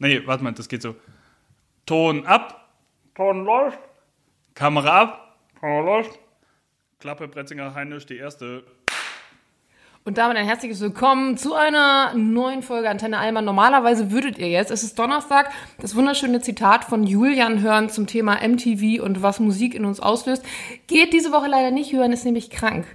Nee, warte mal, das geht so. Ton ab, Ton läuft, Kamera ab, Ton läuft. Klappe Bretzinger Heinisch, die erste. Und damit ein herzliches Willkommen zu einer neuen Folge Antenne Alma. Normalerweise würdet ihr jetzt, es ist Donnerstag, das wunderschöne Zitat von Julian hören zum Thema MTV und was Musik in uns auslöst. Geht diese Woche leider nicht hören, ist nämlich krank.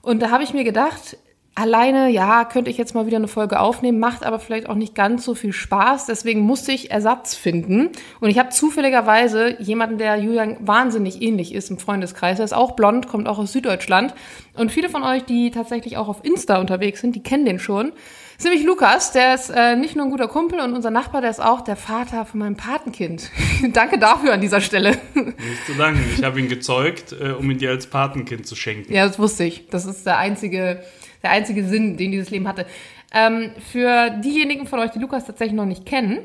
Und da habe ich mir gedacht, Alleine, ja, könnte ich jetzt mal wieder eine Folge aufnehmen, macht aber vielleicht auch nicht ganz so viel Spaß. Deswegen musste ich Ersatz finden. Und ich habe zufälligerweise jemanden, der Julian wahnsinnig ähnlich ist im Freundeskreis. Er ist auch blond, kommt auch aus Süddeutschland. Und viele von euch, die tatsächlich auch auf Insta unterwegs sind, die kennen den schon. Das ist nämlich Lukas, der ist äh, nicht nur ein guter Kumpel und unser Nachbar, der ist auch der Vater von meinem Patenkind. Danke dafür an dieser Stelle. Nicht zu danken. Ich habe ihn gezeugt, äh, um ihn dir als Patenkind zu schenken. Ja, das wusste ich. Das ist der einzige der einzige Sinn, den dieses Leben hatte. Ähm, für diejenigen von euch, die Lukas tatsächlich noch nicht kennen,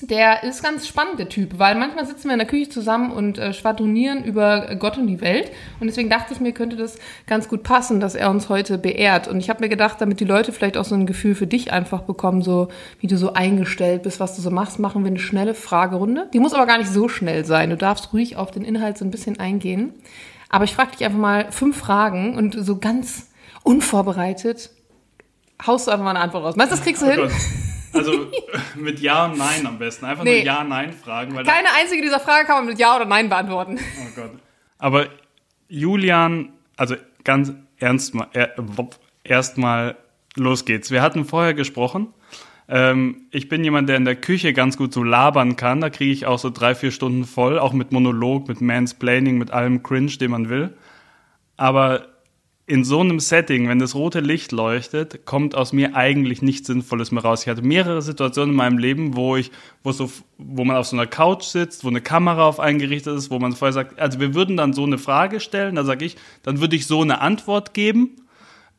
der ist ganz spannend, der Typ, weil manchmal sitzen wir in der Küche zusammen und äh, schwadronieren über Gott und die Welt. Und deswegen dachte ich mir, könnte das ganz gut passen, dass er uns heute beehrt. Und ich habe mir gedacht, damit die Leute vielleicht auch so ein Gefühl für dich einfach bekommen, so wie du so eingestellt bist, was du so machst, machen wir eine schnelle Fragerunde. Die muss aber gar nicht so schnell sein. Du darfst ruhig auf den Inhalt so ein bisschen eingehen. Aber ich frage dich einfach mal fünf Fragen und so ganz unvorbereitet, haust du einfach mal eine Antwort raus. Meinst du, das kriegst du Oh hin? Gott. Also mit Ja und Nein am besten. Einfach Nee. nur Ja-Nein-Fragen. weil- Keine einzige dieser Fragen kann man mit Ja oder Nein beantworten. Oh Gott. Aber Julian, also ganz ernst mal, er, erstmal los geht's. Wir hatten vorher gesprochen. Ähm, ich bin jemand, der in der Küche ganz gut so labern kann. Da kriege ich auch so drei, vier Stunden voll, auch mit Monolog, mit Mansplaining, mit allem Cringe, den man will. Aber in so einem Setting, wenn das rote Licht leuchtet, kommt aus mir eigentlich nichts Sinnvolles mehr raus. Ich hatte mehrere Situationen in meinem Leben, wo ich, wo so, wo man auf so einer Couch sitzt, wo eine Kamera auf einen gerichtet ist, wo man vorher sagt, also wir würden dann so eine Frage stellen, da sage ich, dann würde ich so eine Antwort geben.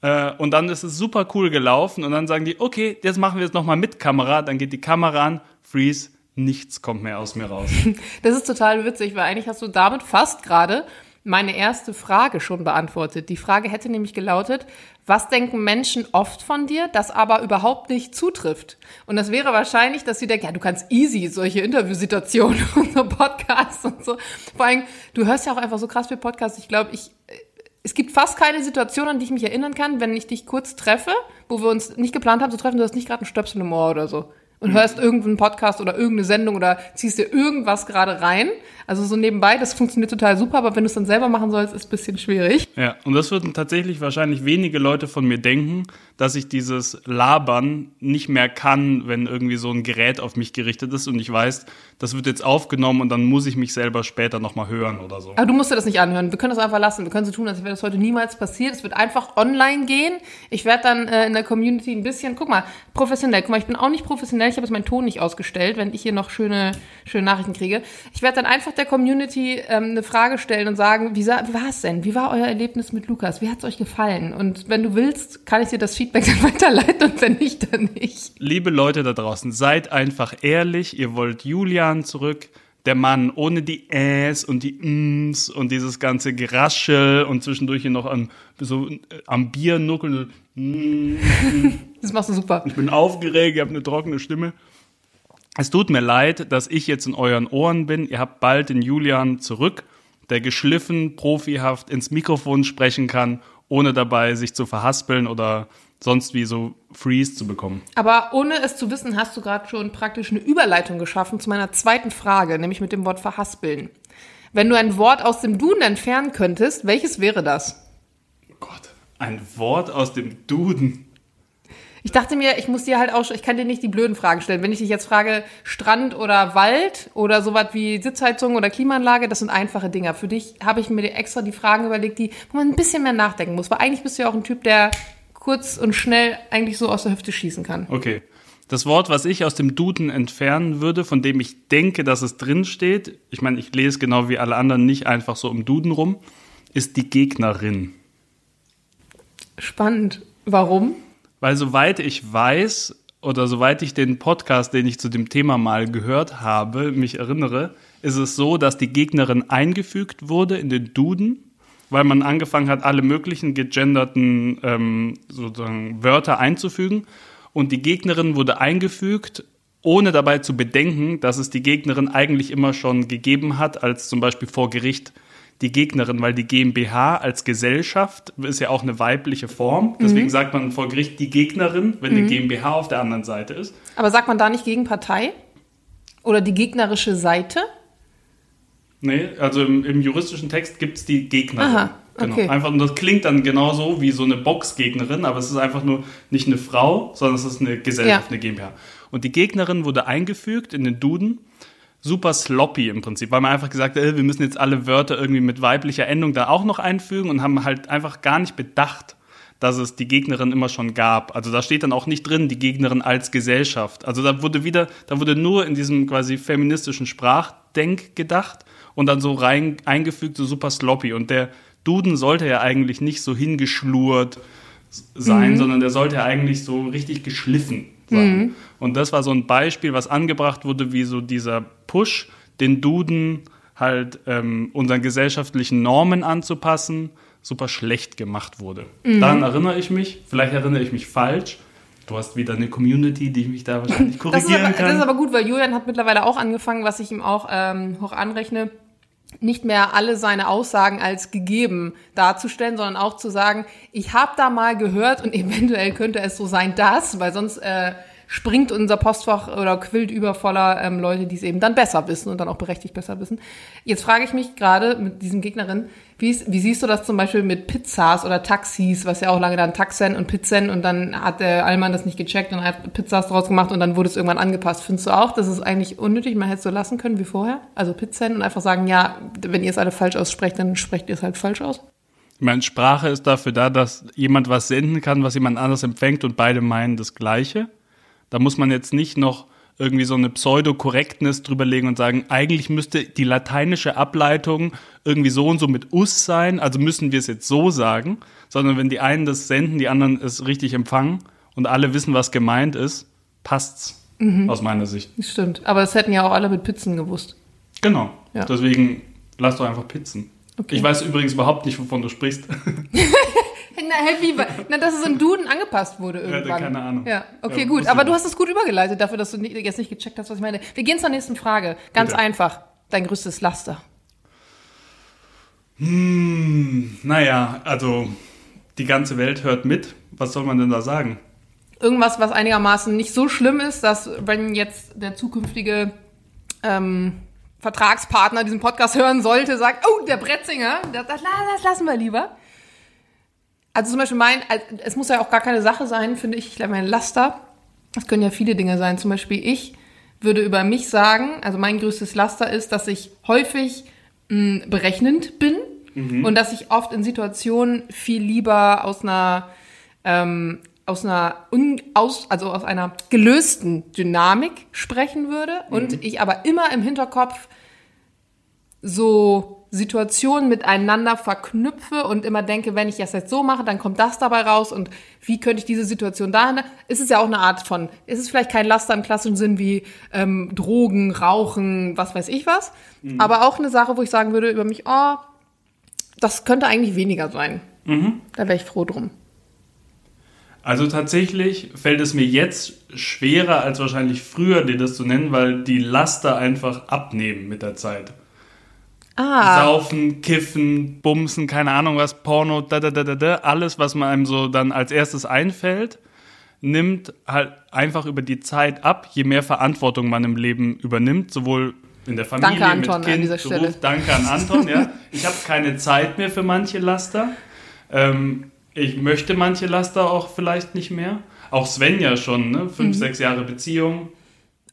Äh, und dann ist es super cool gelaufen und dann sagen die, okay, jetzt machen wir es nochmal mit Kamera, dann geht die Kamera an, freeze, nichts kommt mehr aus mir raus. Das ist total witzig, weil eigentlich hast du damit fast gerade meine erste Frage schon beantwortet. Die Frage hätte nämlich gelautet, was denken Menschen oft von dir, das aber überhaupt nicht zutrifft? Und das wäre wahrscheinlich, dass sie denken, ja, du kannst easy solche Interviewsituationen und so Podcasts und so. Vor allem, du hörst ja auch einfach so krass viel Podcasts. Ich glaube, ich, es gibt fast keine Situation, an die ich mich erinnern kann, wenn ich dich kurz treffe, wo wir uns nicht geplant haben zu treffen, du hast nicht gerade einen Stöpsel im Ohr oder so. Und hörst irgendeinen Podcast oder irgendeine Sendung oder ziehst dir irgendwas gerade rein. Also so nebenbei, das funktioniert total super, aber wenn du es dann selber machen sollst, ist ein bisschen schwierig. Ja, und das würden tatsächlich wahrscheinlich wenige Leute von mir denken, dass ich dieses Labern nicht mehr kann, wenn irgendwie so ein Gerät auf mich gerichtet ist und ich weiß, das wird jetzt aufgenommen und dann muss ich mich selber später nochmal hören oder so. Aber du musst dir das nicht anhören. Wir können das einfach lassen. Wir können so tun, als wäre das heute niemals passiert. Es wird einfach online gehen. Ich werde dann äh, in der Community ein bisschen, guck mal, professionell. Guck mal, ich bin auch nicht professionell. Ich habe jetzt meinen Ton nicht ausgestellt, wenn ich hier noch schöne, schöne Nachrichten kriege. Ich werde dann einfach der Community ähm, eine Frage stellen und sagen, wie, war es denn? Wie war euer Erlebnis mit Lukas? Wie hat es euch gefallen? Und wenn du willst, kann ich dir das Feedback dann weiterleiten und wenn nicht, dann nicht. Liebe Leute da draußen, seid einfach ehrlich, ihr wollt Julian zurück. Der Mann ohne die Äs und die Ms und dieses ganze Geraschel und zwischendurch hier noch am, so, äh, am Bier nuckeln. Mm. Das machst du super. Ich bin aufgeregt, ihr habt eine trockene Stimme. Es tut mir leid, dass ich jetzt in euren Ohren bin. Ihr habt bald den Julian zurück, der geschliffen, profihaft ins Mikrofon sprechen kann, ohne dabei sich zu verhaspeln oder sonst wie so Freeze zu bekommen. Aber ohne es zu wissen, hast du gerade schon praktisch eine Überleitung geschaffen zu meiner zweiten Frage, nämlich mit dem Wort verhaspeln. Wenn du ein Wort aus dem Duden entfernen könntest, welches wäre das? Gott, ein Wort aus dem Duden. Ich dachte mir, ich muss dir halt auch, schon- ich kann dir nicht die blöden Fragen stellen. Wenn ich dich jetzt frage, Strand oder Wald oder sowas wie Sitzheizung oder Klimaanlage, das sind einfache Dinger. Für dich habe ich mir extra die Fragen überlegt, die, wo man ein bisschen mehr nachdenken muss. Weil eigentlich bist du ja auch ein Typ, der kurz und schnell eigentlich so aus der Hüfte schießen kann. Okay. Das Wort, was ich aus dem Duden entfernen würde, von dem ich denke, dass es drin steht, ich meine, ich lese genau wie alle anderen nicht einfach so im Duden rum, ist die Gegnerin. Spannend. Warum? Weil soweit ich weiß oder soweit ich den Podcast, den ich zu dem Thema mal gehört habe, mich erinnere, ist es so, dass die Gegnerin eingefügt wurde in den Duden, weil man angefangen hat, alle möglichen gegenderten ähm, sozusagen Wörter einzufügen. Und die Gegnerin wurde eingefügt ohne dabei zu bedenken, dass es die Gegnerin eigentlich immer schon gegeben hat, als zum Beispiel vor Gericht die Gegnerin, weil die GmbH als Gesellschaft ist ja auch eine weibliche Form. Deswegen sagt man vor Gericht die Gegnerin, wenn die GmbH auf der anderen Seite ist. Aber sagt man da nicht Gegenpartei? Oder die gegnerische Seite? Nee, also im, im juristischen Text gibt es die Gegnerin. Aha, okay. Genau. Einfach, und das klingt dann genauso wie so eine Boxgegnerin, aber es ist einfach nur nicht eine Frau, sondern es ist eine Gesellschaft, Ja. eine GmbH. Und die Gegnerin wurde eingefügt in den Duden. Super sloppy im Prinzip, weil man einfach gesagt hat, äh, wir müssen jetzt alle Wörter irgendwie mit weiblicher Endung da auch noch einfügen und haben halt einfach gar nicht bedacht, dass es die Gegnerin immer schon gab. Also da steht dann auch nicht drin, die Gegnerin als Gesellschaft. Also da wurde wieder, da wurde nur in diesem quasi feministischen Sprachdenk gedacht und dann so rein eingefügt, so super sloppy. Und der Duden sollte ja eigentlich nicht so hingeschlurrt sein, sondern der sollte ja eigentlich so richtig geschliffen sein. Und das war so ein Beispiel, was angebracht wurde, wie so dieser Push, den Duden halt ähm, unseren gesellschaftlichen Normen anzupassen, super schlecht gemacht wurde. Daran erinnere ich mich, vielleicht erinnere ich mich falsch. Du hast wieder eine Community, die mich da wahrscheinlich Das korrigieren aber, kann. das ist aber gut, weil Julian hat mittlerweile auch angefangen, was ich ihm auch ähm, hoch anrechne, nicht mehr alle seine Aussagen als gegeben darzustellen, sondern auch zu sagen, ich habe da mal gehört und eventuell könnte es so sein, dass, weil sonst äh, springt unser Postfach oder quillt über voller ähm, Leute, die es eben dann besser wissen und dann auch berechtigt besser wissen. Jetzt frage ich mich gerade mit diesem Gegnerin, wie, wie siehst du das zum Beispiel mit Pizzas oder Taxis, was ja auch lange dann Taxen und Pizzen und dann hat der Allmann das nicht gecheckt und hat Pizzas draus gemacht und dann wurde es irgendwann angepasst. Findest du auch, das ist eigentlich unnötig, man hätte es so lassen können wie vorher? Also Pizzen und einfach sagen, ja, wenn ihr es alle falsch aussprecht, dann sprecht ihr es halt falsch aus. Ich meine, Sprache ist dafür da, dass jemand was senden kann, was jemand anders empfängt und beide meinen das Gleiche. Da muss man jetzt nicht noch irgendwie so eine Pseudo-Korrektness drüberlegen und sagen, eigentlich müsste die lateinische Ableitung irgendwie so und so mit us sein, also müssen wir es jetzt so sagen, sondern wenn die einen das senden, die anderen es richtig empfangen und alle wissen, was gemeint ist, passt's aus meiner Sicht. Stimmt. Aber das hätten ja auch alle mit Pizzen gewusst. Genau. Ja. Deswegen lass doch einfach Pizzen. Okay. Ich weiß übrigens überhaupt nicht, wovon du sprichst. Na, hä, wie, na, dass es im Duden angepasst wurde irgendwann. keine Ahnung. Ja, okay, Ja, gut. Aber du hast es gut übergeleitet dafür, dass du nicht, jetzt nicht gecheckt hast, was ich meine. Wir gehen zur nächsten Frage. Ganz Bitte. einfach. Dein größtes Laster. Hm, naja, also die ganze Welt hört mit. Was soll man denn da sagen? Irgendwas, was einigermaßen nicht so schlimm ist, dass wenn jetzt der zukünftige ähm, Vertragspartner diesen Podcast hören sollte, sagt, oh, der Bretzinger, das, das, das lassen wir lieber. Also zum Beispiel mein, es muss ja auch gar keine Sache sein, finde ich, ich glaube, mein Laster, das können ja viele Dinge sein. Zum Beispiel ich würde über mich sagen, also mein größtes Laster ist, dass ich häufig mh, berechnend bin und dass ich oft in Situationen viel lieber aus einer ähm, aus einer un, aus, also aus einer gelösten Dynamik sprechen würde und ich aber immer im Hinterkopf so Situationen miteinander verknüpfe und immer denke, wenn ich das jetzt so mache, dann kommt das dabei raus und wie könnte ich diese Situation dahin? Ist es ja auch eine Art von, ist es vielleicht kein Laster im klassischen Sinn wie ähm, Drogen, Rauchen, was weiß ich was, aber auch eine Sache, wo ich sagen würde über mich, oh, das könnte eigentlich weniger sein. Da wäre ich froh drum. Also tatsächlich fällt es mir jetzt schwerer als wahrscheinlich früher, dir das zu nennen, weil die Laster einfach abnehmen mit der Zeit. Ah, Saufen, kiffen, bumsen, keine Ahnung was, Porno, da, da, da, da, da, alles, was man einem so dann als erstes einfällt, nimmt halt einfach über die Zeit ab, je mehr Verantwortung man im Leben übernimmt, sowohl in der Familie, Danke, Anton, mit an Kind, dieser Beruf. Stelle. Danke an Anton, ja. Ich habe keine Zeit mehr für manche Laster. Ähm, ich möchte manche Laster auch vielleicht nicht mehr. Auch Svenja schon, ne? Fünf, sechs Jahre Beziehung.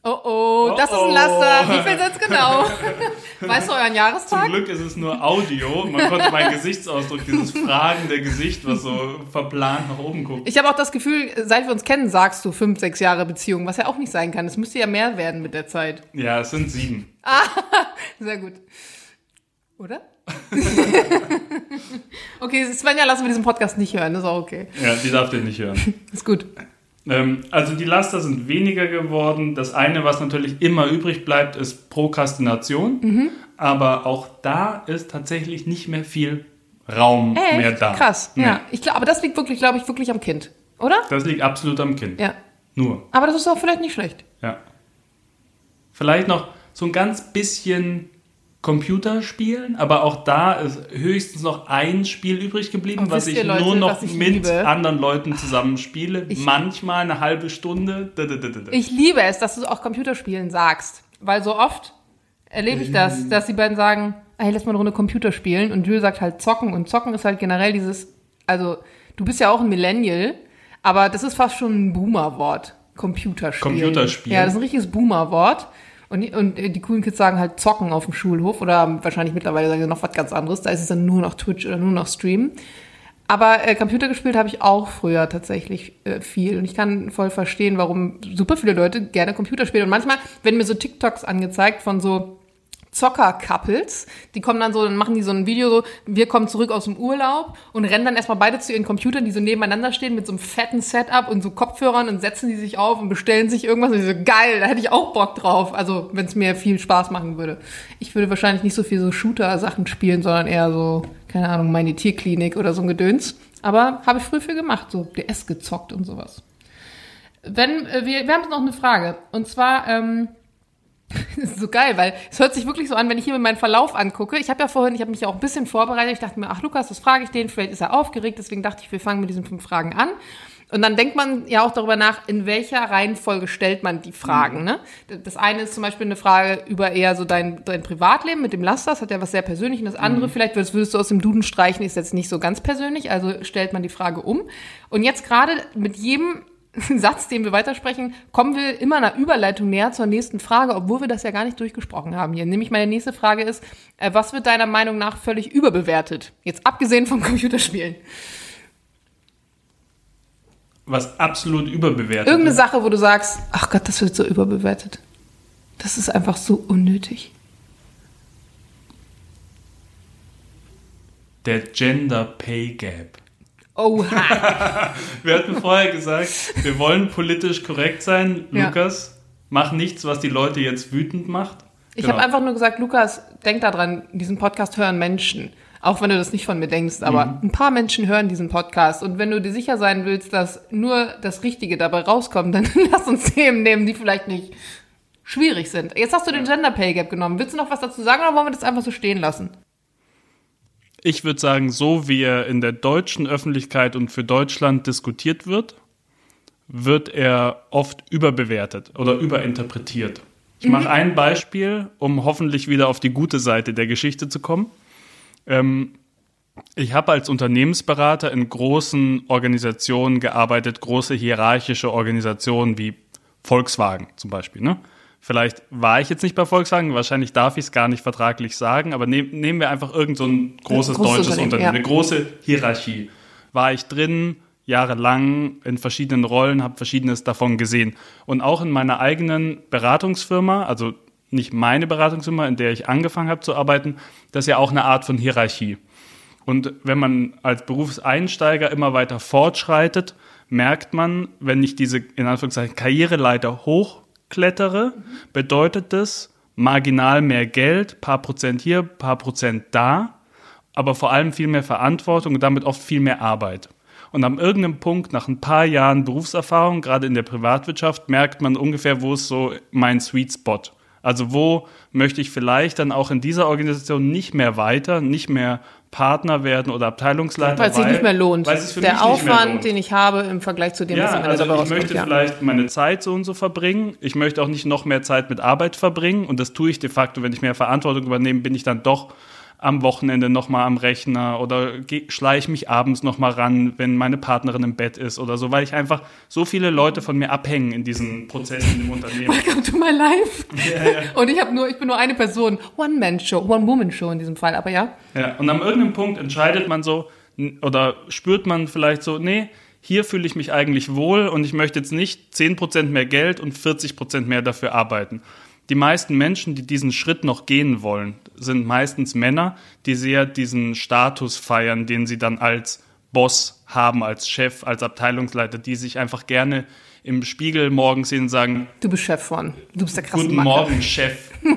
Oh oh, das ist ein oh. Laster. Wie viel sind's genau? weißt du euren Zum Jahrestag? Glück ist es nur Audio. Man konnte meinen Gesichtsausdruck, dieses fragende Gesicht, was so verplant nach oben guckt. Ich habe auch das Gefühl, seit wir uns kennen, sagst du fünf, sechs Jahre Beziehung, was ja auch nicht sein kann. Es müsste ja mehr werden mit der Zeit. Ja, es sind sieben. Sehr gut. Oder? okay, Svenja lassen wir diesen Podcast nicht hören, das ist auch okay. Ja, die darf ihr nicht hören. Ist gut. Ähm, also die Laster sind weniger geworden. Das eine, was natürlich immer übrig bleibt, ist Prokrastination. Mhm. Aber auch da ist tatsächlich nicht mehr viel Raum Echt? mehr da. Krass. Nee. Ja. Ich glaube, aber das liegt wirklich, glaube ich, wirklich am Kind, oder? Das liegt absolut am Kind. Ja. Nur. Aber das ist auch vielleicht nicht schlecht. Ja. Vielleicht noch so ein ganz bisschen Computerspielen, aber auch da ist höchstens noch ein Spiel übrig geblieben, was ich Leute, nur noch ich mit liebe? anderen Leuten zusammen spiele. Ich- Manchmal eine halbe Stunde. Ich liebe es, dass du auch Computerspielen sagst. Weil so oft erlebe ich das, dass die beiden sagen, hey, lass mal eine Runde Computer spielen. Und Jules sagt halt zocken. Und zocken ist halt generell dieses, also du bist ja auch ein Millennial, aber das ist fast schon ein Boomer-Wort. Computerspielen. Computerspielen. Ja, das ist ein richtiges Boomer-Wort. Und, die- und die coolen Kids sagen halt zocken auf dem Schulhof oder wahrscheinlich mittlerweile sagen sie noch was ganz anderes. Da ist es dann nur noch Twitch oder nur noch Stream. Aber äh, Computer gespielt habe ich auch früher tatsächlich äh, viel. Und ich kann voll verstehen, warum super viele Leute gerne Computer spielen. Und manchmal werden mir so TikToks angezeigt von so Zocker-Couples. Die kommen dann so, dann machen die so ein Video so, wir kommen zurück aus dem Urlaub und rennen dann erstmal beide zu ihren Computern, die so nebeneinander stehen mit so einem fetten Setup und so Kopfhörern und setzen die sich auf und bestellen sich irgendwas. Und ich so, geil, da hätte ich auch Bock drauf. Also, wenn es mir viel Spaß machen würde. Ich würde wahrscheinlich nicht so viel so Shooter-Sachen spielen, sondern eher so, keine Ahnung, meine Tierklinik oder so ein Gedöns. Aber habe ich früher viel gemacht, so DS gezockt und sowas. Wenn, äh, wir, wir haben noch eine Frage. Und zwar, ähm, das ist so geil, weil es hört sich wirklich so an, wenn ich hier mir meinen Verlauf angucke. Ich habe ja vorhin, ich habe mich ja auch ein bisschen vorbereitet. Ich dachte mir, ach Lukas, das frage ich den, vielleicht ist er aufgeregt. Deswegen dachte ich, wir fangen mit diesen fünf Fragen an. Und dann denkt man ja auch darüber nach, in welcher Reihenfolge stellt man die Fragen. Ne? Das eine ist zum Beispiel eine Frage über eher so dein, dein Privatleben mit dem Laster. Das hat ja was sehr Persönliches. Und das andere vielleicht, das würdest du aus dem Duden streichen, ist jetzt nicht so ganz persönlich. Also stellt man die Frage um. Und jetzt gerade mit jedem Satz, den wir weitersprechen, kommen wir immer einer Überleitung näher zur nächsten Frage, obwohl wir das ja gar nicht durchgesprochen haben hier. Nämlich meine nächste Frage ist, äh, was wird deiner Meinung nach völlig überbewertet? Jetzt abgesehen vom Computerspielen. Was absolut überbewertet Irgendeine ist. Sache, wo du sagst, ach Gott, das wird so überbewertet. Das ist einfach so unnötig. Der Gender Pay Gap. Oha. Wir hatten vorher gesagt, wir wollen politisch korrekt sein. Ja. Lukas, mach nichts, was die Leute jetzt wütend macht. Ich Genau. habe einfach nur gesagt, Lukas, denk daran, diesen Podcast hören Menschen. Auch wenn du das nicht von mir denkst, aber Mhm. ein paar Menschen hören diesen Podcast. Und wenn du dir sicher sein willst, dass nur das Richtige dabei rauskommt, dann lass uns Themen nehmen, die vielleicht nicht schwierig sind. Jetzt hast du den Gender Pay Gap genommen. Willst du noch was dazu sagen oder wollen wir das einfach so stehen lassen? Ich würde sagen, so wie er in der deutschen Öffentlichkeit und für Deutschland diskutiert wird, wird er oft überbewertet oder überinterpretiert. Ich mache ein Beispiel, um hoffentlich wieder auf die gute Seite der Geschichte zu kommen. Ähm, ich habe als Unternehmensberater in großen Organisationen gearbeitet, große hierarchische Organisationen wie Volkswagen zum Beispiel. Ne? Vielleicht war ich jetzt nicht bei Volkswagen, wahrscheinlich darf ich es gar nicht vertraglich sagen, aber nehm, nehmen wir einfach irgend so ein großes großes deutsches Unternehmen, Unternehmen, ja. eine große Hierarchie. War ich drin, jahrelang in verschiedenen Rollen, habe verschiedenes davon gesehen. Und auch in meiner eigenen Beratungsfirma, also nicht meine Beratungsfirma, in der ich angefangen habe zu arbeiten, das ist ja auch eine Art von Hierarchie. Und wenn man als Berufseinsteiger immer weiter fortschreitet, merkt man, wenn ich diese in Anführungszeichen Karriereleiter hochklettere, bedeutet das marginal mehr Geld, paar Prozent hier, paar Prozent da, aber vor allem viel mehr Verantwortung und damit oft viel mehr Arbeit. Und am irgendeinem Punkt, nach ein paar Jahren Berufserfahrung, gerade in der Privatwirtschaft, merkt man ungefähr, wo ist so mein Sweet Spot. Also wo möchte ich vielleicht dann auch in dieser Organisation nicht mehr weiter, nicht mehr Partner werden oder Abteilungsleiter. Weil es sich nicht mehr lohnt. Weil es sich für Der mich nicht mehr Aufwand, den ich habe im Vergleich zu dem, was Ja, am Ende also dabei ich möchte ja. vielleicht meine Zeit so und so verbringen. Ich möchte auch nicht noch mehr Zeit mit Arbeit verbringen. Und das tue ich de facto, wenn ich mehr Verantwortung übernehme, bin ich dann doch am Wochenende nochmal am Rechner oder schleiche mich abends nochmal ran, wenn meine Partnerin im Bett ist oder so, weil ich einfach so viele Leute von mir abhängen in diesen Prozessen im Unternehmen. Welcome to my life. Und ich habe nur, ich bin nur eine Person. One-Man-Show, One-Woman-Show in diesem Fall, aber ja. Ja, und am irgendeinem Punkt entscheidet man so oder spürt man vielleicht so, nee, hier fühle ich mich eigentlich wohl und ich möchte jetzt nicht 10% mehr Geld und 40% mehr dafür arbeiten. Die meisten Menschen, die diesen Schritt noch gehen wollen, sind meistens Männer, die sehr diesen Status feiern, den sie dann als Boss haben, als Chef, als Abteilungsleiter, die sich einfach gerne im Spiegel morgens sehen und sagen, Du bist Chef von. Du bist der krasse Guten Macker. Morgen, Chef. Du?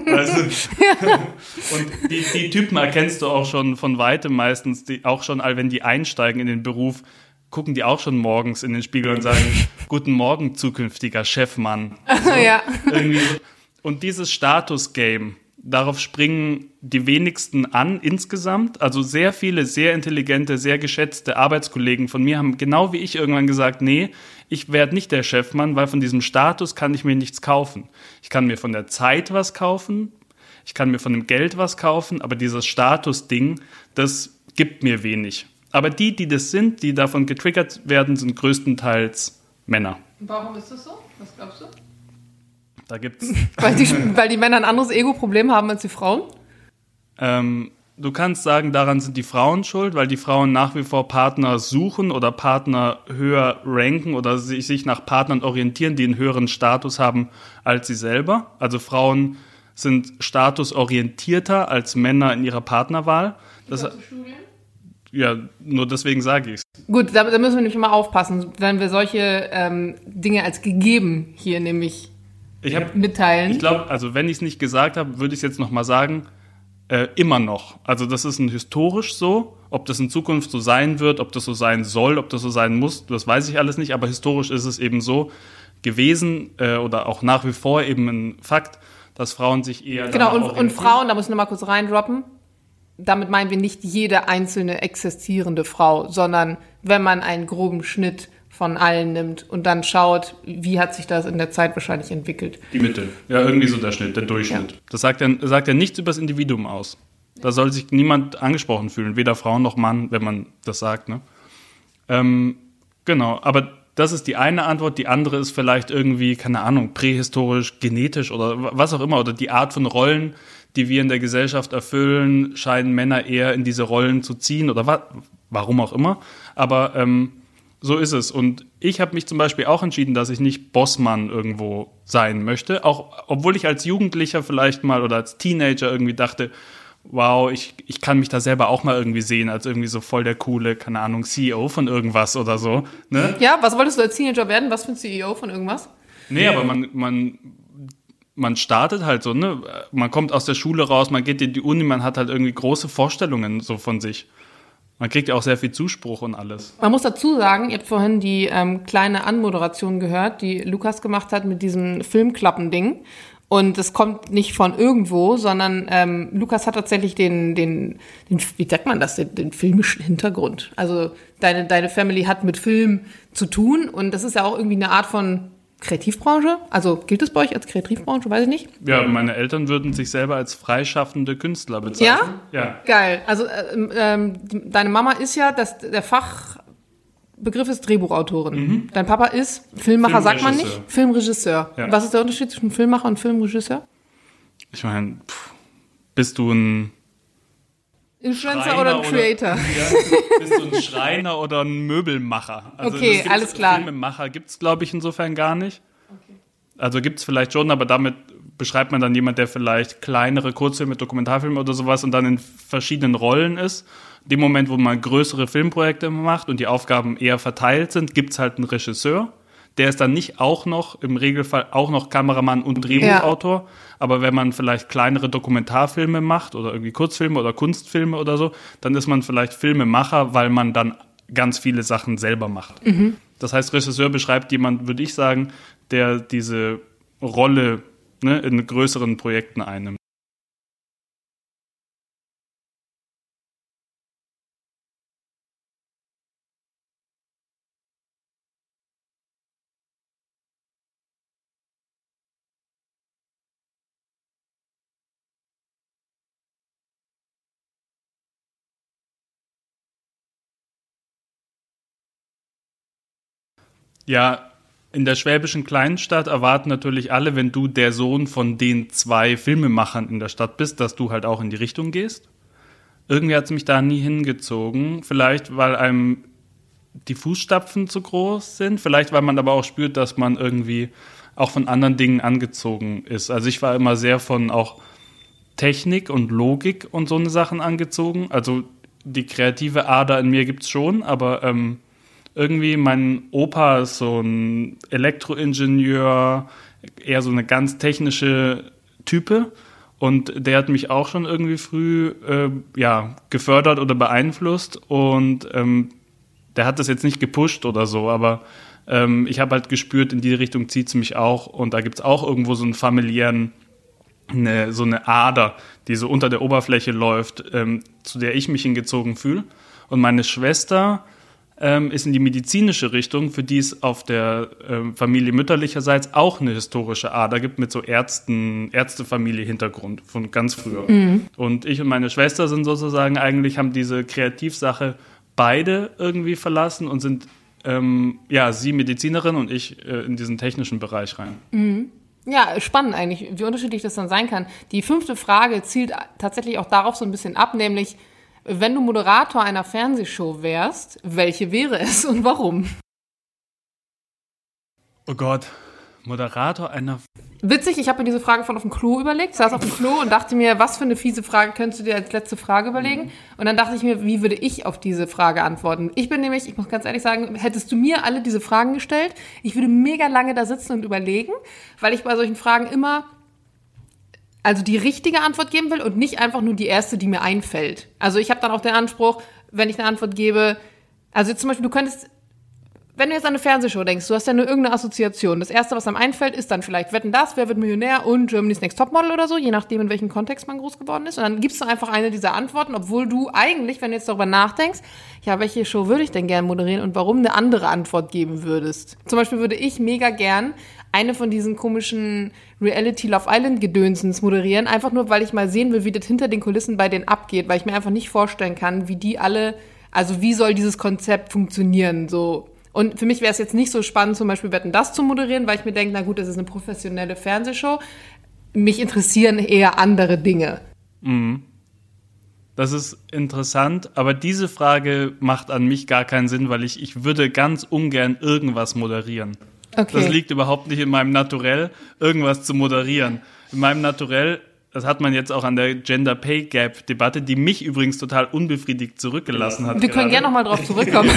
Und die, die Typen erkennst du auch schon von weitem meistens, die auch schon, all wenn die einsteigen in den Beruf, gucken die auch schon morgens in den Spiegel und sagen, Guten Morgen, zukünftiger Chefmann. ja. Irgendwie so. Und dieses Status-Game, darauf springen die wenigsten an insgesamt. Also sehr viele sehr intelligente, sehr geschätzte Arbeitskollegen von mir haben genau wie ich irgendwann gesagt, nee, ich werde nicht der Chefmann, weil von diesem Status kann ich mir nichts kaufen. Ich kann mir von der Zeit was kaufen, ich kann mir von dem Geld was kaufen, aber dieses Status-Ding, das gibt mir wenig. Aber die, die das sind, die davon getriggert werden, sind größtenteils Männer. Warum ist das so? Was glaubst du? Da gibt's Weil die, weil die Männer ein anderes Ego-Problem haben als die Frauen? Ähm, du kannst sagen, daran sind die Frauen schuld, weil die Frauen nach wie vor Partner suchen oder Partner höher ranken oder sich, sich nach Partnern orientieren, die einen höheren Status haben als sie selber. Also Frauen sind statusorientierter als Männer in ihrer Partnerwahl. Das, ja, nur deswegen sage ich es. Gut, da, da müssen wir nämlich immer aufpassen, wenn wir solche ähm, Dinge als gegeben hier nämlich Ich habe mitteilen. Ich glaube, also wenn ich es nicht gesagt habe, würde ich es jetzt nochmal sagen, äh, immer noch. Also das ist ein historisch so. Ob das in Zukunft so sein wird, ob das so sein soll, ob das so sein muss, das weiß ich alles nicht. Aber historisch ist es eben so gewesen äh, oder auch nach wie vor eben ein Fakt, dass Frauen sich eher Genau, und, und. Frauen, da muss ich nochmal kurz reindroppen. Damit meinen wir nicht jede einzelne existierende Frau, sondern wenn man einen groben Schnitt von allen nimmt und dann schaut, wie hat sich das in der Zeit wahrscheinlich entwickelt. Die Mitte. Ja, irgendwie so der Schnitt, der Durchschnitt. Ja. Das sagt ja, sagt ja nichts über das Individuum aus. Da soll sich niemand angesprochen fühlen, weder Frau noch Mann, wenn man das sagt. Ne? Ähm, genau, aber das ist die eine Antwort. Die andere ist vielleicht irgendwie, keine Ahnung, prähistorisch, genetisch oder was auch immer. Oder die Art von Rollen, die wir in der Gesellschaft erfüllen, scheinen Männer eher in diese Rollen zu ziehen oder wa warum auch immer. Aber ähm, so ist es. Und ich habe mich zum Beispiel auch entschieden, dass ich nicht Bossmann irgendwo sein möchte. Auch obwohl ich als Jugendlicher vielleicht mal oder als Teenager irgendwie dachte, wow, ich, ich kann mich da selber auch mal irgendwie sehen, als irgendwie so voll der coole, keine Ahnung, CEO von irgendwas oder so. Ne? Ja, was wolltest du als Teenager werden? Was für ein CEO von irgendwas? Nee, aber man, man, man startet halt so, ne? Man kommt aus der Schule raus, man geht in die Uni, man hat halt irgendwie große Vorstellungen so von sich. Man kriegt ja auch sehr viel Zuspruch und alles. Man muss dazu sagen, ihr habt vorhin die ähm, kleine Anmoderation gehört, die Lukas gemacht hat mit diesem Filmklappending. Und es kommt nicht von irgendwo, sondern ähm, Lukas hat tatsächlich den, den, den, wie sagt man das, den, den filmischen Hintergrund. Also deine, deine Family hat mit Film zu tun und das ist ja auch irgendwie eine Art von Kreativbranche. Also gilt es bei euch als Kreativbranche? Weiß ich nicht. Ja, meine Eltern würden sich selber als freischaffende Künstler bezeichnen. Ja? Ja. Geil. Also ähm, die- deine Mama ist ja, das, der Fachbegriff ist Drehbuchautorin. Dein Papa ist Filmmacher, sagt man nicht? Filmregisseur. Ja. Was ist der Unterschied zwischen Filmmacher und Filmregisseur? Ich meine, bist du ein Influencer Schreiner oder ein Creator? Ja, bist du ein Schreiner oder ein Möbelmacher? Also Okay, das gibt's- alles klar. Filmemacher gibt es, glaube ich, insofern gar nicht. Also gibt es vielleicht schon, aber damit beschreibt man dann jemand, der vielleicht kleinere Kurzfilme, Dokumentarfilme oder sowas und dann in verschiedenen Rollen ist. In dem Moment, wo man größere Filmprojekte macht und die Aufgaben eher verteilt sind, gibt es halt einen Regisseur. Der ist dann nicht auch noch, im Regelfall auch noch Kameramann und Drehbuchautor. Aber wenn man vielleicht kleinere Dokumentarfilme macht oder irgendwie Kurzfilme oder Kunstfilme oder so, dann ist man vielleicht Filmemacher, weil man dann ganz viele Sachen selber macht. Das heißt, Regisseur beschreibt jemand, würde ich sagen, der diese Rolle ne, in größeren Projekten einnimmt. Ja, in der schwäbischen Kleinstadt erwarten natürlich alle, wenn du der Sohn von den zwei Filmemachern in der Stadt bist, dass du halt auch in die Richtung gehst. Irgendwie hat es mich da nie hingezogen. Vielleicht, weil einem die Fußstapfen zu groß sind. Vielleicht, weil man aber auch spürt, dass man irgendwie auch von anderen Dingen angezogen ist. Also ich war immer sehr von auch Technik und Logik und so eine Sachen angezogen. Also die kreative Ader in mir gibt's schon, aber ähm, irgendwie mein Opa ist so ein Elektroingenieur, eher so eine ganz technische Type. Und der hat mich auch schon irgendwie früh äh, ja, gefördert oder beeinflusst. Und ähm, der hat das jetzt nicht gepusht oder so, aber ähm, ich habe halt gespürt, in die Richtung zieht es mich auch. Und da gibt es auch irgendwo so einen familiären eine, so eine Ader, die so unter der Oberfläche läuft, ähm, zu der ich mich hingezogen fühle. Und meine Schwester ähm, ist in die medizinische Richtung, für die es auf der ähm, Familie mütterlicherseits auch eine historische Ader gibt mit so Ärzten, Ärztefamilie-Hintergrund von ganz früher. Und ich und meine Schwester sind sozusagen eigentlich, haben diese Kreativsache beide irgendwie verlassen und sind, ähm, ja, sie Medizinerin und ich äh, in diesen technischen Bereich rein. Ja, spannend eigentlich, wie unterschiedlich das dann sein kann. Die fünfte Frage zielt tatsächlich auch darauf so ein bisschen ab, nämlich, wenn du Moderator einer Fernsehshow wärst, welche wäre es und warum? Oh Gott, Moderator einer Witzig, ich habe mir diese Frage von auf dem Klo überlegt, Ich saß auf dem Klo und dachte mir, was für eine fiese Frage könntest du dir als letzte Frage überlegen? Und dann dachte ich mir, wie würde ich auf diese Frage antworten? Ich bin nämlich, ich muss ganz ehrlich sagen, hättest du mir alle diese Fragen gestellt, ich würde mega lange da sitzen und überlegen, weil ich bei solchen Fragen immer also die richtige Antwort geben will und nicht einfach nur die erste, die mir einfällt. Also ich habe dann auch den Anspruch, wenn ich eine Antwort gebe, also zum Beispiel, du könntest, wenn du jetzt an eine Fernsehshow denkst, du hast ja nur irgendeine Assoziation. Das erste, was einem einfällt, ist dann vielleicht Wetten das, Wer wird Millionär und Germany's Next Topmodel oder so, je nachdem, in welchem Kontext man groß geworden ist. Und dann gibst du einfach eine dieser Antworten, obwohl du eigentlich, wenn du jetzt darüber nachdenkst, ja, welche Show würde ich denn gern moderieren und warum eine andere Antwort geben würdest. Zum Beispiel würde ich mega gern eine von diesen komischen Reality Love Island Gedönsens moderieren, einfach nur, weil ich mal sehen will, wie das hinter den Kulissen bei denen abgeht, weil ich mir einfach nicht vorstellen kann, wie die alle, also wie soll dieses Konzept funktionieren, so. Und für mich wäre es jetzt nicht so spannend, zum Beispiel Wetten das zu moderieren, weil ich mir denke, na gut, das ist eine professionelle Fernsehshow. Mich interessieren eher andere Dinge. Das ist interessant, aber diese Frage macht an mich gar keinen Sinn, weil ich, ich würde ganz ungern irgendwas moderieren. Okay. Das liegt überhaupt nicht in meinem Naturell, irgendwas zu moderieren. In meinem Naturell, das hat man jetzt auch an der Gender Pay Gap Debatte, die mich übrigens total unbefriedigt zurückgelassen hat. Wir können gerade. gerne nochmal drauf zurückkommen.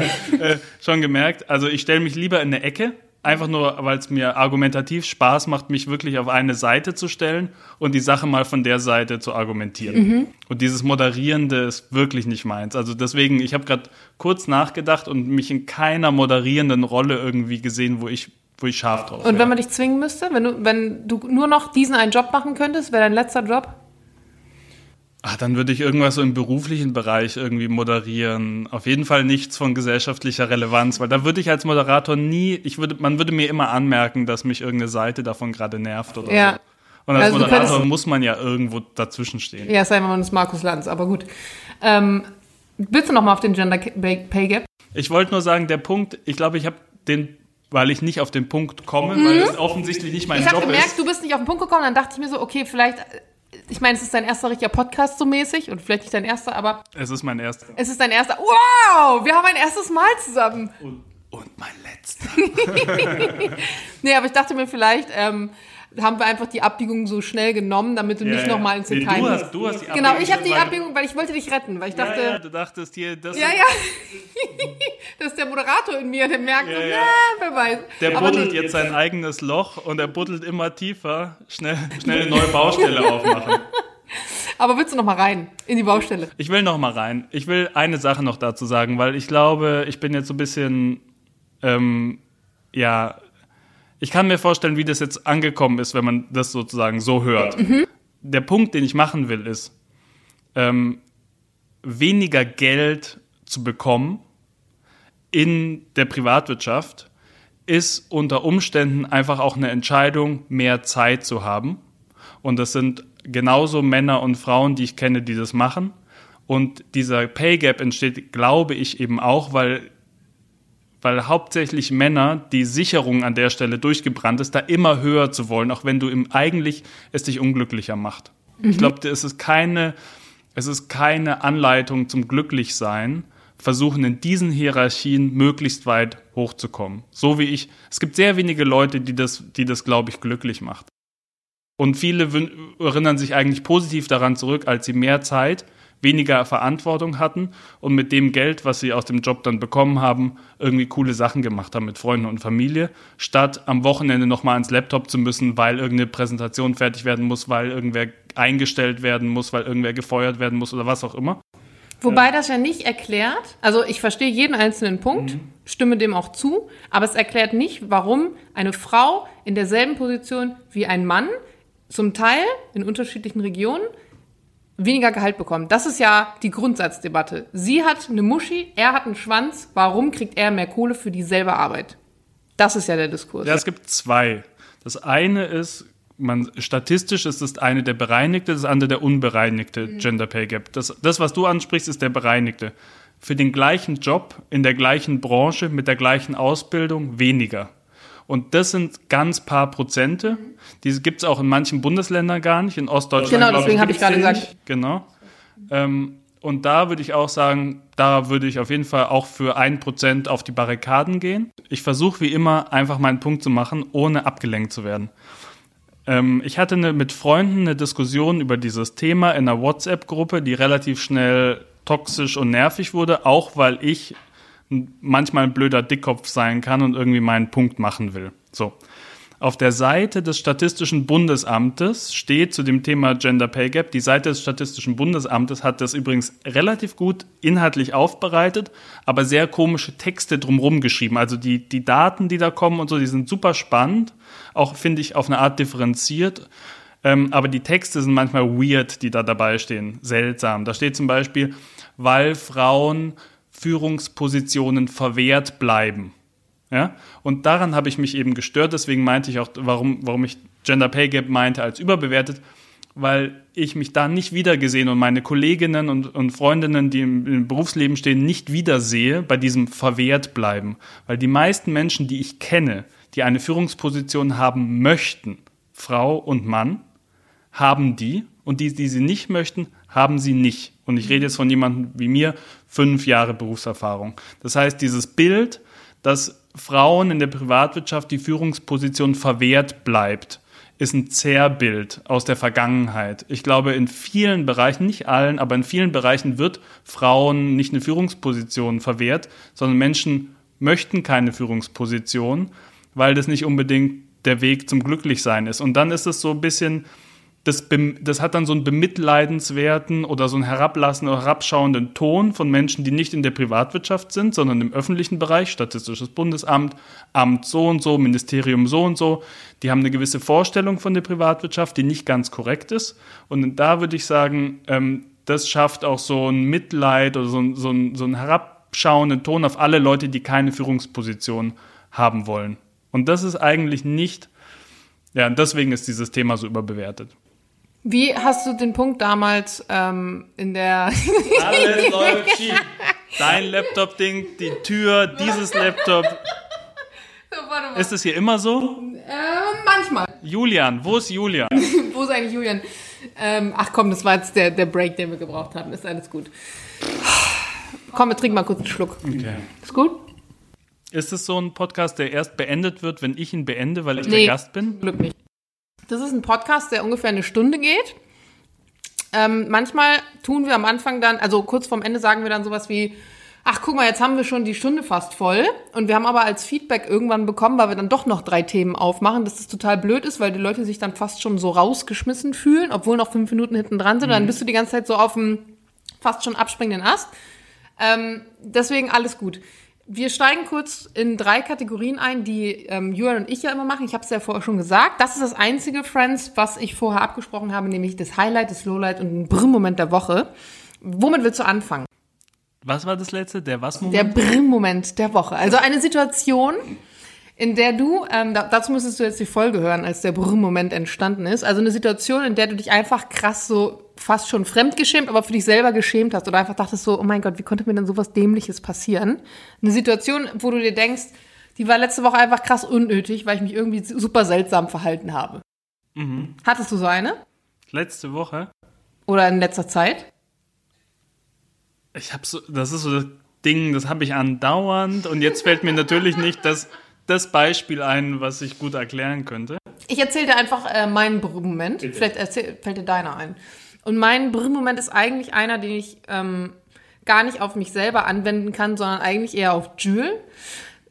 schon gemerkt. Also ich stelle mich lieber in eine Ecke, einfach nur, weil es mir argumentativ Spaß macht, mich wirklich auf eine Seite zu stellen und die Sache mal von der Seite zu argumentieren. Und dieses Moderierende ist wirklich nicht meins. Also deswegen, ich habe gerade kurz nachgedacht und mich in keiner moderierenden Rolle irgendwie gesehen, wo ich, wo ich scharf drauf Und wäre. wenn man dich zwingen müsste, wenn du, wenn du nur noch diesen einen Job machen könntest, wäre dein letzter Job? Ach, dann würde ich irgendwas so im beruflichen Bereich irgendwie moderieren. Auf jeden Fall nichts von gesellschaftlicher Relevanz, weil da würde ich als Moderator nie, ich würde, man würde mir immer anmerken, dass mich irgendeine Seite davon gerade nervt oder Ja. so. Und als Also Moderator könntest- muss man ja irgendwo dazwischen stehen. Ja, sei mal das Markus Lanz, aber gut. Ähm, willst du nochmal auf den Gender Pay Gap? Ich wollte nur sagen, der Punkt, ich glaube, ich habe den, weil ich nicht auf den Punkt komme, weil es offensichtlich nicht mein Mhm. Ich habe Job gemerkt, ist. du bist nicht auf den Punkt gekommen, dann dachte ich mir so, okay, vielleicht, ich meine, es ist dein erster richtiger Podcast so mäßig und vielleicht nicht dein erster, aber Es ist mein erster. es ist dein erster. Wow, wir haben ein erstes Mal zusammen. Und, und mein letzter. Nee, aber ich dachte mir vielleicht, ähm, haben wir einfach die Abbiegung so schnell genommen, damit du Ja, nicht ja. nochmal ins Nee, Detail du musst. hast- du hast die Genau, Abbiegung ich habe die Abbiegung, weil ich wollte dich retten, weil ich dachte, ja, ja, du dachtest hier, das Ja, ja. das ist der Moderator in mir, der merkt, Ja, so, ja. ja, wer weiß. Der Aber buddelt nee. jetzt sein eigenes Loch und er buddelt immer tiefer. Schnell, schnell eine neue Baustelle aufmachen. Aber willst du noch mal rein in die Baustelle? Ich will noch mal rein. Ich will eine Sache noch dazu sagen, weil ich glaube, ich bin jetzt so ein bisschen, ähm, ja, ich kann mir vorstellen, wie das jetzt angekommen ist, wenn man das sozusagen so hört. Der Punkt, den ich machen will, ist, ähm, weniger Geld zu bekommen in der Privatwirtschaft ist unter Umständen einfach auch eine Entscheidung, mehr Zeit zu haben. Und das sind genauso Männer und Frauen, die ich kenne, die das machen. Und dieser Pay Gap entsteht, glaube ich, eben auch, weil, weil hauptsächlich Männer die Sicherung an der Stelle durchgebrannt ist, da immer höher zu wollen, auch wenn du im eigentlich es dich unglücklicher macht. Ich glaube, es ist keine, es ist keine Anleitung zum Glücklichsein, versuchen in diesen Hierarchien möglichst weit hochzukommen. So wie ich. Es gibt sehr wenige Leute, die das, die das, glaube ich, glücklich macht. Und viele erinnern sich eigentlich positiv daran zurück, als sie mehr Zeit, weniger Verantwortung hatten und mit dem Geld, was sie aus dem Job dann bekommen haben, irgendwie coole Sachen gemacht haben mit Freunden und Familie, statt am Wochenende nochmal ans Laptop zu müssen, weil irgendeine Präsentation fertig werden muss, weil irgendwer eingestellt werden muss, weil irgendwer gefeuert werden muss oder was auch immer. Wobei das ja nicht erklärt, also ich verstehe jeden einzelnen Punkt, stimme dem auch zu, aber es erklärt nicht, warum eine Frau in derselben Position wie ein Mann zum Teil in unterschiedlichen Regionen weniger Gehalt bekommen. Das ist ja die Grundsatzdebatte. Sie hat eine Muschi, er hat einen Schwanz. Warum kriegt er mehr Kohle für dieselbe Arbeit? Das ist ja der Diskurs. Ja, es gibt zwei. Das eine ist, man, statistisch ist das eine der bereinigte, das andere der unbereinigte Gender Pay Gap. Das, das, was du ansprichst, ist der bereinigte. Für den gleichen Job, in der gleichen Branche, mit der gleichen Ausbildung weniger. Und das sind ganz paar Prozente. Diese gibt es auch in manchen Bundesländern gar nicht. In Ostdeutschland. Genau, deswegen habe ich gerade gesagt. Genau. Ähm, und da würde ich auch sagen, da würde ich auf jeden Fall auch für ein Prozent auf die Barrikaden gehen. Ich versuche wie immer einfach meinen Punkt zu machen, ohne abgelenkt zu werden. Ähm, ich hatte eine, mit Freunden eine Diskussion über dieses Thema in einer WhatsApp-Gruppe, die relativ schnell toxisch und nervig wurde, auch weil ich manchmal ein blöder Dickkopf sein kann und irgendwie meinen Punkt machen will. So. Auf der Seite des Statistischen Bundesamtes steht zu dem Thema Gender Pay Gap, die Seite des Statistischen Bundesamtes hat das übrigens relativ gut inhaltlich aufbereitet, aber sehr komische Texte drumherum geschrieben. Also die, die Daten, die da kommen und so, die sind super spannend, auch finde ich auf eine Art differenziert. Ähm, aber die Texte sind manchmal weird, die da dabei stehen. Seltsam. Da steht zum Beispiel, weil Frauen Führungspositionen verwehrt bleiben. Ja? Und daran habe ich mich eben gestört. Deswegen meinte ich auch, warum, warum ich Gender Pay Gap meinte als überbewertet, weil ich mich da nicht wiedergesehen und meine Kolleginnen und, und Freundinnen, die im, im Berufsleben stehen, nicht wiedersehe bei diesem verwehrt bleiben. Weil die meisten Menschen, die ich kenne, die eine Führungsposition haben möchten, Frau und Mann, haben die und die, die sie nicht möchten, haben sie nicht. Und ich rede jetzt von jemandem wie mir, fünf Jahre Berufserfahrung. Das heißt, dieses Bild, dass Frauen in der Privatwirtschaft die Führungsposition verwehrt bleibt, ist ein Zerrbild aus der Vergangenheit. Ich glaube, in vielen Bereichen, nicht allen, aber in vielen Bereichen wird Frauen nicht eine Führungsposition verwehrt, sondern Menschen möchten keine Führungsposition, weil das nicht unbedingt der Weg zum Glücklichsein ist. Und dann ist es so ein bisschen, das, das hat dann so einen bemitleidenswerten oder so einen herablassenden oder herabschauenden Ton von Menschen, die nicht in der Privatwirtschaft sind, sondern im öffentlichen Bereich, Statistisches Bundesamt, Amt so und so, Ministerium so und so. Die haben eine gewisse Vorstellung von der Privatwirtschaft, die nicht ganz korrekt ist. Und da würde ich sagen, ähm, das schafft auch so ein Mitleid oder so, so, so einen herabschauenden Ton auf alle Leute, die keine Führungsposition haben wollen. Und das ist eigentlich nicht, ja, deswegen ist dieses Thema so überbewertet. Wie hast du den Punkt damals ähm, in der Alles läuft schief. Dein Laptop-Ding, die Tür, dieses Laptop. Warte mal. Ist es hier immer so? äh, manchmal. Julian, wo ist Julian? Wo ist eigentlich Julian? Ähm, ach komm, das war jetzt der, der Break, den wir gebraucht haben. Ist alles gut. Komm, wir trinken mal kurz einen Schluck. Okay. Ist gut? Ist es so ein Podcast, der erst beendet wird, wenn ich ihn beende, weil ich Nee. der Gast bin? Glück nicht. Das ist ein Podcast, der ungefähr eine Stunde geht. Ähm, manchmal tun wir am Anfang dann, also kurz vorm Ende sagen wir dann sowas wie, ach guck mal, jetzt haben wir schon die Stunde fast voll. Und wir haben aber als Feedback irgendwann bekommen, weil wir dann doch noch drei Themen aufmachen, dass das total blöd ist, weil die Leute sich dann fast schon so rausgeschmissen fühlen, obwohl noch fünf Minuten hinten dran sind. Und dann bist du die ganze Zeit so auf dem fast schon abspringenden Ast. Ähm, deswegen alles gut. Wir steigen kurz in drei Kategorien ein, die ähm, Julian und ich ja immer machen. Ich habe es ja vorher schon gesagt. Das ist das einzige, Friends, was ich vorher abgesprochen habe, nämlich das Highlight, das Lowlight und ein Brr-Moment der Woche. Womit willst du anfangen? Was war das letzte? Der was Moment? Der Brr-Moment der Woche. Also eine Situation, in der du, ähm, da, dazu müsstest du jetzt die Folge hören, als der Brr-Moment entstanden ist. Also eine Situation, in der du dich einfach krass so fast schon fremdgeschämt, aber für dich selber geschämt hast oder einfach dachtest so, oh mein Gott, wie konnte mir denn sowas Dämliches passieren? Eine Situation, wo du dir denkst, die war letzte Woche einfach krass unnötig, weil ich mich irgendwie super seltsam verhalten habe. Hattest du so eine? Letzte Woche. Oder in letzter Zeit? Ich habe so, das ist so das Ding, das habe ich andauernd und jetzt fällt mir natürlich nicht das, das Beispiel ein, was ich gut erklären könnte. Ich erzähle dir einfach äh, meinen Brr-Moment. Vielleicht erzähl, fällt dir deiner ein. Und mein Brr-Moment ist eigentlich einer, den ich ähm, gar nicht auf mich selber anwenden kann, sondern eigentlich eher auf Jules.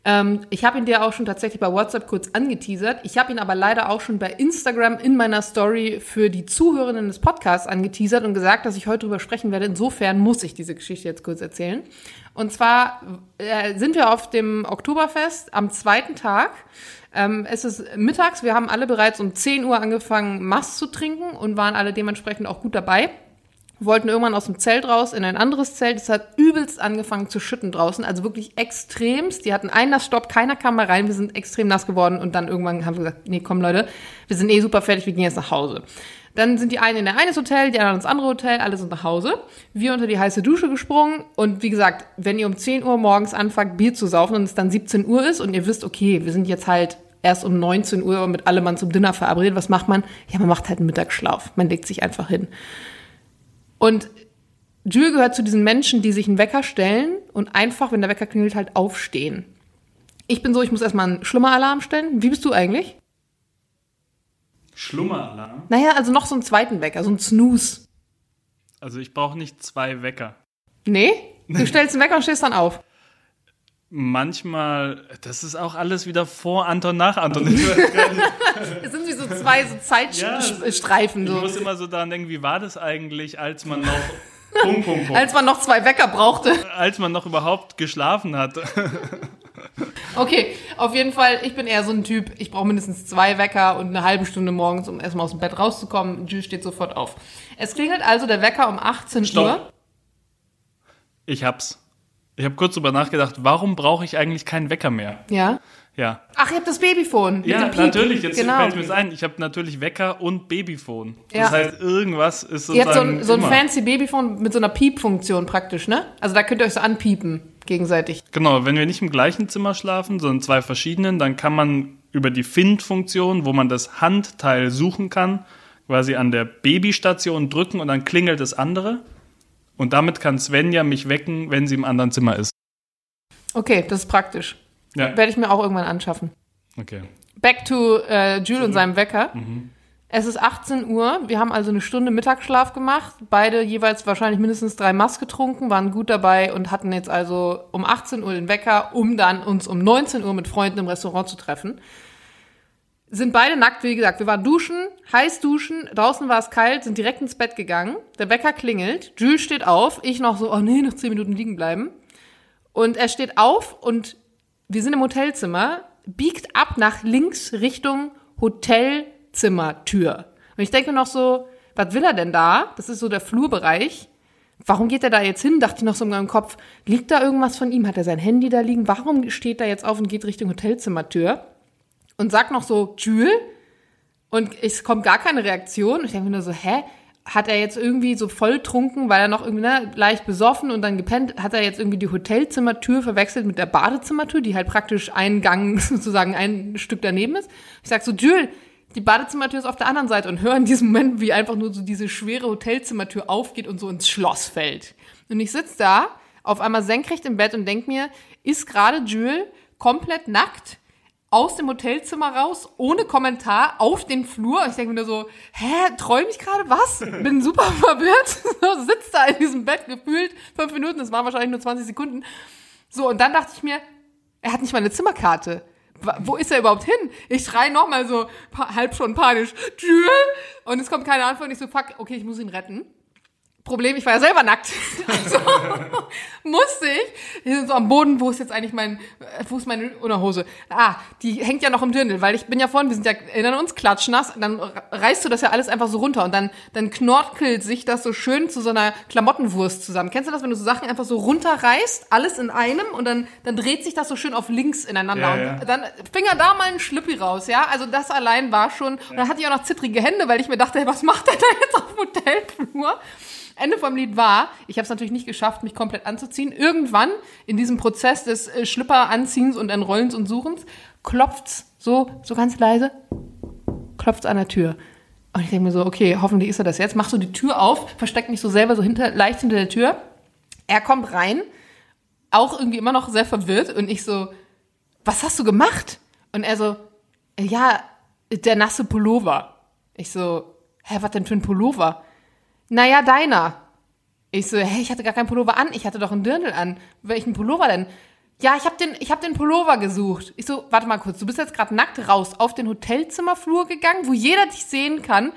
Ähm, ich habe ihn dir auch schon tatsächlich bei WhatsApp kurz angeteasert. Ich habe ihn aber leider auch schon bei Instagram in meiner Story für die Zuhörerinnen des Podcasts angeteasert und gesagt, dass ich heute drüber sprechen werde. Insofern muss ich diese Geschichte jetzt kurz erzählen. Und zwar äh, sind wir auf dem Oktoberfest am zweiten Tag. Ähm, es ist mittags, wir haben alle bereits um 10 Uhr angefangen, Mast zu trinken und waren alle dementsprechend auch gut dabei. Wollten irgendwann aus dem Zelt raus in ein anderes Zelt. Es hat übelst angefangen zu schütten draußen, also wirklich extremst. Die hatten einen Nassstopp, keiner kam mehr rein, wir sind extrem nass geworden und dann irgendwann haben wir gesagt, nee, komm Leute, wir sind eh super fertig, wir gehen jetzt nach Hause. Dann sind die einen in der eine Hotel, die anderen ins andere Hotel, alle sind nach Hause. Wir unter die heiße Dusche gesprungen und wie gesagt, wenn ihr um 10 Uhr morgens anfangt, Bier zu saufen und es dann 17 Uhr ist und ihr wisst, okay, wir sind jetzt halt erst um 19 Uhr mit allem Mann zum Dinner verabredet, was macht man? Ja, man macht halt einen Mittagsschlaf. Man legt sich einfach hin. Und Jules gehört zu diesen Menschen, die sich einen Wecker stellen und einfach, wenn der Wecker klingelt, halt aufstehen. Ich bin so, ich muss erstmal einen Schlummeralarm stellen. Wie bist du eigentlich? Schlummeralarm? Naja, also noch so einen zweiten Wecker, so einen Snooze. Also ich brauche nicht zwei Wecker. Nee? Du stellst den Wecker und stehst dann auf. Manchmal, das ist auch alles wieder vor Anton, nach Anton. Ich, Es sind wie so zwei so Zeitstreifen. ich So. muss immer so daran denken, wie war das eigentlich, als man noch Punkt, Punkt, Punkt, Als man noch zwei Wecker brauchte. als man noch überhaupt geschlafen hat. Okay, auf jeden Fall, ich bin eher so ein Typ, ich brauche mindestens zwei Wecker und eine halbe Stunde morgens, um erstmal aus dem Bett rauszukommen. Jules steht sofort auf. Es klingelt also der Wecker um 18 Stopp. Uhr. Ich hab's. Ich habe kurz drüber nachgedacht, warum brauche ich eigentlich keinen Wecker mehr? Ja. Ja. Ach, ihr habt das Babyphone. mit Ja, natürlich, jetzt genau. fällt mir ein, ich habe natürlich Wecker und Babyphone. Ja. Das heißt, irgendwas ist Ihr habt so sozusagen ein, so ein fancy Babyphone mit so einer Piep-Funktion praktisch, ne? Also da könnt ihr euch so anpiepen gegenseitig. Genau, wenn wir nicht im gleichen Zimmer schlafen, sondern zwei verschiedenen, dann kann man über die Find-Funktion, wo man das Handteil suchen kann, quasi an der Babystation drücken und dann klingelt das andere. Und damit kann Svenja mich wecken, wenn sie im anderen Zimmer ist. Okay, das ist praktisch. Ja. Werde ich mir auch irgendwann anschaffen. Okay. Back to äh, Jules und seinem Wecker. Es ist 18 Uhr. Wir haben also eine Stunde Mittagsschlaf gemacht. Beide jeweils wahrscheinlich mindestens drei Mass getrunken, waren gut dabei und hatten jetzt also um 18 Uhr den Wecker, um dann uns um 19 Uhr mit Freunden im Restaurant zu treffen. Sind beide nackt, wie gesagt. Wir waren duschen, heiß duschen, draußen war es kalt, sind direkt ins Bett gegangen. Der Wecker klingelt, Jules steht auf, ich noch so, oh nee, noch 10 Minuten liegen bleiben. Und er steht auf und wir sind im Hotelzimmer, biegt ab nach links Richtung Hotelzimmertür. Und ich denke noch so, was will er denn da? Das ist so der Flurbereich. Warum geht er da jetzt hin? Dachte ich noch so in meinem Kopf. Liegt da irgendwas von ihm? Hat er sein Handy da liegen? Warum steht er jetzt auf und geht Richtung Hotelzimmertür? Und sagt noch so, Jules? Und es kommt gar keine Reaktion. Ich denke mir nur so, hä? Hat er jetzt irgendwie so voll trunken, weil er noch irgendwie ne, leicht besoffen und dann gepennt, hat er jetzt irgendwie die Hotelzimmertür verwechselt mit der Badezimmertür, die halt praktisch ein Gang sozusagen ein Stück daneben ist. Ich sag so, Jules, die Badezimmertür ist auf der anderen Seite und höre in diesem Moment, wie einfach nur so diese schwere Hotelzimmertür aufgeht und so ins Schloss fällt. Und ich sitz da, auf einmal senkrecht im Bett und denk mir, ist gerade Jules komplett nackt aus dem Hotelzimmer raus, ohne Kommentar, auf den Flur. Ich denke mir nur so, hä, träume ich gerade was? Bin super verwirrt. So, Sitz da in diesem Bett gefühlt fünf Minuten, das waren wahrscheinlich nur 20 Sekunden. So, und dann dachte ich mir, er hat nicht mal eine Zimmerkarte. Wo ist er überhaupt hin? Ich schreie nochmal so halb schon panisch, Jules! Und es kommt keine Antwort. Und ich so, fuck, okay, ich muss ihn retten. Problem, ich war ja selber nackt. Also musste ich. Wir sind so am Boden, wo ist jetzt eigentlich mein, wo ist meine Unterhose? Ah, die hängt ja noch im Dirndl, weil ich bin ja vorhin, wir sind ja, erinnern uns, klatschnass, dann reißt du das ja alles einfach so runter und dann, dann knorkelt sich das so schön zu so einer Klamottenwurst zusammen. Kennst du das, wenn du so Sachen einfach so runterreißt, alles in einem und dann, dann dreht sich das so schön auf links ineinander Ja, ja. und dann fing er da mal ein Schlüppi raus, ja? Also das allein war schon, und dann hatte ich auch noch zittrige Hände, weil ich mir dachte, hey, was macht er da jetzt auf dem Hotelflur? Ende vom Lied war, ich habe es natürlich nicht geschafft, mich komplett anzuziehen. Irgendwann in diesem Prozess des äh, Schlipperanziehens und Entrollens und Suchens klopft's so, so ganz leise, klopft's an der Tür. Und ich denke mir so, okay, hoffentlich ist er das jetzt. Mach so die Tür auf, versteck mich so selber so hinter, leicht hinter der Tür. Er kommt rein, auch irgendwie immer noch sehr verwirrt und ich so, was hast du gemacht? Und er so, ja, der nasse Pullover. Ich so, hä, was denn für ein Pullover? Naja, deiner. Ich so, hä, ich hatte gar keinen Pullover an, ich hatte doch einen Dirndl an. Welchen Pullover denn? Ja, ich habe den, hab den Pullover gesucht. Ich so, warte mal kurz, du bist jetzt gerade nackt raus auf den Hotelzimmerflur gegangen, wo jeder dich sehen kann,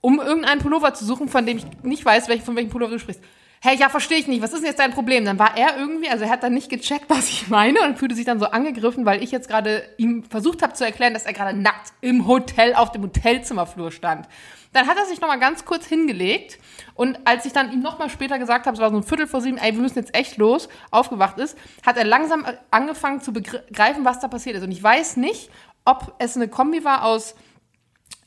um irgendeinen Pullover zu suchen, von dem ich nicht weiß, welch, von welchem Pullover du sprichst. Hey, ja, verstehe ich nicht, was ist denn jetzt dein Problem? Dann war er irgendwie, also er hat dann nicht gecheckt, was ich meine und fühlte sich dann so angegriffen, weil ich jetzt gerade ihm versucht habe zu erklären, dass er gerade nackt im Hotel auf dem Hotelzimmerflur stand. Dann hat er sich nochmal ganz kurz hingelegt und als ich dann ihm nochmal später gesagt habe, es war so ein Viertel vor sieben, ey, wir müssen jetzt echt los, aufgewacht ist, hat er langsam angefangen zu begreifen, was da passiert ist. Und ich weiß nicht, ob es eine Kombi war aus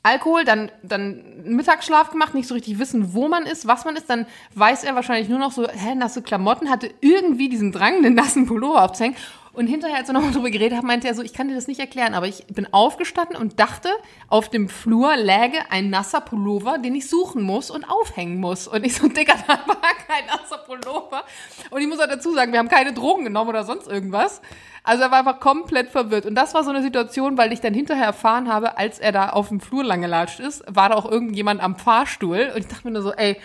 Alkohol, dann, dann Mittagsschlaf gemacht, nicht so richtig wissen, wo man ist, was man ist, dann weiß er wahrscheinlich nur noch so, hä, nasse Klamotten, hatte irgendwie diesen Drang, den nassen Pullover aufzuhängen. Und hinterher, als wir nochmal drüber geredet haben, meinte er so, ich kann dir das nicht erklären, aber ich bin aufgestanden und dachte, auf dem Flur läge ein nasser Pullover, den ich suchen muss und aufhängen muss. Und ich so, Digga, da war kein nasser Pullover. Und ich muss auch dazu sagen, wir haben keine Drogen genommen oder sonst irgendwas. Also er war einfach komplett verwirrt. Und das war so eine Situation, weil ich dann hinterher erfahren habe, als er da auf dem Flur lang gelatscht ist, war da auch irgendjemand am Fahrstuhl. Und ich dachte mir nur so, ey,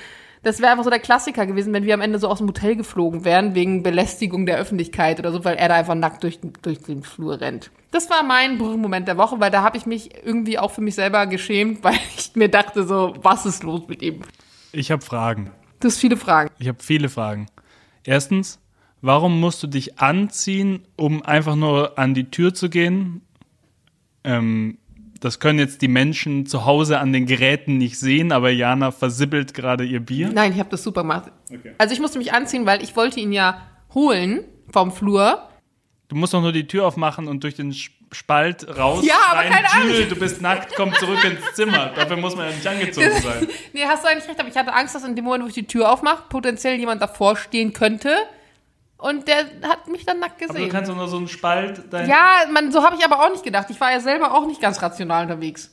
das wäre einfach so der Klassiker gewesen, wenn wir am Ende so aus dem Hotel geflogen wären, wegen Belästigung der Öffentlichkeit oder so, weil er da einfach nackt durch, durch den Flur rennt. Das war mein Moment der Woche, weil da habe ich mich irgendwie auch für mich selber geschämt, weil ich mir dachte so, was ist los mit ihm? Ich habe Fragen. Du hast viele Fragen. Ich habe viele Fragen. Erstens, warum musst du dich anziehen, um einfach nur an die Tür zu gehen? Ähm, das können jetzt die Menschen zu Hause an den Geräten nicht sehen, aber Jana versibbelt gerade ihr Bier. Nein, ich habe das super gemacht. Okay. Also ich musste mich anziehen, weil ich wollte ihn ja holen vom Flur. Du musst doch nur die Tür aufmachen und durch den Spalt raus. Ja, aber rein, keine Ahnung. Du bist nackt, komm zurück ins Zimmer. Dafür muss man ja nicht angezogen sein. nee, hast du eigentlich recht, aber ich hatte Angst, dass in dem Moment, wo ich die Tür aufmache, potenziell jemand davor stehen könnte und der hat mich dann nackt gesehen. Aber du kannst doch nur so einen Spalt. Ja, man, so habe ich aber auch nicht gedacht. Ich war ja selber auch nicht ganz rational unterwegs.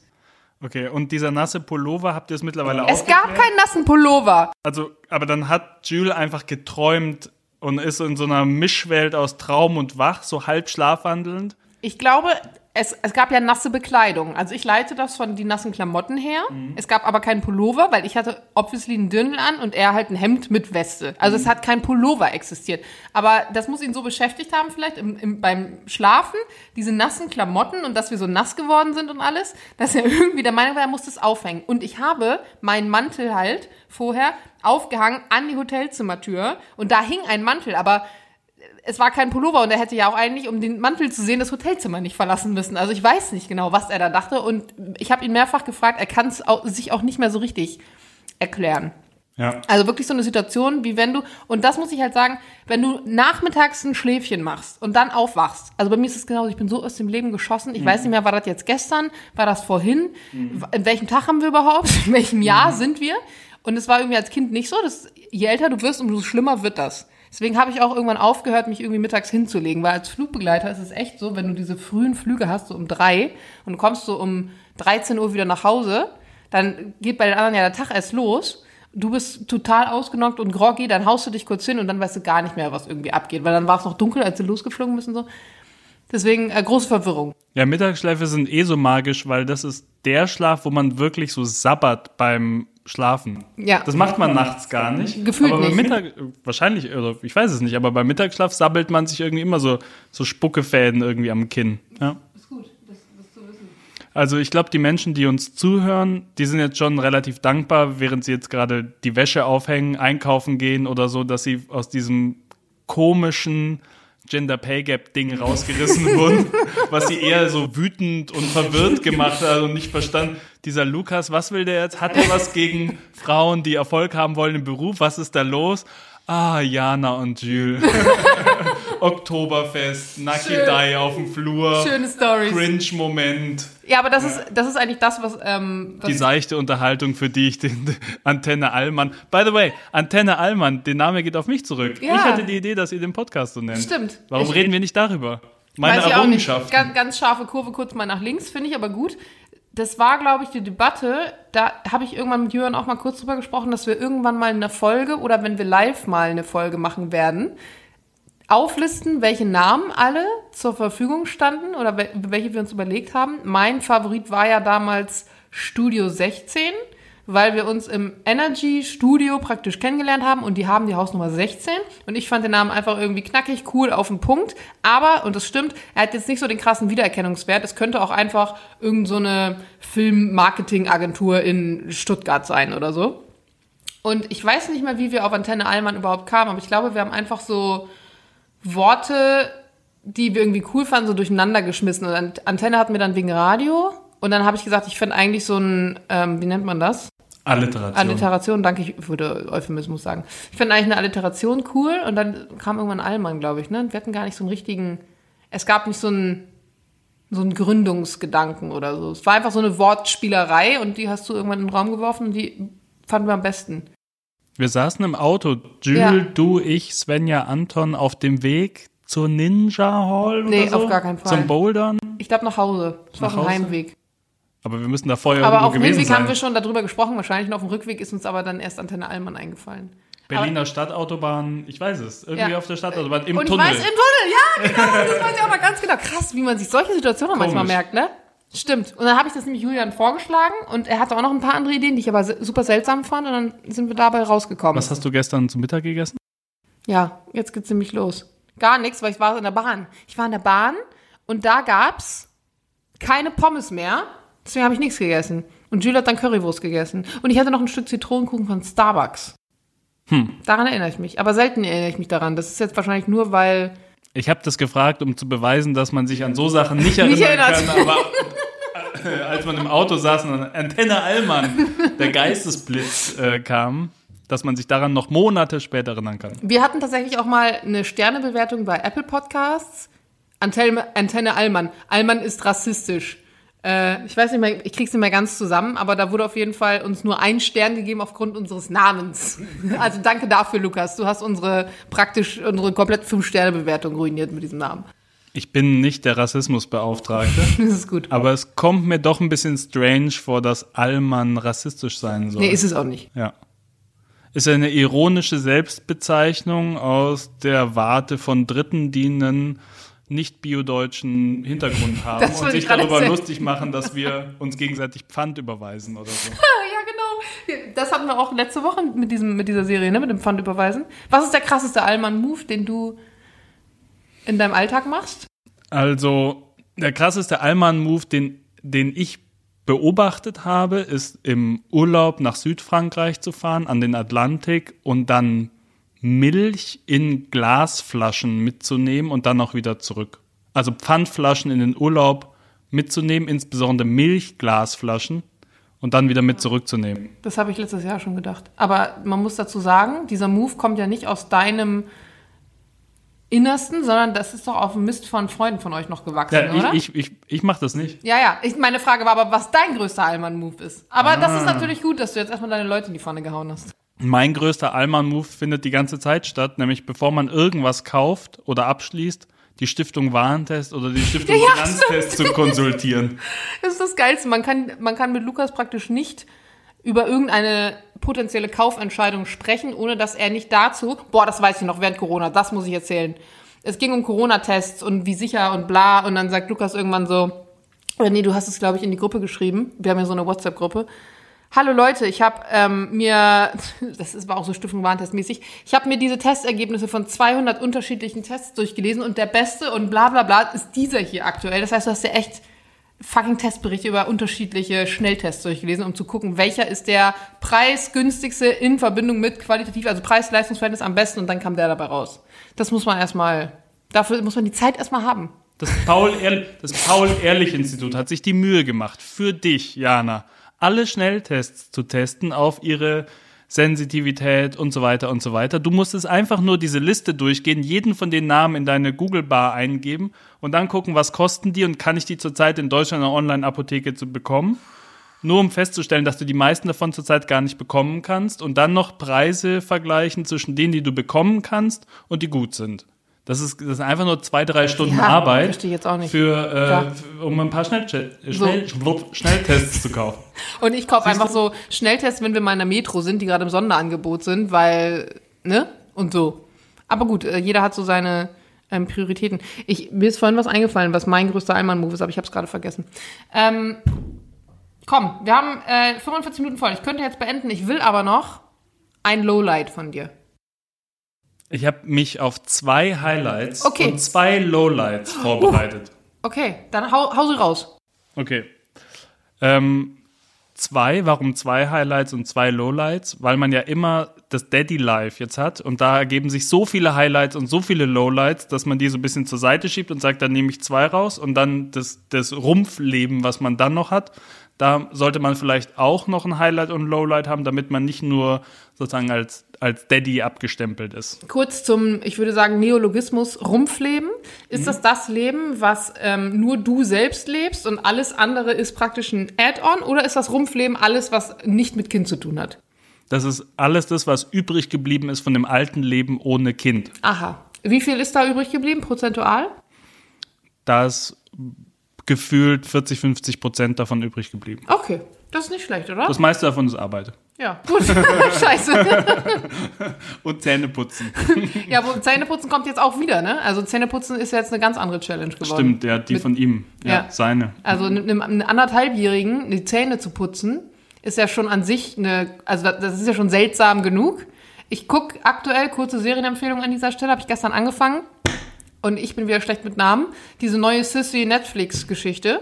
Okay, und dieser nasse Pullover, habt ihr es mittlerweile auch? Es gab keinen nassen Pullover. Also, aber dann hat Jules einfach geträumt und ist in so einer Mischwelt aus Traum und Wach, so halb schlafwandelnd. Ich glaube, es, es gab ja nasse Bekleidung. Also ich leite das von die nassen Klamotten her. Mhm. Es gab aber keinen Pullover, weil ich hatte obviously einen Dirndl an und er halt ein Hemd mit Weste. Also mhm. es hat kein Pullover existiert. Aber das muss ihn so beschäftigt haben vielleicht im, im, beim Schlafen, diese nassen Klamotten und dass wir so nass geworden sind und alles, dass er irgendwie der Meinung war, er muss das aufhängen. Und ich habe meinen Mantel halt vorher aufgehangen an die Hotelzimmertür und da hing ein Mantel, aber es war kein Pullover und er hätte ja auch eigentlich, um den Mantel zu sehen, das Hotelzimmer nicht verlassen müssen. Also ich weiß nicht genau, was er da dachte und ich habe ihn mehrfach gefragt, er kann es sich auch nicht mehr so richtig erklären. Ja. Also wirklich so eine Situation, wie wenn du, und das muss ich halt sagen, wenn du nachmittags ein Schläfchen machst und dann aufwachst. Also bei mir ist es genauso, ich bin so aus dem Leben geschossen. Ich mhm. weiß nicht mehr, war das jetzt gestern, war das vorhin? Mhm. In welchem Tag haben wir überhaupt? In welchem Jahr mhm. sind wir? Und es war irgendwie als Kind nicht so. Dass, je älter du wirst, umso schlimmer wird das. Deswegen habe ich auch irgendwann aufgehört, mich irgendwie mittags hinzulegen, weil als Flugbegleiter ist es echt so, wenn du diese frühen Flüge hast, so um drei, und du kommst so um 13 Uhr wieder nach Hause, dann geht bei den anderen ja der Tag erst los. Du bist total ausgenockt und groggy, dann haust du dich kurz hin und dann weißt du gar nicht mehr, was irgendwie abgeht, weil dann war es noch dunkel, als sie losgeflogen und so. Deswegen äh, große Verwirrung. Ja, Mittagsschläfe sind eh so magisch, weil das ist der Schlaf, wo man wirklich so sabbert beim schlafen. Ja. Das macht man nachts gar nicht. Gefühlt aber nicht. Mittag, wahrscheinlich, also ich weiß es nicht, aber beim Mittagsschlaf sabbelt man sich irgendwie immer so, so Spuckefäden irgendwie am Kinn. Ja. Ist gut, das, das zu wissen. Also ich glaube, die Menschen, die uns zuhören, die sind jetzt schon relativ dankbar, während sie jetzt gerade die Wäsche aufhängen, einkaufen gehen oder so, dass sie aus diesem komischen Gender Pay Gap Ding rausgerissen wurden, was sie eher so wütend und verwirrt gemacht hat und nicht verstanden. Dieser Lukas, was will der jetzt? Hat er was gegen Frauen, die Erfolg haben wollen im Beruf? Was ist da los? Ah, Jana und Jules. Oktoberfest, Schön. auf dem Flur. Schöne Stories. Cringe-Moment. Ja, aber das, ja. Ist, das ist eigentlich das, was, ähm, was. Die seichte Unterhaltung, für die ich den Antenne Allmann. By the way, Antenne Allmann, der Name geht auf mich zurück. Ja. Ich hatte die Idee, dass ihr den Podcast so nennt. Stimmt. Warum ich, reden wir nicht darüber? Meine Errungenschaft. Ganz, ganz scharfe Kurve kurz mal nach links, finde ich aber gut das war, glaube ich, die Debatte. Da habe ich irgendwann mit Jürgen auch mal kurz drüber gesprochen, dass wir irgendwann mal eine Folge oder wenn wir live mal eine Folge machen werden, auflisten, welche Namen alle zur Verfügung standen oder welche wir uns überlegt haben. Mein Favorit war ja damals Studio 16 weil wir uns im Energy Studio praktisch kennengelernt haben und die haben die Hausnummer 16 und ich fand den Namen einfach irgendwie knackig, cool, auf den Punkt. Aber, und das stimmt, er hat jetzt nicht so den krassen Wiedererkennungswert. Es könnte auch einfach irgendeine so Film-Marketing-Agentur in Stuttgart sein oder so. Und ich weiß nicht mehr, wie wir auf Antenne Allmann überhaupt kamen, aber ich glaube, wir haben einfach so Worte, die wir irgendwie cool fanden, so durcheinander geschmissen. Und Ant- Antenne hatten wir dann wegen Radio. Und dann habe ich gesagt, ich finde eigentlich so ein, ähm, wie nennt man das? Alliteration. Alliteration, danke, ich würde Euphemismus sagen. Ich finde eigentlich eine Alliteration cool und dann kam irgendwann Allmann, glaube ich, ne? Wir hatten gar nicht so einen richtigen, es gab nicht so einen, so einen Gründungsgedanken oder so. Es war einfach so eine Wortspielerei und die hast du irgendwann in den Raum geworfen und die fanden wir am besten. Wir saßen im Auto, Jules, Ja. du, ich, Svenja, Anton, auf dem Weg zur Ninja Hall Nee, oder so? auf gar keinen Fall. Zum Bouldern. Ich glaube nach Hause. Es war Nach auf dem Hause? Heimweg. Aber wir müssen da vorher Aber irgendwo auf dem gewesen Hinweg sein. haben wir schon darüber gesprochen wahrscheinlich und auf dem Rückweg ist uns aber dann erst Antenne Allmann eingefallen. Berliner Stadtautobahn, ich weiß es, irgendwie Ja. auf der Stadtautobahn, im und Tunnel. ich weiß, im Tunnel, ja, genau, das weiß ich auch noch ganz genau. Krass, wie man sich solche Situationen auch manchmal Komisch. merkt, ne? Stimmt. Und dann habe ich das nämlich Julian vorgeschlagen und er hatte auch noch ein paar andere Ideen, die ich aber super seltsam fand und dann sind wir dabei rausgekommen. Was hast du gestern zum Mittag gegessen? Ja, jetzt geht's nämlich los. Gar nichts, weil ich war in der Bahn. Ich war in der Bahn und da gab's keine Pommes mehr. Deswegen habe ich nichts gegessen. Und Jules hat dann Currywurst gegessen. Und ich hatte noch ein Stück Zitronenkuchen von Starbucks. Hm. Daran erinnere ich mich. Aber selten erinnere ich mich daran. Das ist jetzt wahrscheinlich nur, weil Ich habe das gefragt, um zu beweisen, dass man sich an so Sachen nicht erinnern Nicht erinnert. kann, aber äh, als man im Auto saß und an Antenne Allmann der Geistesblitz äh, kam, dass man sich daran noch Monate später erinnern kann. Wir hatten tatsächlich auch mal eine Sternebewertung bei Apple Podcasts. Antenne, Antenne Allmann. Allmann ist rassistisch. Äh, ich weiß nicht mehr, ich krieg's nicht mehr ganz zusammen, aber da wurde auf jeden Fall uns nur ein Stern gegeben aufgrund unseres Namens. Also danke dafür, Lukas. Du hast unsere praktisch unsere komplett fünf Sterne Bewertung ruiniert mit diesem Namen. Ich bin nicht der Rassismusbeauftragte, Das ist gut. aber es kommt mir doch ein bisschen strange vor, dass Allmann rassistisch sein soll. Nee, ist es auch nicht. Ja. Ist eine ironische Selbstbezeichnung aus der Warte von Dritten, die einen nicht biodeutschen Hintergrund haben Das und sich darüber erzählen. lustig machen, dass wir uns gegenseitig Pfand überweisen oder so. Ja, genau. Das hatten wir auch letzte Woche mit, diesem, mit dieser Serie, ne? mit dem Pfand überweisen. Was ist der krasseste Allmann-Move, den du in deinem Alltag machst? Also, der krasseste Allmann-Move, den, den ich beobachtet habe, ist im Urlaub nach Südfrankreich zu fahren, an den Atlantik und dann Milch in Glasflaschen mitzunehmen und dann auch wieder zurück. Also Pfandflaschen in den Urlaub mitzunehmen, insbesondere Milchglasflaschen und dann wieder mit zurückzunehmen. Das habe ich letztes Jahr schon gedacht. Aber man muss dazu sagen, dieser Move kommt ja nicht aus deinem Innersten, sondern das ist doch auf dem Mist von Freunden von euch noch gewachsen, Ja, oder? ich, ich, ich, ich mache das nicht. ja, ja. Ich, meine Frage war aber, was dein größter Allmann-Move ist. Aber das Ah. ist natürlich gut, dass du jetzt erstmal deine Leute in die Pfanne gehauen hast. Mein größter Allmann-Move findet die ganze Zeit statt, nämlich bevor man irgendwas kauft oder abschließt, die Stiftung Warentest oder die Stiftung Ja, Finanztest zu konsultieren. Das ist das Geilste. Man kann, man kann mit Lukas praktisch nicht über irgendeine potenzielle Kaufentscheidung sprechen, ohne dass er nicht dazu, boah, das weiß ich noch während Corona, das muss ich erzählen. Es ging um Corona-Tests und wie sicher und bla und dann sagt Lukas irgendwann so, nee, du hast es, glaube ich, in die Gruppe geschrieben. Wir haben ja so eine WhatsApp-Gruppe. Hallo Leute, ich habe ähm, mir, das ist, war auch so Stiftung Warentest-mäßig, ich habe mir diese Testergebnisse von 200 unterschiedlichen Tests durchgelesen und der beste und bla bla bla ist dieser hier aktuell. Das heißt, du hast ja echt fucking Testberichte über unterschiedliche Schnelltests durchgelesen, um zu gucken, welcher ist der preisgünstigste in Verbindung mit qualitativ, also Preis-Leistungsverhältnis am besten und dann kam der dabei raus. Das muss man erstmal, dafür muss man die Zeit erstmal haben. Das Paul-Ehrlich- das Paul-Ehrlich-Institut hat sich die Mühe gemacht, für dich, Jana, alle Schnelltests zu testen auf ihre Sensitivität und so weiter und so weiter. Du musstest einfach nur diese Liste durchgehen, jeden von den Namen in deine Google-Bar eingeben und dann gucken, was kosten die und kann ich die zurzeit in Deutschland in der Online-Apotheke zu bekommen. Nur um festzustellen, dass du die meisten davon zurzeit gar nicht bekommen kannst und dann noch Preise vergleichen zwischen denen, die du bekommen kannst und die gut sind. Das ist, das ist einfach nur zwei, drei Stunden Ja, Arbeit verstehe ich jetzt auch nicht. Für, äh, um ein paar Schnellchat, äh, Schnell, Schnelltests zu kaufen. Und ich kaufe einfach so Schnelltests, wenn wir mal in der Metro sind, die gerade im Sonderangebot sind, weil, ne? Und so. Aber gut, äh, jeder hat so seine ähm, Prioritäten. Ich, mir ist vorhin was eingefallen, was mein größter Einmann-Move ist, aber ich habe es gerade vergessen. Ähm, komm, wir haben äh, 45 Minuten voll. Ich könnte jetzt beenden, ich will aber noch ein Lowlight von dir. Ich habe mich auf zwei Highlights Okay. und zwei Lowlights vorbereitet. Okay, dann hau, hau sie raus. Okay. Ähm, zwei. Warum zwei Highlights und zwei Lowlights? Weil man ja immer das Daddy Life jetzt hat und da ergeben sich so viele Highlights und so viele Lowlights, dass man die so ein bisschen zur Seite schiebt und sagt, dann nehme ich zwei raus und dann das, das Rumpfleben, was man dann noch hat, da sollte man vielleicht auch noch ein Highlight und ein Lowlight haben, damit man nicht nur sozusagen als, als Daddy abgestempelt ist. Kurz zum, ich würde sagen, Neologismus Rumpfleben. Ist das das Leben, was ähm, nur du selbst lebst und alles andere ist praktisch ein Add-on? Oder ist das Rumpfleben alles, was nicht mit Kind zu tun hat? Das ist alles das, was übrig geblieben ist von dem alten Leben ohne Kind. Aha. Wie viel ist da übrig geblieben, prozentual? Da ist gefühlt 40, 50 Prozent davon übrig geblieben. Okay, das ist nicht schlecht, oder? Das meiste davon ist Arbeit. ja, gut. Scheiße. Und Zähne putzen. Ja, wo Zähneputzen kommt jetzt auch wieder, ne? Also Zähneputzen ist jetzt eine ganz andere Challenge geworden. Stimmt, ja, die Mit- von ihm. Ja, Ja. seine. Also einem, einem anderthalbjährigen die Zähne zu putzen, ist ja schon an sich eine, also das- das ist ja schon seltsam genug. Ich gucke aktuell, kurze Serienempfehlung an dieser Stelle, habe ich gestern angefangen. Und ich bin wieder schlecht mit Namen. Diese neue Sissy Netflix-Geschichte.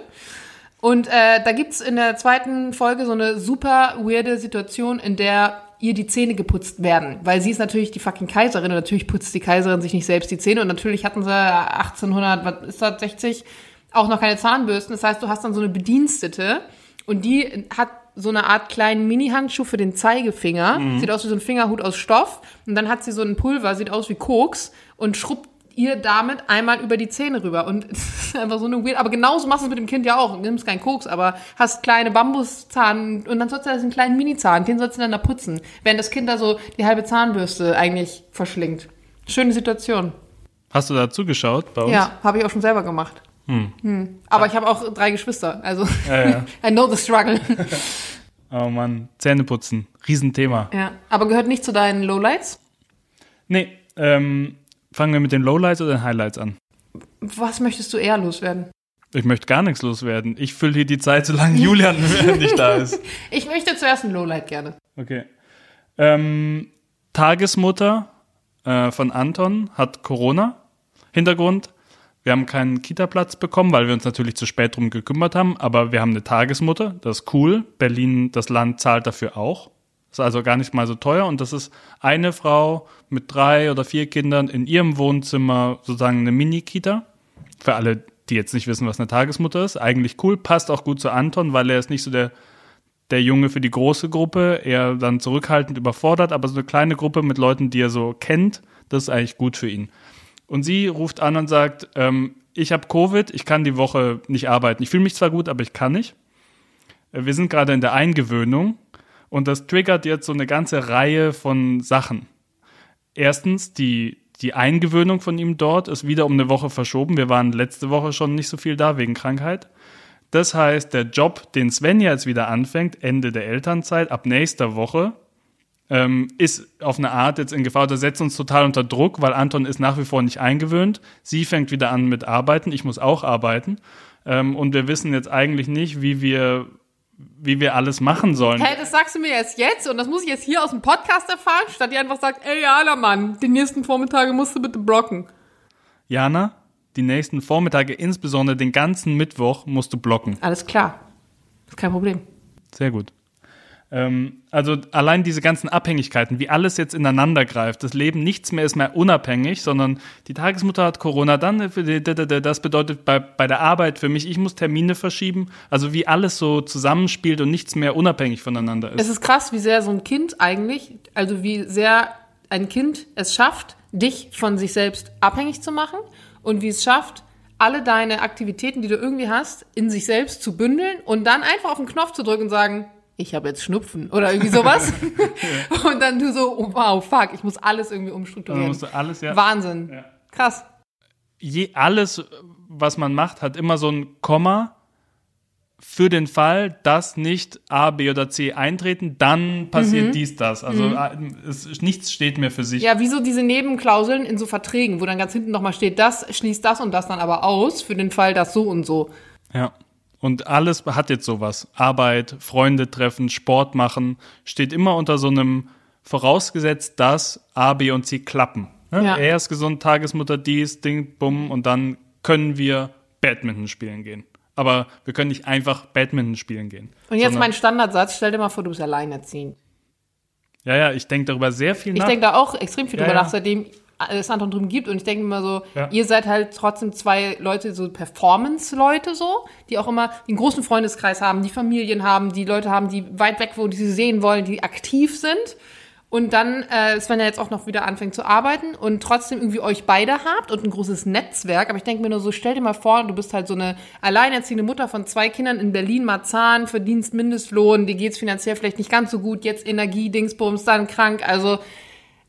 Und äh, da gibt's in der zweiten Folge so eine super weirde Situation, in der ihr die Zähne geputzt werden. Weil sie ist natürlich die fucking Kaiserin und natürlich putzt die Kaiserin sich nicht selbst die Zähne. Und natürlich hatten sie 1800, was ist das, 60, auch noch keine Zahnbürsten. Das heißt, du hast dann so eine Bedienstete und die hat so eine Art kleinen Mini-Handschuh für den Zeigefinger. Sieht aus wie so ein Fingerhut aus Stoff. Und dann hat sie so ein Pulver, sieht aus wie Koks und schrubbt ihr damit einmal über die Zähne rüber. Und es ist einfach so eine weird, aber genauso machst du es mit dem Kind ja auch. Du nimmst keinen Koks, aber hast kleine Bambuszahn und dann sollst du das einen kleinen Mini-Zahn, den sollst du dann da putzen. Während das Kind da so die halbe Zahnbürste eigentlich verschlingt. Schöne Situation. Hast du da zugeschaut bei uns? Ja, habe ich auch schon selber gemacht. Hm. Aber ich habe auch drei Geschwister, also Ja, ja. I know the struggle. Oh Mann, Zähne putzen. Riesenthema. ja, aber gehört nicht zu deinen Lowlights? Nee, ähm, fangen wir mit den Lowlights oder den Highlights an? Was möchtest du eher loswerden? Ich möchte gar nichts loswerden. Ich fülle hier die Zeit, solange Julian nicht da ist. Ich möchte zuerst ein Lowlight gerne. Okay. Ähm, Tagesmutter äh, von Anton hat Corona. Hintergrund, wir haben keinen Kita-Platz bekommen, weil wir uns natürlich zu spät drum gekümmert haben, aber wir haben eine Tagesmutter, das ist cool. Berlin, das Land zahlt dafür auch. Ist also gar nicht mal so teuer und das ist eine Frau mit drei oder vier Kindern in ihrem Wohnzimmer sozusagen eine Mini-Kita. Für alle, die jetzt nicht wissen, was eine Tagesmutter ist, eigentlich cool, passt auch gut zu Anton, weil er ist nicht so der der Junge für die große Gruppe, eher dann zurückhaltend überfordert, aber so eine kleine Gruppe mit Leuten, die er so kennt, das ist eigentlich gut für ihn. Und sie ruft an und sagt, ähm, ich habe Covid, ich kann die Woche nicht arbeiten. Ich fühle mich zwar gut, aber ich kann nicht. Äh, Wir sind gerade in der Eingewöhnung und das triggert jetzt so eine ganze Reihe von Sachen. Erstens, die, die Eingewöhnung von ihm dort ist wieder um eine Woche verschoben. Wir waren letzte Woche schon nicht so viel da wegen Krankheit. Das heißt, der Job, den Svenja jetzt wieder anfängt, Ende der Elternzeit, ab nächster Woche, ähm, ist auf eine Art jetzt in Gefahr. Das setzt uns total unter Druck, weil Anton ist nach wie vor nicht eingewöhnt. Sie fängt wieder an mit Arbeiten. Ich muss auch arbeiten. Ähm, und wir wissen jetzt eigentlich nicht, wie wir, wie wir alles machen sollen. Hä, das sagst du mir erst jetzt und das muss ich jetzt hier aus dem Podcast erfahren, statt ihr einfach sagt, ey, Jana, Mann, die nächsten Vormittage musst du bitte blocken. Jana, die nächsten Vormittage, insbesondere den ganzen Mittwoch, musst du blocken. Alles klar. Ist kein Problem. Sehr gut. Ähm, also allein diese ganzen Abhängigkeiten, wie alles jetzt ineinander greift, das Leben nichts mehr ist mehr unabhängig, sondern die Tagesmutter hat Corona, dann äh, das bedeutet bei, bei der Arbeit für mich, ich muss Termine verschieben, also wie alles so zusammenspielt und nichts mehr unabhängig voneinander ist. Es ist krass, wie sehr so ein Kind eigentlich, also wie sehr ein Kind es schafft, dich von sich selbst abhängig zu machen und wie es schafft, alle deine Aktivitäten, die du irgendwie hast, in sich selbst zu bündeln und dann einfach auf den Knopf zu drücken und sagen, ich habe jetzt Schnupfen oder irgendwie sowas. und dann du so, oh, wow, fuck, ich muss alles irgendwie umstrukturieren. musst du alles, ja. Wahnsinn. Ja. Krass. je, alles, was man macht, hat immer so ein Komma für den Fall, dass nicht A, B oder C eintreten, dann passiert dies, das. Also äh, es, nichts steht mehr für sich. Ja, wieso diese Nebenklauseln in so Verträgen, wo dann ganz hinten nochmal steht, das schließt das und das dann aber aus, für den Fall, dass so und so. Ja. Und alles hat jetzt sowas. Arbeit, Freunde treffen, Sport machen, steht immer unter so einem vorausgesetzt, dass A, B und C klappen. Ne? Ja. Er ist gesund, Tagesmutter, dies, Ding, bumm, und dann können wir Badminton spielen gehen. aber wir können nicht einfach Badminton spielen gehen. Und jetzt mein Standardsatz, stell dir mal vor, du bist alleinerziehend. Ja, ja, ich denke darüber sehr viel Ich nach. denke da auch extrem viel Ja, drüber ja. nach, seitdem es Anton drüben gibt. Und ich denke immer so, Ja. ihr seid halt trotzdem zwei Leute, so Performance-Leute so, die auch immer den großen Freundeskreis haben, die Familien haben, die Leute haben, die weit weg wohnen, die sie sehen wollen, die aktiv sind. Und dann, äh, Sven ja jetzt auch noch wieder anfängt zu arbeiten und trotzdem irgendwie euch beide habt und ein großes Netzwerk. Aber ich denke mir nur so, stell dir mal vor, du bist halt so eine alleinerziehende Mutter von zwei Kindern in Berlin-Marzahn, verdienst Mindestlohn, dir geht's finanziell vielleicht nicht ganz so gut, jetzt Energie, Dingsbums, dann krank. Also,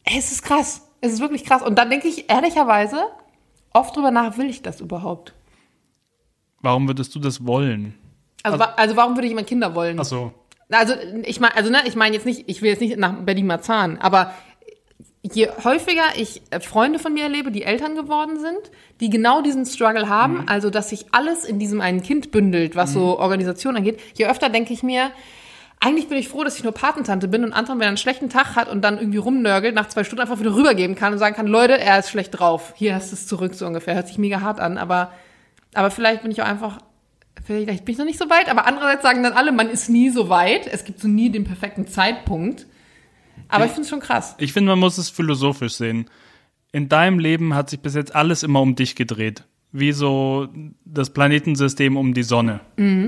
es ist krass. Es ist wirklich krass. Und dann denke ich ehrlicherweise oft drüber nach, will ich das überhaupt? Warum würdest du das wollen? Also, wa- also warum würde ich immer Kinder wollen? Ach so. Also ich meine, also ne, ich meine jetzt nicht, ich will jetzt nicht nach Berlin-Marzahn, aber je häufiger ich äh, Freunde von mir erlebe, die Eltern geworden sind, die genau diesen Struggle haben, also dass sich alles in diesem einen Kind bündelt, was so Organisation angeht, je öfter denke ich mir, eigentlich bin ich froh, dass ich nur Patentante bin und Anton, wenn er einen schlechten Tag hat und dann irgendwie rumnörgelt, nach zwei Stunden einfach wieder rübergeben kann und sagen kann, Leute, er ist schlecht drauf, hier hast du es zurück, so ungefähr. Hört sich mega hart an, aber, aber vielleicht bin ich auch einfach Vielleicht bin ich noch nicht so weit, aber andererseits sagen dann alle, man ist nie so weit. Es gibt so nie den perfekten Zeitpunkt. Aber ich finde es schon krass. Ich finde, man muss es philosophisch sehen. In deinem Leben hat sich bis jetzt alles immer um dich gedreht. Wie so das Planetensystem um die Sonne.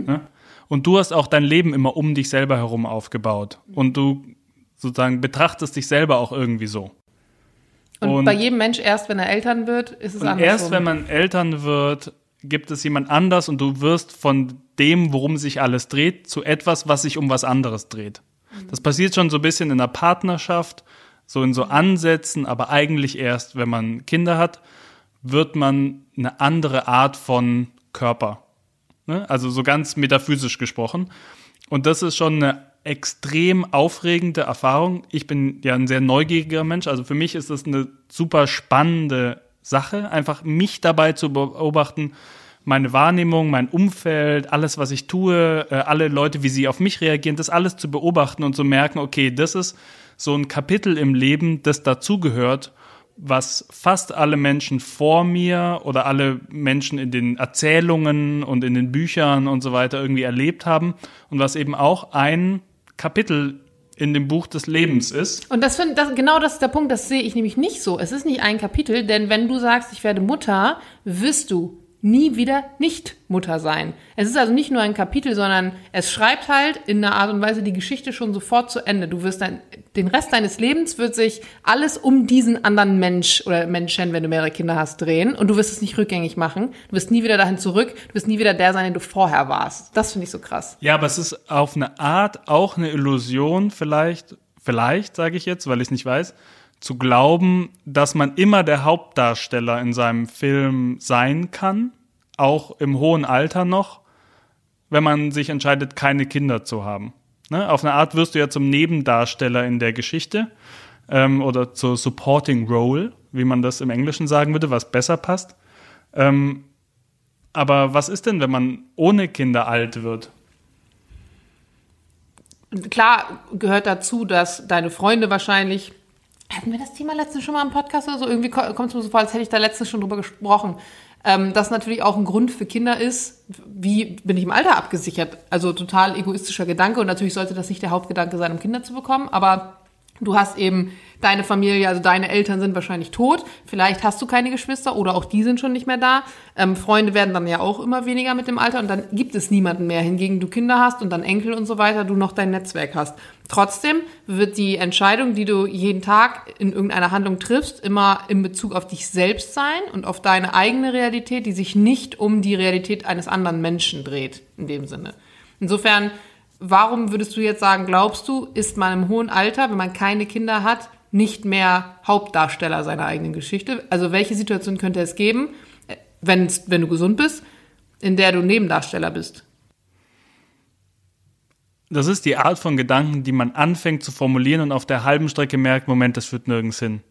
Ne? Und du hast auch dein Leben immer um dich selber herum aufgebaut. Und du sozusagen betrachtest dich selber auch irgendwie so. Und, Und- bei jedem Mensch erst, wenn er Eltern wird, ist es Und andersrum. erst wenn man Eltern wird, gibt es jemand anders und du wirst von dem, worum sich alles dreht, zu etwas, was sich um was anderes dreht. Das passiert schon so ein bisschen in der Partnerschaft, so in so Ansätzen, aber eigentlich erst, wenn man Kinder hat, wird man eine andere Art von Körper. Ne? Also so ganz metaphysisch gesprochen. Und das ist schon eine extrem aufregende Erfahrung. Ich bin ja ein sehr neugieriger Mensch. Also für mich ist das eine super spannende Sache, einfach mich dabei zu beobachten, meine Wahrnehmung, mein Umfeld, alles, was ich tue, äh, alle Leute, wie sie auf mich reagieren, das alles zu beobachten und zu merken, okay, das ist so ein Kapitel im Leben, das dazugehört, was fast alle Menschen vor mir oder alle Menschen in den Erzählungen und in den Büchern und so weiter irgendwie erlebt haben und was eben auch ein Kapitel in dem Buch des Lebens ist. Und das finde das, genau das ist der Punkt, das sehe ich nämlich nicht so. Es ist nicht ein Kapitel, denn wenn du sagst, ich werde Mutter, wirst du nie wieder nicht Mutter sein. Es ist also nicht nur ein Kapitel, sondern es schreibt halt in einer Art und Weise die Geschichte schon sofort zu Ende. Du wirst dann, den Rest deines Lebens wird sich alles um diesen anderen Mensch oder Menschen, wenn du mehrere Kinder hast, drehen und du wirst es nicht rückgängig machen. Du wirst nie wieder dahin zurück. Du wirst nie wieder der sein, den du vorher warst. Das finde ich so krass. Ja, aber es ist auf eine Art auch eine Illusion, vielleicht, vielleicht sage ich jetzt, weil ich es nicht weiß, zu glauben, dass man immer der Hauptdarsteller in seinem Film sein kann, auch im hohen Alter noch, wenn man sich entscheidet, keine Kinder zu haben. Ne? Auf eine Art wirst du ja zum Nebendarsteller in der Geschichte ähm, oder zur Supporting Role, wie man das im Englischen sagen würde, was besser passt. Ähm, aber was ist denn, wenn man ohne Kinder alt wird? Klar gehört dazu, dass deine Freunde wahrscheinlich. Hatten wir das Thema letztens schon mal im Podcast oder so? Irgendwie ko- kommt es mir so vor, als hätte ich da letztens schon drüber gesprochen. Ähm, das natürlich auch ein Grund für Kinder ist, wie bin ich im Alter abgesichert? Also total egoistischer Gedanke und natürlich sollte das nicht der Hauptgedanke sein, um Kinder zu bekommen, aber du hast eben deine Familie, also deine Eltern sind wahrscheinlich tot, vielleicht hast du keine Geschwister oder auch die sind schon nicht mehr da. Ähm, Freunde werden dann ja auch immer weniger mit dem Alter und dann gibt es niemanden mehr, hingegen du Kinder hast und dann Enkel und so weiter, du noch dein Netzwerk hast. Trotzdem wird die Entscheidung, die du jeden Tag in irgendeiner Handlung triffst, immer in Bezug auf dich selbst sein und auf deine eigene Realität, die sich nicht um die Realität eines anderen Menschen dreht, in dem Sinne. Insofern, warum würdest du jetzt sagen, glaubst du, ist man im hohen Alter, wenn man keine Kinder hat, nicht mehr Hauptdarsteller seiner eigenen Geschichte? Also welche Situation könnte es geben, wenn du gesund bist, in der du Nebendarsteller bist? Das ist die Art von Gedanken, die man anfängt zu formulieren und auf der halben Strecke merkt, Moment, das führt nirgends hin.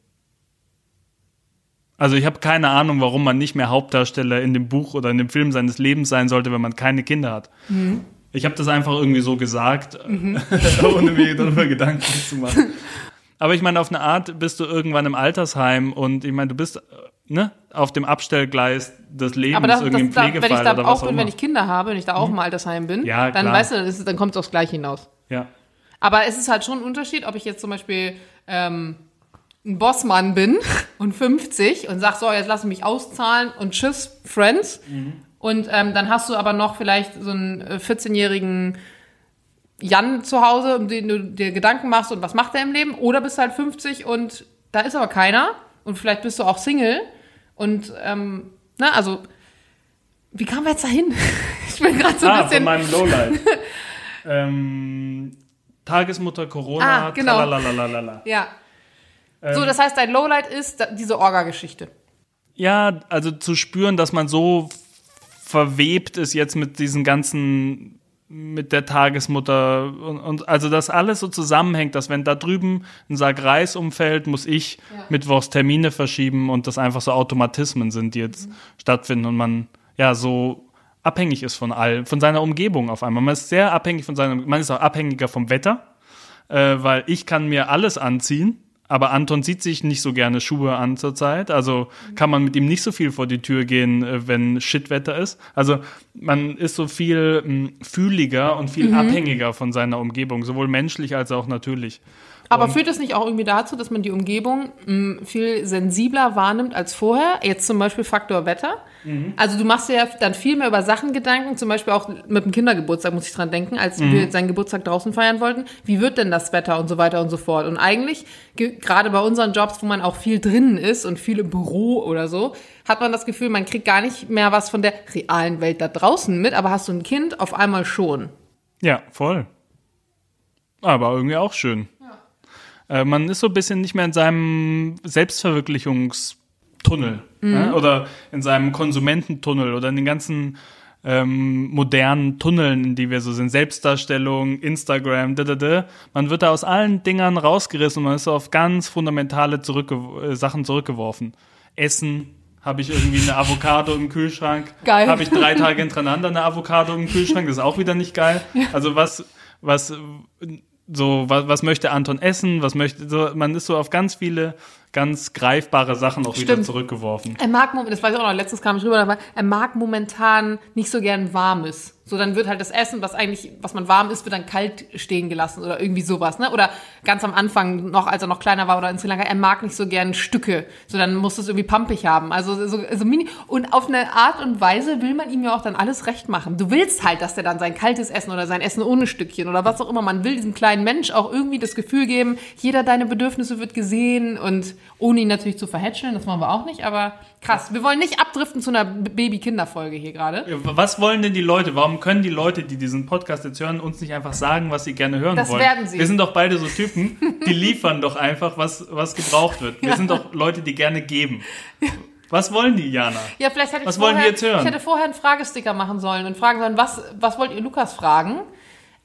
Also ich habe keine Ahnung, warum man nicht mehr Hauptdarsteller in dem Buch oder in dem Film seines Lebens sein sollte, wenn man keine Kinder hat. Ich habe das einfach irgendwie so gesagt, ohne mir darüber Gedanken zu machen. Aber ich meine, auf eine Art bist du irgendwann im Altersheim und ich meine, du bist ne, auf dem Abstellgleis des Lebens, Aber das, irgendwie das, im da, wenn ich Pflegefall da oder auch bin, wenn ich Kinder habe, wenn ich da auch im Altersheim bin, Ja, dann klar. weißt du, dann, ist dann kommt es aufs Gleiche hinaus. ja. Aber es ist halt schon ein Unterschied, ob ich jetzt zum Beispiel ähm, ein Bossmann bin und 50 und sag so, jetzt lass mich auszahlen und tschüss, Friends. Und ähm, dann hast du aber noch vielleicht so einen äh, 14-jährigen Jan zu Hause, um den du dir Gedanken machst und was macht er im Leben. Oder bist halt 50 und da ist aber keiner. Und vielleicht bist du auch Single. Und, ähm, na, also, wie kamen wir jetzt dahin? Ich bin gerade so ein Ah, von bisschen. meinem Lowlight. ähm, Tagesmutter Corona, Ah, genau. tralalalala. Ja. Ähm. So, das heißt, dein Lowlight ist diese Orga-Geschichte. Ja, also zu spüren, dass man so verwebt ist jetzt mit diesen ganzen, mit der Tagesmutter und, und also dass alles so zusammenhängt, dass wenn da drüben ein Sack Reis umfällt, muss ich Ja. Mittwochs Termine verschieben und das einfach so Automatismen sind, die jetzt stattfinden und man ja so abhängig ist von all, von seiner Umgebung auf einmal. Man ist sehr abhängig von seiner, man ist auch abhängiger vom Wetter, äh, weil ich kann mir alles anziehen, aber Anton zieht sich nicht so gerne Schuhe an zurzeit. Also kann man mit ihm nicht so viel vor die Tür gehen, äh, wenn Shitwetter ist. Also man ist so viel mh, fühliger und viel abhängiger von seiner Umgebung, sowohl menschlich als auch natürlich. Aber führt es nicht auch irgendwie dazu, dass man die Umgebung mh, viel sensibler wahrnimmt als vorher? Jetzt zum Beispiel Faktor Wetter. Mhm. Also du machst dir ja dann viel mehr über Sachen Gedanken, zum Beispiel auch mit dem Kindergeburtstag muss ich dran denken, als Mhm. wir seinen Geburtstag draußen feiern wollten. Wie wird denn das Wetter und so weiter und so fort? Und eigentlich, ge- gerade bei unseren Jobs, wo man auch viel drinnen ist und viel im Büro oder so, hat man das Gefühl, man kriegt gar nicht mehr was von der realen Welt da draußen mit, aber hast du ein Kind, auf einmal schon. Ja, voll. Aber irgendwie auch schön. Äh, man ist so ein bisschen nicht mehr in seinem Selbstverwirklichungstunnel ne? oder in seinem Konsumententunnel oder in den ganzen ähm, modernen Tunneln, in die wir so sind. Selbstdarstellung, Instagram, da, da, da. Man wird da aus allen Dingern rausgerissen und man ist auf ganz fundamentale zurückge äh, Sachen zurückgeworfen. Essen, habe ich irgendwie eine Avocado im Kühlschrank. Geil. Habe ich drei Tage hintereinander eine Avocado im Kühlschrank, das ist auch wieder nicht geil. Also was, was, so, was, was möchte Anton essen? Was möchte, so, man ist so auf ganz viele, ganz greifbare Sachen auch wieder Stimmt. zurückgeworfen. Er mag, das weiß ich auch noch, letztens kam ich rüber, aber er mag momentan nicht so gern Warmes. So, dann wird halt das Essen, was eigentlich, was man warm isst, wird dann kalt stehen gelassen oder irgendwie sowas, ne? Oder ganz am Anfang, noch als er noch kleiner war oder in Sri Lanka, er mag nicht so gern Stücke. So, dann muss es irgendwie pampig haben. Also, so, so mini. Und auf eine Art und Weise will man ihm ja auch dann alles recht machen. Du willst halt, dass der dann sein kaltes Essen oder sein Essen ohne Stückchen oder was auch immer. Man will diesem kleinen Mensch auch irgendwie das Gefühl geben, jeder deine Bedürfnisse wird gesehen und ohne ihn natürlich zu verhätscheln, das machen wir auch nicht, aber krass. Wir wollen nicht abdriften zu einer Baby-Kinder-Folge hier gerade. Ja, Was wollen denn die Leute? Warum können die Leute, die diesen Podcast jetzt hören, uns nicht einfach sagen, was sie gerne hören Das wollen? werden sie. Wir sind doch beide so Typen, die liefern doch einfach, was, was gebraucht wird. Wir sind doch Leute, die gerne geben. Was wollen die, Jana? Ja, vielleicht hätte ich Was wollen vorher, jetzt hören? Ich hätte vorher einen Fragesticker machen sollen und fragen sollen, was, was wollt ihr Lukas fragen?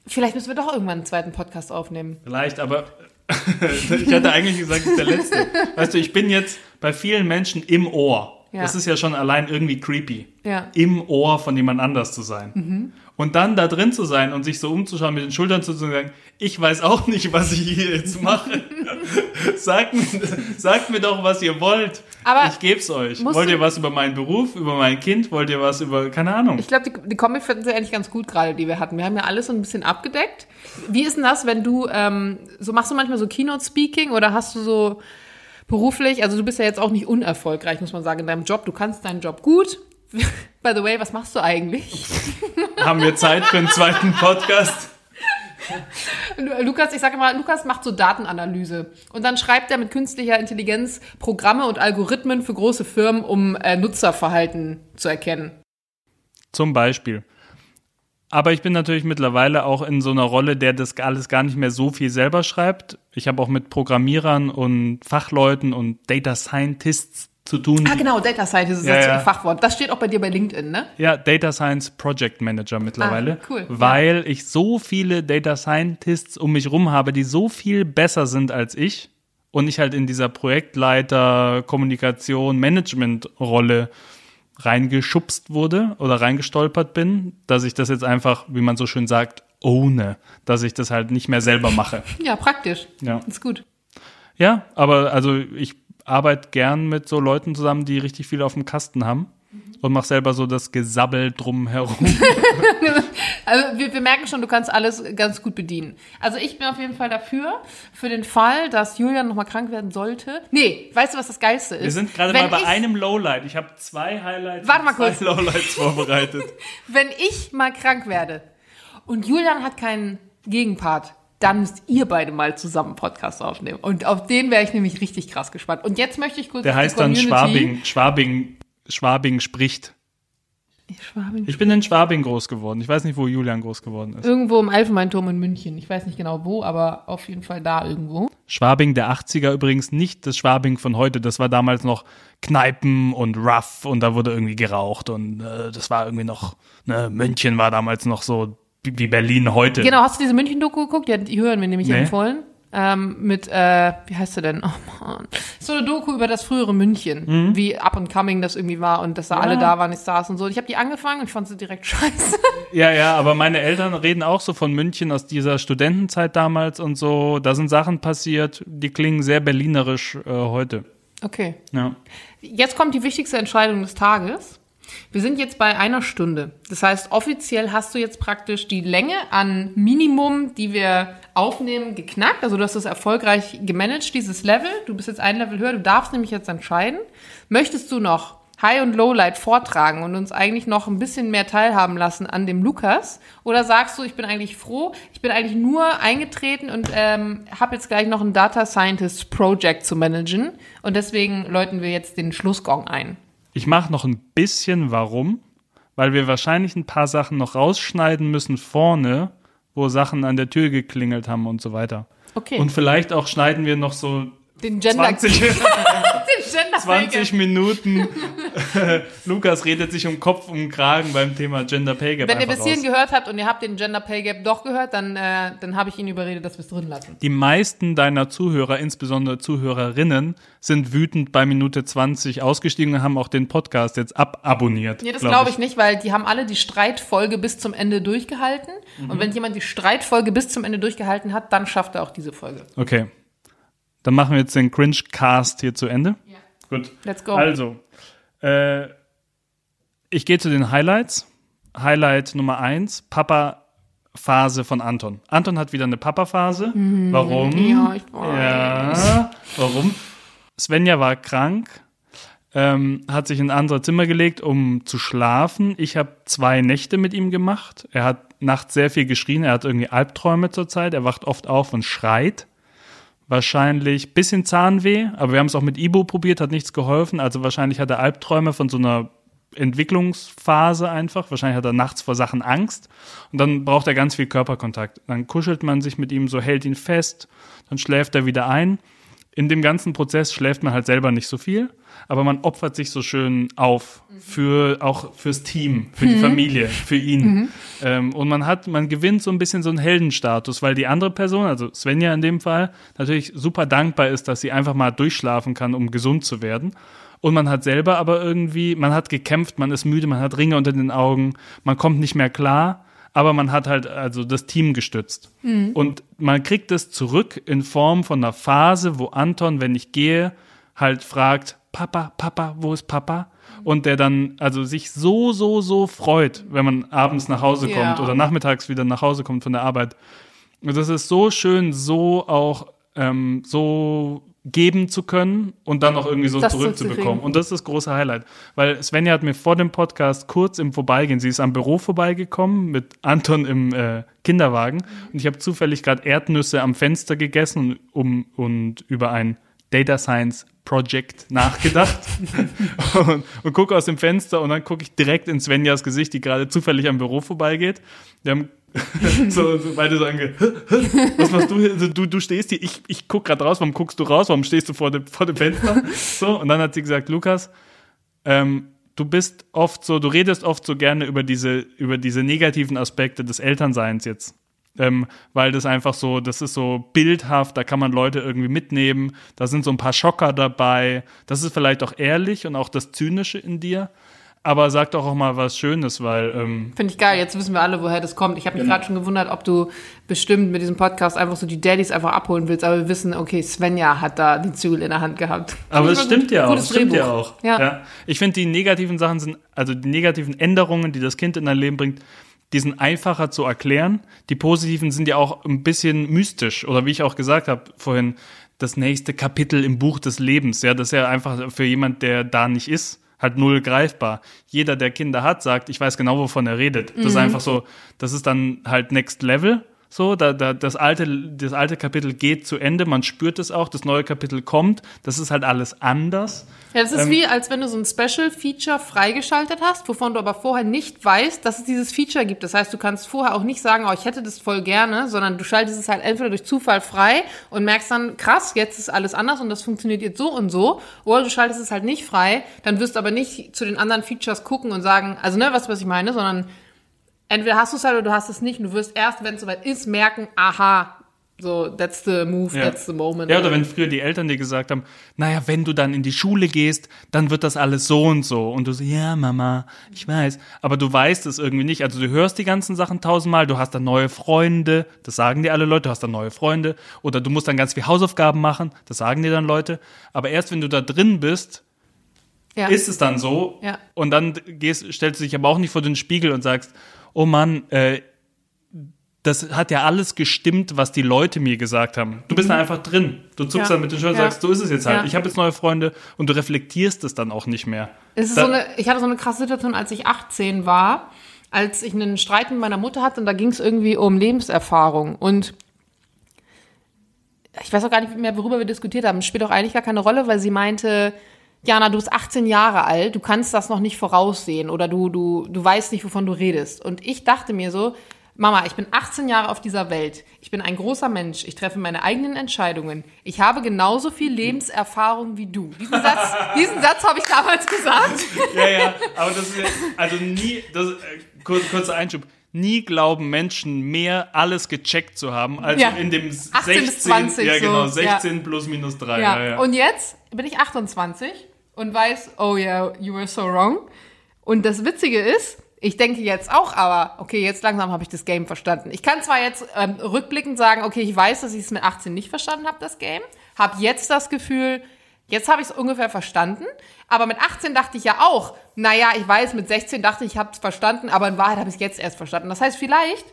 Vielleicht müssen wir doch irgendwann einen zweiten Podcast aufnehmen. Vielleicht, aber ich hatte eigentlich gesagt, das ist der letzte. Weißt du, ich bin jetzt bei vielen Menschen im Ohr. Ja. Das ist ja schon allein irgendwie creepy. Ja. Im Ohr von jemand anders zu sein. Mhm. Und dann da drin zu sein und sich so umzuschauen, mit den Schultern zu sagen, ich weiß auch nicht, was ich hier jetzt mache. Sagt, mir- sagt mir doch, was ihr wollt. Aber ich geb's euch. Wollt ihr was über meinen Beruf, über mein Kind? Wollt ihr was über, keine Ahnung. Ich glaube, die, die Kombi finden sie eigentlich ganz gut gerade, die wir hatten. Wir haben ja alles so ein bisschen abgedeckt. Wie ist denn das, wenn du, ähm, so machst du manchmal so Keynote-Speaking oder hast du so beruflich, also du bist ja jetzt auch nicht unerfolgreich, muss man sagen, in deinem Job. Du kannst deinen Job gut. By the way, was machst du eigentlich? Haben wir Zeit für einen zweiten Podcast? Lu- Lukas, ich sage mal, Lukas macht so Datenanalyse und dann schreibt er mit künstlicher Intelligenz Programme und Algorithmen für große Firmen, um äh, Nutzerverhalten zu erkennen. Zum Beispiel. Aber ich bin natürlich mittlerweile auch in so einer Rolle, der das alles gar nicht mehr so viel selber schreibt. Ich habe auch mit Programmierern und Fachleuten und Data Scientists zu tun. Ah, genau, Data Scientist ist Ja, das ja. Fachwort. Das steht auch bei dir bei LinkedIn, ne? Ja, Data Science Project Manager mittlerweile. Ah, cool, Weil ich so viele Data Scientists um mich rum habe, die so viel besser sind als ich und ich halt in dieser Projektleiter, Kommunikation, Management-Rolle reingeschubst wurde oder reingestolpert bin, dass ich das jetzt einfach, wie man so schön sagt, ohne, dass ich das halt nicht mehr selber mache. Ja, praktisch. Ja. Ist gut. Ja, aber also ich arbeite gern mit so Leuten zusammen, die richtig viel auf dem Kasten haben. Und mach selber so das Gesabbel drumherum. Also wir, wir merken schon, du kannst alles ganz gut bedienen. Also ich bin auf jeden Fall dafür, für den Fall, dass Julian nochmal krank werden sollte. Nee, weißt du, was das Geilste ist? Wir sind gerade mal bei ich- einem Lowlight. Ich habe zwei Highlights Warte mal und zwei kurz. Lowlights vorbereitet. Wenn ich mal krank werde und Julian hat keinen Gegenpart, dann müsst ihr beide mal zusammen einen Podcast aufnehmen. Und auf den wäre ich nämlich richtig krass gespannt. Und jetzt möchte ich kurz Der heißt dann Schwabing. Schwabing, Schwabing spricht. Schwabing. Ich bin in Schwabing groß geworden. Ich weiß nicht, wo Julian groß geworden ist. Irgendwo im Elfenbeinturm in München. Ich weiß nicht genau wo, aber auf jeden Fall da irgendwo. Schwabing der 80er übrigens nicht das Schwabing von heute. Das war damals noch Kneipen und Rough und da wurde irgendwie geraucht und äh, das war irgendwie noch, ne, München war damals noch so wie Berlin heute. Genau, hast du diese München-Doku geguckt? Ja, die hören wir nämlich Nee. empfohlen. Ähm, mit, äh, wie heißt der denn? Oh man. So eine Doku über das frühere München, Mhm. wie up and coming das irgendwie war und dass da alle da waren, die Stars und so. Und ich habe die angefangen und ich fand sie direkt scheiße. Ja, ja, aber meine Eltern reden auch so von München aus dieser Studentenzeit damals und so. Da sind Sachen passiert, die klingen sehr berlinerisch äh, heute. Okay. Ja. Jetzt kommt die wichtigste Entscheidung des Tages. Wir sind jetzt bei einer Stunde. Das heißt, offiziell hast du jetzt praktisch die Länge an Minimum, die wir aufnehmen, geknackt. Also du hast das erfolgreich gemanagt, dieses Level. Du bist jetzt ein Level höher. Du darfst nämlich jetzt entscheiden. Möchtest du noch High- und Lowlight vortragen und uns eigentlich noch ein bisschen mehr teilhaben lassen an dem Lukas? Oder sagst du, ich bin eigentlich froh, ich bin eigentlich nur eingetreten und ähm, habe jetzt gleich noch ein Data Scientist Project zu managen und deswegen läuten wir jetzt den Schlussgong ein. Ich mache noch ein bisschen warum, weil wir wahrscheinlich ein paar Sachen noch rausschneiden müssen vorne, wo Sachen an der Tür geklingelt haben und so weiter. Okay. Und vielleicht auch schneiden wir noch so den Gender, 20, den Gender 20 Minuten. Lukas redet sich um Kopf und Kragen beim Thema Gender Pay Gap. Wenn ihr bis hierhin gehört habt und ihr habt den Gender Pay Gap doch gehört, dann, äh, dann habe ich ihn überredet, dass wir es drin lassen. Die meisten deiner Zuhörer, insbesondere Zuhörerinnen, sind wütend bei Minute 20 ausgestiegen und haben auch den Podcast jetzt ababonniert. Nee, das glaub glaube ich nicht, weil die haben alle die Streitfolge bis zum Ende durchgehalten. Mhm. Und wenn jemand die Streitfolge bis zum Ende durchgehalten hat, dann schafft er auch diese Folge. Okay. Dann machen wir jetzt den Cringe-Cast hier zu Ende. Gut. Let's go. Also, äh, ich gehe zu den Highlights. Highlight Nummer eins, Papa-Phase von Anton. Anton hat wieder eine Papa-Phase. Warum? Mhm. Ja, ich weiß. Ja, warum? Svenja war krank, ähm, hat sich in ein anderes Zimmer gelegt, um zu schlafen. Ich habe zwei Nächte mit ihm gemacht. Er hat nachts sehr viel geschrien. Er hat irgendwie Albträume zurzeit. Er wacht oft auf und schreit. Wahrscheinlich bisschen Zahnweh, aber wir haben es auch mit Ibo probiert, hat nichts geholfen. Also wahrscheinlich hat er Albträume von so einer Entwicklungsphase einfach. Wahrscheinlich hat er nachts vor Sachen Angst und dann braucht er ganz viel Körperkontakt. Dann kuschelt man sich mit ihm so, hält ihn fest, dann schläft er wieder ein. In dem ganzen Prozess schläft man halt selber nicht so viel, aber man opfert sich so schön auf für auch fürs Team, für die Familie, für ihn. Ähm, und man hat, man gewinnt so ein bisschen so einen Heldenstatus, weil die andere Person, also Svenja in dem Fall, natürlich super dankbar ist, dass sie einfach mal durchschlafen kann, um gesund zu werden. Und man hat selber aber irgendwie, man hat gekämpft, man ist müde, man hat Ringe unter den Augen, man kommt nicht mehr klar, aber man hat halt also das Team gestützt. Und man kriegt es zurück in Form von einer Phase, wo Anton, wenn ich gehe, halt fragt, Papa, Papa, wo ist Papa? Und der dann also sich so, so, so freut, wenn man abends nach Hause Ja. kommt oder nachmittags wieder nach Hause kommt von der Arbeit. Und das ist so schön, so auch ähm, so geben zu können und dann auch irgendwie so Das zurückzubekommen. Und das ist das große Highlight. Weil Svenja hat mir vor dem Podcast kurz im Vorbeigehen, sie ist am Büro vorbeigekommen mit Anton im äh, Kinderwagen und ich habe zufällig gerade Erdnüsse am Fenster gegessen um, und über ein Data Science Project nachgedacht und, und gucke aus dem Fenster und dann gucke ich direkt in Svenjas Gesicht, die gerade zufällig am Büro vorbeigeht. Wir haben so, so beide so ange, was machst du hier? Also, du, du stehst hier, ich, ich guck gerade raus, warum guckst du raus, warum stehst du vor dem, vor dem Fenster? So, und dann hat sie gesagt, Lukas, ähm, du bist oft so, du redest oft so gerne über diese, über diese negativen Aspekte des Elternseins jetzt. Ähm, weil das einfach so, das ist so bildhaft, da kann man Leute irgendwie mitnehmen, da sind so ein paar Schocker dabei, das ist vielleicht auch ehrlich und auch das Zynische in dir. aber sag doch auch mal was Schönes, weil ähm, Finde ich geil. Jetzt wissen wir alle, woher das kommt. Ich habe mich Genau. gerade schon gewundert, ob du bestimmt mit diesem Podcast einfach so die Daddys einfach abholen willst. Aber wir wissen, okay, Svenja hat da die Zügel in der Hand gehabt. Aber Finde es ich mal stimmt ja auch. Stimmt ja auch. Ja. Ich finde, die negativen Sachen sind, also die negativen Änderungen, die das Kind in dein Leben bringt, die sind einfacher zu erklären. Die positiven sind ja auch ein bisschen mystisch. Oder wie ich auch gesagt habe vorhin, das nächste Kapitel im Buch des Lebens. Ja, das ist ja einfach für jemand, der da nicht ist, halt null greifbar. Jeder, der Kinder hat, sagt, ich weiß genau, wovon er redet. Das ist Mhm. einfach so, das ist dann halt Next Level. So, da, da, das, alte, das alte Kapitel geht zu Ende, man spürt es auch, das neue Kapitel kommt, das ist halt alles anders. Ja, das ist Ähm, wie, als wenn du so ein Special-Feature freigeschaltet hast, wovon du aber vorher nicht weißt, dass es dieses Feature gibt. Das heißt, du kannst vorher auch nicht sagen, oh, ich hätte das voll gerne, sondern du schaltest es halt entweder durch Zufall frei und merkst dann, krass, jetzt ist alles anders und das funktioniert jetzt so und so. Oder du schaltest es halt nicht frei, dann wirst du aber nicht zu den anderen Features gucken und sagen, also ne, was, was ich meine, sondern entweder hast du es halt oder du hast es nicht und du wirst erst, wenn es soweit ist, merken, aha, so, that's the move, Ja. that's the moment. Ja, oder wenn früher die Eltern dir gesagt haben, naja, wenn du dann in die Schule gehst, dann wird das alles so und so. Und du so, ja, Mama, ich weiß. Aber du weißt es irgendwie nicht. Also du hörst die ganzen Sachen tausendmal, du hast dann neue Freunde, das sagen dir alle Leute, du hast dann neue Freunde. Oder du musst dann ganz viel Hausaufgaben machen, das sagen dir dann Leute. Aber erst wenn du da drin bist, ja. ist es dann so. Ja. Und dann gehst, stellst du dich aber auch nicht vor den Spiegel und sagst, oh Mann, äh, das hat ja alles gestimmt, was die Leute mir gesagt haben. Du bist da einfach drin. Du zuckst Mhm. Ja. dann mit den Schultern und Ja. sagst, so ist es jetzt halt. Ja. Ich habe jetzt neue Freunde und du reflektierst es dann auch nicht mehr. So eine, ich hatte so eine krasse Situation, als ich 18 war, als ich einen Streit mit meiner Mutter hatte und da ging es irgendwie um Lebenserfahrung. Und ich weiß auch gar nicht mehr, worüber wir diskutiert haben. Spielt auch eigentlich gar keine Rolle, weil sie meinte, Jana, du bist 18 Jahre alt, du kannst das noch nicht voraussehen oder du, du, du weißt nicht, wovon du redest. Und ich dachte mir so, Mama, ich bin 18 Jahre auf dieser Welt. Ich bin ein großer Mensch. Ich treffe meine eigenen Entscheidungen. Ich habe genauso viel Lebenserfahrung wie du. Diesen Satz, diesen Satz habe ich damals gesagt. Ja, ja, aber das ist also nie, das, äh, kur, kurzer Einschub, nie glauben Menschen mehr alles gecheckt zu haben, als Ja. in dem 18 bis 16, 20 ja genau, so, ja. 16 plus minus 3. Ja. Ja, ja. Und jetzt bin ich 28 und weiß, oh yeah, you were so wrong. Und das Witzige ist, ich denke jetzt auch, aber okay, jetzt langsam habe ich das Game verstanden. Ich kann zwar jetzt ähm, rückblickend sagen, okay, ich weiß, dass ich es mit 18 nicht verstanden habe, das Game. Habe jetzt das Gefühl, jetzt habe ich es ungefähr verstanden. Aber mit 18 dachte ich ja auch, naja, ich weiß, mit 16 dachte ich, ich habe es verstanden, aber in Wahrheit habe ich es jetzt erst verstanden. Das heißt, vielleicht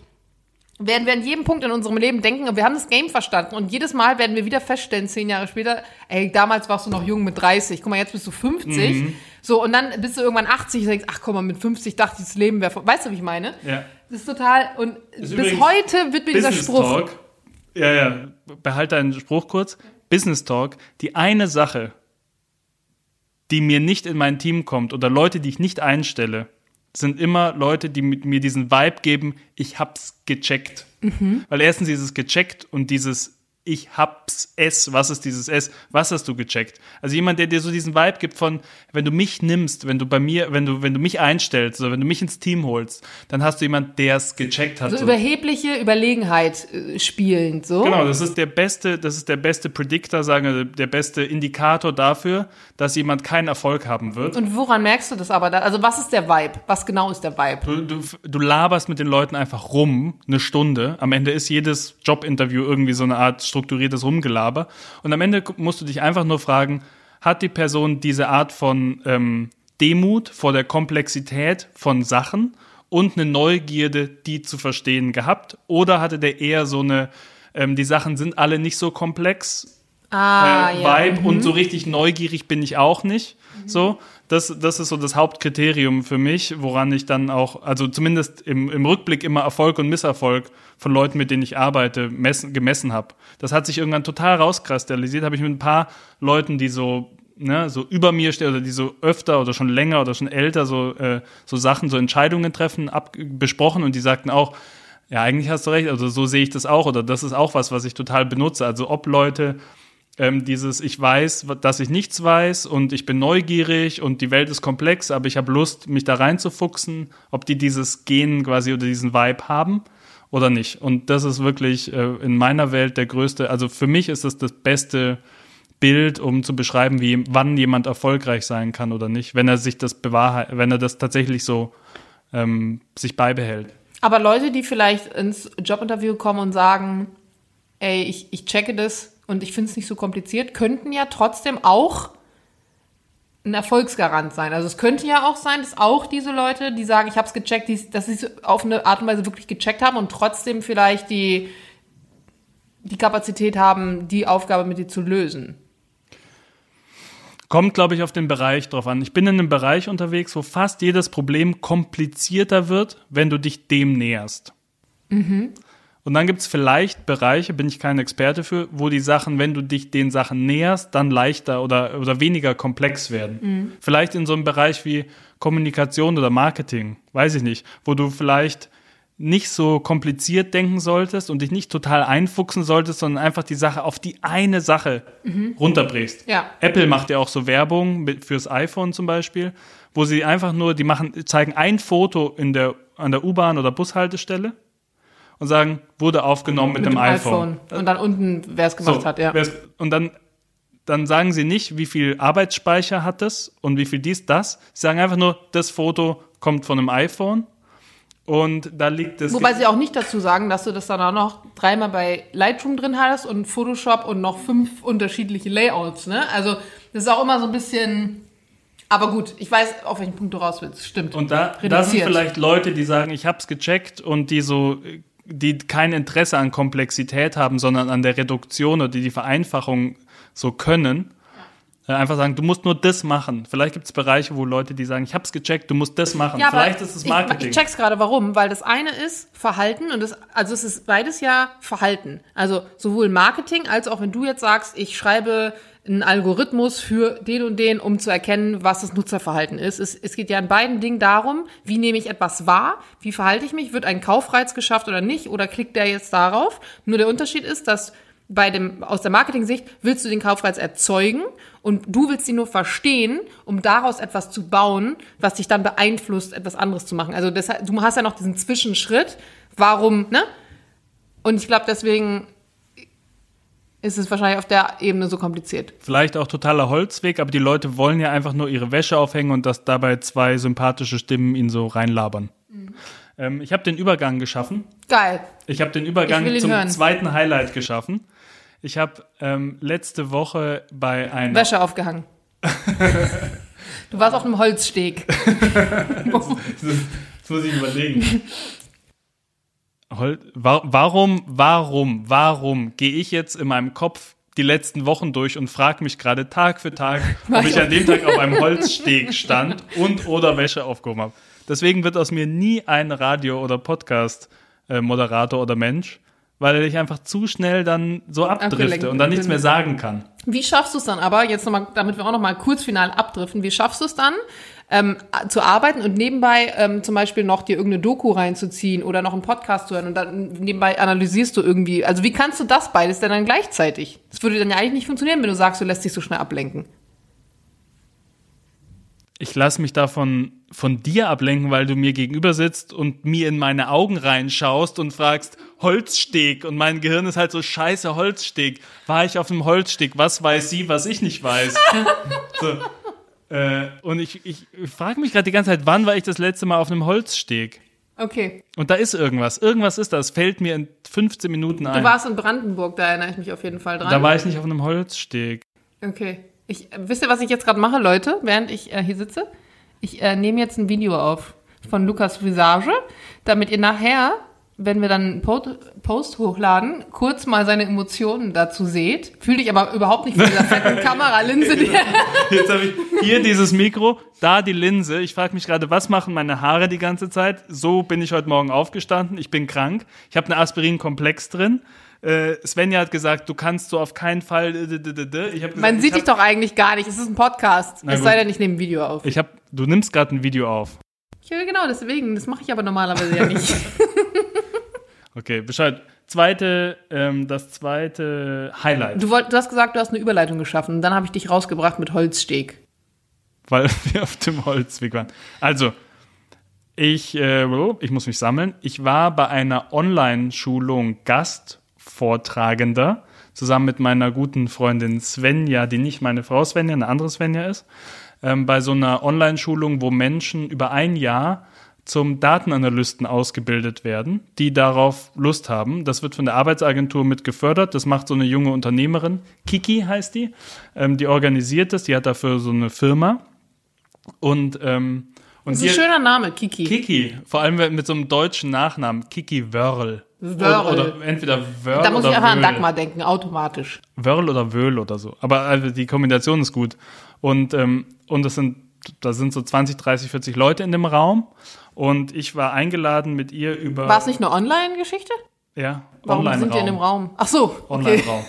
werden wir an jedem Punkt in unserem Leben denken, wir haben das Game verstanden und jedes Mal werden wir wieder feststellen, zehn Jahre später, ey, damals warst du noch jung mit 30, guck mal, jetzt bist du 50, Mhm. so, und dann bist du irgendwann 80 und denkst, ach guck mal, mit 50 dachte ich, das Leben wäre, weißt du, wie ich meine? Ja. Das ist total, und bis übrigens heute wird mir dieser Business Spruch, Talk. Ja, ja, behalte deinen Spruch kurz. Business Talk, die eine Sache, die mir nicht in mein Team kommt oder Leute, die ich nicht einstelle, sind immer Leute, die mit mir diesen Vibe geben, ich hab's gecheckt. Mhm. Weil erstens dieses gecheckt und dieses ich hab's es, was ist dieses es, was hast du gecheckt? Also jemand, der dir so diesen Vibe gibt von, wenn du mich nimmst, wenn du bei mir, wenn du, wenn du mich einstellst oder wenn du mich ins Team holst, dann hast du jemand, der es gecheckt hat. so So. überhebliche Überlegenheit äh, spielend, so. Genau, das ist der beste, das ist der beste Predictor, sagen wir, der beste Indikator dafür, dass jemand keinen Erfolg haben wird. Und woran merkst du das aber? Da? Also was ist der Vibe? Was genau ist der Vibe? Du, du, du laberst mit den Leuten einfach rum, eine Stunde. Am Ende ist jedes Jobinterview irgendwie so eine Art strukturiertes Rumgelaber. Und am Ende musst du dich einfach nur fragen, hat die Person diese Art von ähm, Demut vor der Komplexität von Sachen und eine Neugierde, die zu verstehen gehabt? Oder hatte der eher so eine, ähm, die Sachen sind alle nicht so komplex, Ah, äh, ja. Vibe und so richtig neugierig bin ich auch nicht. So, das, das ist so das Hauptkriterium für mich, woran ich dann auch, also zumindest im, im Rückblick immer Erfolg und Misserfolg von Leuten, mit denen ich arbeite, messen, gemessen habe. Das hat sich irgendwann total rauskristallisiert, habe ich mit ein paar Leuten, die so ne, so über mir stehen oder die so öfter oder schon länger oder schon älter so, äh, so Sachen, so Entscheidungen treffen, ab, besprochen und die sagten auch, ja, eigentlich hast du recht, also so sehe ich das auch oder das ist auch was, was ich total benutze. Also ob Leute ähm, dieses, ich weiß, dass ich nichts weiß und ich bin neugierig und die Welt ist komplex, aber ich habe Lust, mich da reinzufuchsen, ob die dieses Gen quasi oder diesen Vibe haben oder nicht. Und das ist wirklich äh, in meiner Welt der größte, also für mich ist das das beste Bild, um zu beschreiben, wie wann jemand erfolgreich sein kann oder nicht, wenn er sich das bewahrheit, wenn er das tatsächlich so ähm, sich beibehält. Aber Leute, die vielleicht ins Jobinterview kommen und sagen, ey, ich, ich checke das und ich finde es nicht so kompliziert, könnten ja trotzdem auch ein Erfolgsgarant sein. Also es könnte ja auch sein, dass auch diese Leute, die sagen, ich habe es gecheckt, die, dass sie es auf eine Art und Weise wirklich gecheckt haben und trotzdem vielleicht die, die Kapazität haben, die Aufgabe mit dir zu lösen. Kommt, glaube ich, auf den Bereich drauf an. Ich bin in einem Bereich unterwegs, wo fast jedes Problem komplizierter wird, wenn du dich dem näherst. Und dann gibt es vielleicht Bereiche, bin ich kein Experte für, wo die Sachen, wenn du dich den Sachen näherst, dann leichter oder, oder weniger komplex werden. Vielleicht in so einem Bereich wie Kommunikation oder Marketing, weiß ich nicht, wo du vielleicht nicht so kompliziert denken solltest und dich nicht total einfuchsen solltest, sondern einfach die Sache auf die eine Sache runterbrichst. Ja. Apple macht ja auch so Werbung mit, fürs iPhone zum Beispiel, wo sie einfach nur, die machen, zeigen ein Foto in der, an der U-Bahn oder Bushaltestelle und sagen, wurde aufgenommen mit, dem, iPhone. Und dann unten, wer es gemacht So, hat, ja. Und dann, dann sagen sie nicht, wie viel Arbeitsspeicher hat es und wie viel dies, das. Sie sagen einfach nur, das Foto kommt von einem iPhone und da liegt es. Wobei sie auch nicht dazu sagen, dass du das dann auch noch dreimal bei Lightroom drin hattest und Photoshop und noch fünf unterschiedliche Layouts, ne? Also, das ist auch immer so ein bisschen. Aber gut, ich weiß, auf welchen Punkt du raus willst. Stimmt. Und da, da sind vielleicht Leute, die sagen, ich hab's gecheckt und die so, die kein Interesse an Komplexität haben, sondern an der Reduktion oder die die Vereinfachung so können. Äh, Einfach sagen, du musst nur das machen. Vielleicht gibt es Bereiche, wo Leute, die sagen, ich hab's gecheckt, du musst das machen. Ja, Vielleicht ist es Marketing. Ich, ich check's gerade, warum. Weil das eine ist Verhalten und das, also es ist beides ja Verhalten. Also sowohl Marketing als auch wenn du jetzt sagst, ich schreibe einen Algorithmus für den und den, um zu erkennen, was das Nutzerverhalten ist. Es, es geht ja in beiden Dingen darum, wie nehme ich etwas wahr, wie verhalte ich mich, wird ein Kaufreiz geschafft oder nicht oder klickt der jetzt darauf. Nur der Unterschied ist, dass bei dem, aus der Marketing-Sicht willst du den Kaufreiz erzeugen und du willst ihn nur verstehen, um daraus etwas zu bauen, was dich dann beeinflusst, etwas anderes zu machen. Also deshalb, du hast ja noch diesen Zwischenschritt. Warum, ne? Und ich glaube, deswegen ist es wahrscheinlich auf der Ebene so kompliziert. Vielleicht auch totaler Holzweg, aber die Leute wollen ja einfach nur ihre Wäsche aufhängen und dass dabei zwei sympathische Stimmen ihn so reinlabern. Mhm. Ähm, ich habe den Übergang geschaffen. Geil. Ich habe den Übergang zum hören. zweiten Highlight geschaffen. Ich habe ähm, letzte Woche bei einer Wäsche aufgehangen. du warst auf einem Holzsteg. Das muss ich überlegen. Warum, warum, warum gehe ich jetzt in meinem Kopf die letzten Wochen durch und frage mich gerade Tag für Tag, ob ich an dem Tag auf einem Holzsteg stand und oder Wäsche aufgehoben habe. Deswegen wird aus mir nie ein Radio- oder Podcast-Moderator oder Mensch, weil ich einfach zu schnell dann so abdrifte und dann nichts mehr sagen kann. Wie schaffst du es dann aber, jetzt nochmal, damit wir auch nochmal kurz final abdriften, wie schaffst du es dann, ähm, zu arbeiten und nebenbei ähm, zum Beispiel noch dir irgendeine Doku reinzuziehen oder noch einen Podcast zu hören und dann nebenbei analysierst du irgendwie, also wie kannst du das beides denn dann gleichzeitig? Das würde dann ja eigentlich nicht funktionieren, wenn du sagst, du lässt dich so schnell ablenken. Ich lasse mich davon von dir ablenken, weil du mir gegenüber sitzt und mir in meine Augen reinschaust und fragst, Holzsteg. Und mein Gehirn ist halt so, scheiße, Holzsteg. War ich auf einem Holzsteg? Was weiß sie, was ich nicht weiß? so. Äh, und ich, ich, frage mich gerade die ganze Zeit, wann war ich das letzte Mal auf einem Holzsteg? Okay. Und da ist irgendwas. Irgendwas ist das. Fällt mir in 15 Minuten Du ein. warst in Brandenburg, da erinnere ich mich auf jeden Fall dran. Da war ich nicht auf einem Holzsteg. Okay. Ich, wisst ihr, was ich jetzt gerade mache, Leute, während ich äh, hier sitze? Ich äh, nehme jetzt ein Video auf von Lukas Visage, damit ihr nachher, wenn wir dann einen Po- Post hochladen, kurz mal seine Emotionen dazu seht. Fühl dich aber überhaupt nicht von dieser fetten Kameralinse, die Jetzt habe ich hier dieses Mikro, da die Linse. Ich frage mich gerade, was machen meine Haare die ganze Zeit? So bin ich heute Morgen aufgestanden. Ich bin krank. Ich habe eine Aspirin-Komplex drin. Äh, Svenja hat gesagt, du kannst so auf keinen Fall. gesagt, Man sieht ich dich doch eigentlich gar nicht. Es ist ein Podcast. Es sei denn, ich nehme ein Video auf. Ich hab, du nimmst gerade ein Video auf. Ja, genau, deswegen. Das mache ich aber normalerweise ja nicht. Okay, Bescheid. Zweite, ähm, das zweite Highlight, Du, wollt, du hast gesagt, du hast eine Überleitung geschaffen. Und dann habe ich dich rausgebracht mit Holzsteg. weil wir auf dem Holzweg waren. Also, ich, äh, ich muss mich sammeln. Ich war bei einer Online-Schulung Gastvortragender zusammen mit meiner guten Freundin Svenja, die nicht meine Frau Svenja, eine andere Svenja ist, ähm, bei so einer Online-Schulung, wo Menschen über ein Jahr zum Datenanalysten ausgebildet werden, die darauf Lust haben. Das wird von der Arbeitsagentur mit gefördert. Das macht so eine junge Unternehmerin. Kiki heißt die. Ähm, die organisiert das. Die hat dafür so eine Firma. Und, ähm, und Das ist ein schöner Name, Kiki. Kiki, vor allem mit so einem deutschen Nachnamen, Kiki Wörl. Wörl. Oder, oder entweder Wörl da muss oder ich einfach an Wöhl. Dagmar denken, automatisch. Wörl oder Wöhl oder so. Aber also die Kombination ist gut. Und, ähm, und das sind, da sind so 20, 30, 40 Leute in dem Raum. Und ich war eingeladen mit ihr über. War es nicht eine Online-Geschichte? Ja, Warum Online-Raum. sind wir in dem Raum? Ach so, okay. Online-Raum.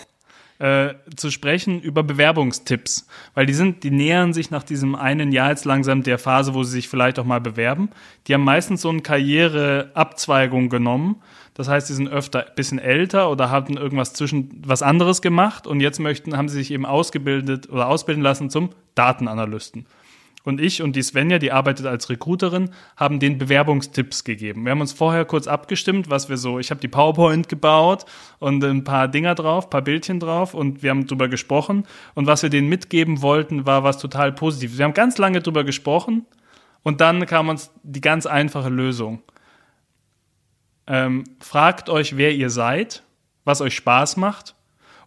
Äh, zu sprechen über Bewerbungstipps, weil die sind, die nähern sich nach diesem einen Jahr jetzt langsam der Phase, wo sie sich vielleicht auch mal bewerben. Die haben meistens so eine Karriereabzweigung genommen. Das heißt, die sind öfter ein bisschen älter oder hatten irgendwas zwischen was anderes gemacht und jetzt möchten, haben sie sich eben ausgebildet oder ausbilden lassen zum Datenanalysten. Und ich und die Svenja, die arbeitet als Recruiterin, haben den Bewerbungstipps gegeben. Wir haben uns vorher kurz abgestimmt, was wir so, ich habe die PowerPoint gebaut und ein paar Dinger drauf, paar Bildchen drauf und wir haben drüber gesprochen. Und was wir denen mitgeben wollten, war was total Positives. Wir haben ganz lange drüber gesprochen und dann kam uns die ganz einfache Lösung. Ähm, fragt euch, wer ihr seid, was euch Spaß macht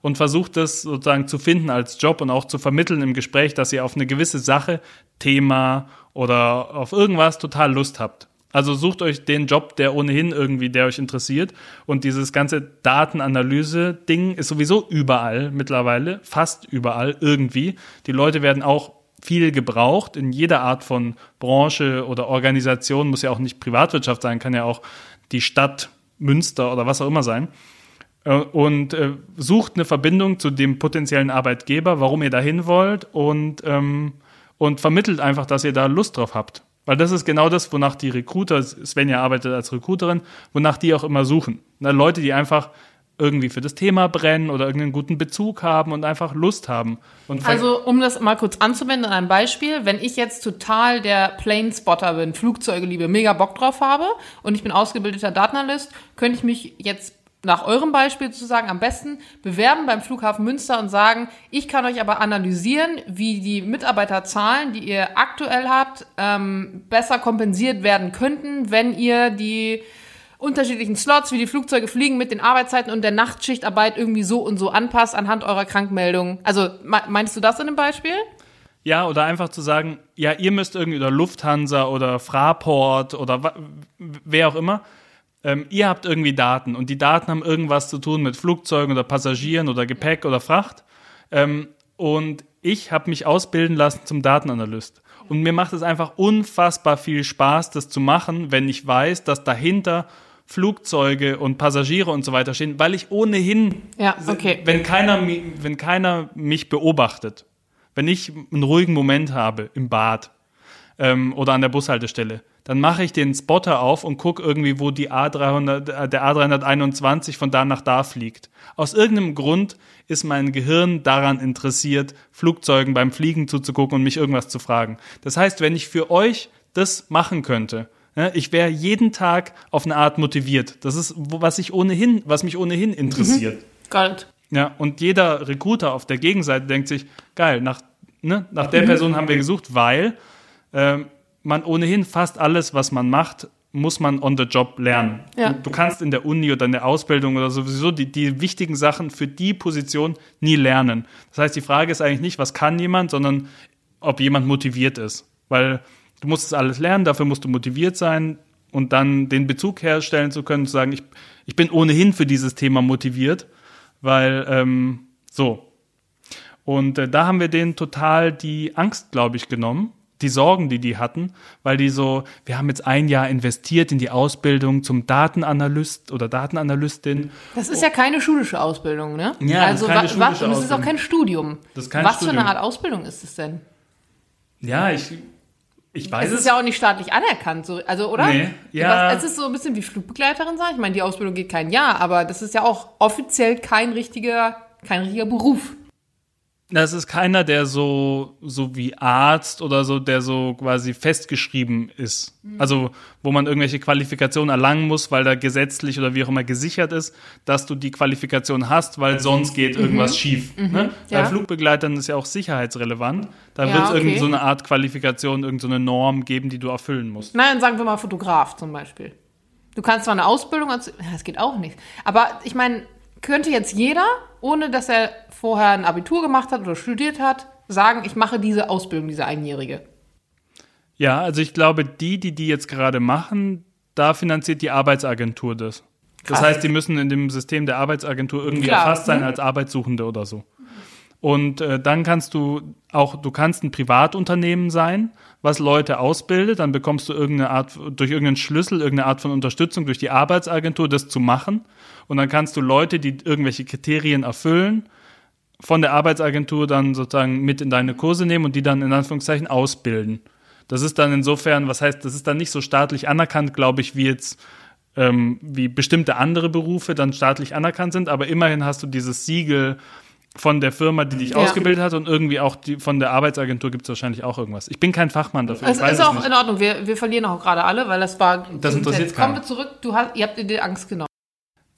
und versucht das sozusagen zu finden als Job und auch zu vermitteln im Gespräch, dass ihr auf eine gewisse Sache, Thema oder auf irgendwas total Lust habt. Also sucht euch den Job, der ohnehin irgendwie, der euch interessiert. Und dieses ganze Datenanalyse-Ding ist sowieso überall mittlerweile, fast überall irgendwie. Die Leute werden auch viel gebraucht in jeder Art von Branche oder Organisation, muss ja auch nicht Privatwirtschaft sein, kann ja auch die Stadt Münster oder was auch immer sein und äh, sucht eine Verbindung zu dem potenziellen Arbeitgeber, warum ihr dahin wollt und, ähm, und vermittelt einfach, dass ihr da Lust drauf habt. Weil das ist genau das, wonach die Recruiter, Svenja arbeitet als Recruiterin, wonach die auch immer suchen. Na, Leute, die einfach irgendwie für das Thema brennen oder irgendeinen guten Bezug haben und einfach Lust haben. Also, um das mal kurz anzuwenden an einem Beispiel, wenn ich jetzt total der Planespotter bin, Flugzeuge liebe, mega Bock drauf habe und ich bin ausgebildeter Datenanalyst, könnte ich mich jetzt nach eurem Beispiel sozusagen am besten bewerben beim Flughafen Münster und sagen, ich kann euch aber analysieren, wie die Mitarbeiterzahlen, die ihr aktuell habt, ähm, besser kompensiert werden könnten, wenn ihr die unterschiedlichen Slots, wie die Flugzeuge fliegen, mit den Arbeitszeiten und der Nachtschichtarbeit irgendwie so und so anpasst anhand eurer Krankmeldung. Also me- meinst du das in dem Beispiel? Ja, oder einfach zu sagen, ja, ihr müsst irgendwie oder Lufthansa oder Fraport oder wer auch immer, ähm, ihr habt irgendwie Daten und die Daten haben irgendwas zu tun mit Flugzeugen oder Passagieren oder Gepäck oder Fracht. Ähm, und ich habe mich ausbilden lassen zum Datenanalyst. Und mir macht es einfach unfassbar viel Spaß, das zu machen, wenn ich weiß, dass dahinter Flugzeuge und Passagiere und so weiter stehen, weil ich ohnehin, Ja, okay. wenn keiner, wenn keiner mich beobachtet, wenn ich einen ruhigen Moment habe im Bad ähm, oder an der Bushaltestelle, dann mache ich den Spotter auf und gucke irgendwie, wo die A300, äh, der A321 von da nach da fliegt. Aus irgendeinem Grund ist mein Gehirn daran interessiert, Flugzeugen beim Fliegen zuzugucken und mich irgendwas zu fragen. Das heißt, wenn ich für euch das machen könnte, ne, ich wäre jeden Tag auf eine Art motiviert. Das ist, was ich ohnehin, was mich ohnehin interessiert. Gold. Ja, und jeder Recruiter auf der Gegenseite denkt sich, geil, nach, ne, nach der Person haben wir gesucht, weil ähm, man ohnehin fast alles, was man macht, muss man on the job lernen. Ja. Du, du kannst in der Uni oder in der Ausbildung oder sowieso die, die wichtigen Sachen für die Position nie lernen. Das heißt, die Frage ist eigentlich nicht, was kann jemand, sondern ob jemand motiviert ist. Weil du musst es alles lernen, dafür musst du motiviert sein und dann den Bezug herstellen zu können, zu sagen, ich, ich bin ohnehin für dieses Thema motiviert, weil ähm, so. Und äh, da haben wir denen total die Angst, glaube ich, genommen, die Sorgen, die die hatten, weil die so, wir haben jetzt ein Jahr investiert in die Ausbildung zum Datenanalyst oder Datenanalystin. Das ist ja keine schulische Ausbildung, ne? Ja, das also ist keine wa- was, und es ist auch kein Studium. Das kein was für Studium. eine Art Ausbildung ist es denn? Ja, ich, ich weiß Es es. ist ja auch nicht staatlich anerkannt, so, also oder? Nee, ja. Es ist so ein bisschen wie Flugbegleiterin sein. Ich meine, die Ausbildung geht kein Jahr, aber das ist ja auch offiziell kein richtiger, kein richtiger Beruf. Das ist keiner, der so, so wie Arzt oder so, der so quasi festgeschrieben ist. Also, wo man irgendwelche Qualifikationen erlangen muss, weil da gesetzlich oder wie auch immer gesichert ist, dass du die Qualifikation hast, weil sonst geht irgendwas schief. Ne? Ja. Bei Flugbegleitern ist ja auch sicherheitsrelevant. Da Ja, wird es okay. irgendeine so eine Art Qualifikation, irgendeine so Norm geben, die du erfüllen musst. Nein, sagen wir mal Fotograf zum Beispiel. Du kannst zwar eine Ausbildung, das geht auch nicht. Aber ich meine, könnte jetzt jeder, ohne dass er vorher ein Abitur gemacht hat oder studiert hat, sagen, ich mache diese Ausbildung, diese Einjährige. Ja, also ich glaube, die, die die jetzt gerade machen, da finanziert die Arbeitsagentur das. Das Krass. heißt, die müssen in dem System der Arbeitsagentur irgendwie Klar, erfasst sein mhm. als Arbeitssuchende oder so. Und äh, dann kannst du auch, du kannst ein Privatunternehmen sein, was Leute ausbildet, dann bekommst du irgendeine Art, durch irgendeinen Schlüssel, irgendeine Art von Unterstützung durch die Arbeitsagentur, das zu machen. Und dann kannst du Leute, die irgendwelche Kriterien erfüllen, von der Arbeitsagentur dann sozusagen mit in deine Kurse nehmen und die dann in Anführungszeichen ausbilden. Das ist dann insofern, was heißt, das ist dann nicht so staatlich anerkannt, glaube ich, wie jetzt ähm, wie bestimmte andere Berufe dann staatlich anerkannt sind, aber immerhin hast du dieses Siegel von der Firma, die dich Ja. ausgebildet hat und irgendwie auch die, von der Arbeitsagentur gibt es wahrscheinlich auch irgendwas. Ich bin kein Fachmann dafür. Es ist auch nicht. in Ordnung. Wir, wir verlieren auch gerade alle, weil das war. Das interessiert Jetzt kommen keinen. wir zurück. Du hast, ihr habt dir die Angst genommen.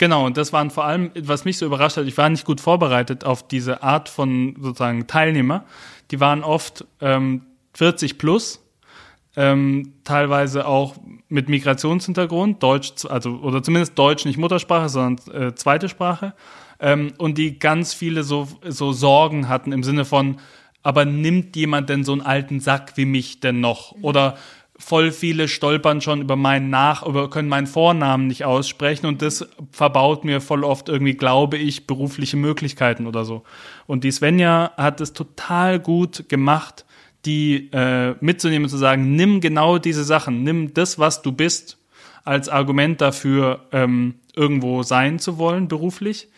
Genau, und das waren vor allem, was mich so überrascht hat, ich war nicht gut vorbereitet auf diese Art von sozusagen Teilnehmer. Die waren oft ähm, 40 plus, ähm, teilweise auch mit Migrationshintergrund, Deutsch, also oder zumindest Deutsch nicht Muttersprache, sondern äh, zweite Sprache. Ähm, und die ganz viele so, so Sorgen hatten im Sinne von, aber nimmt jemand denn so einen alten Sack wie mich denn noch? Oder voll viele stolpern schon über meinen Nach, über können meinen Vornamen nicht aussprechen und das verbaut mir voll oft irgendwie, glaube ich, berufliche Möglichkeiten oder so. Und die Svenja hat es total gut gemacht, die äh, mitzunehmen und zu sagen, nimm genau diese Sachen, nimm das, was du bist, als Argument dafür, ähm, irgendwo sein zu wollen, beruflich.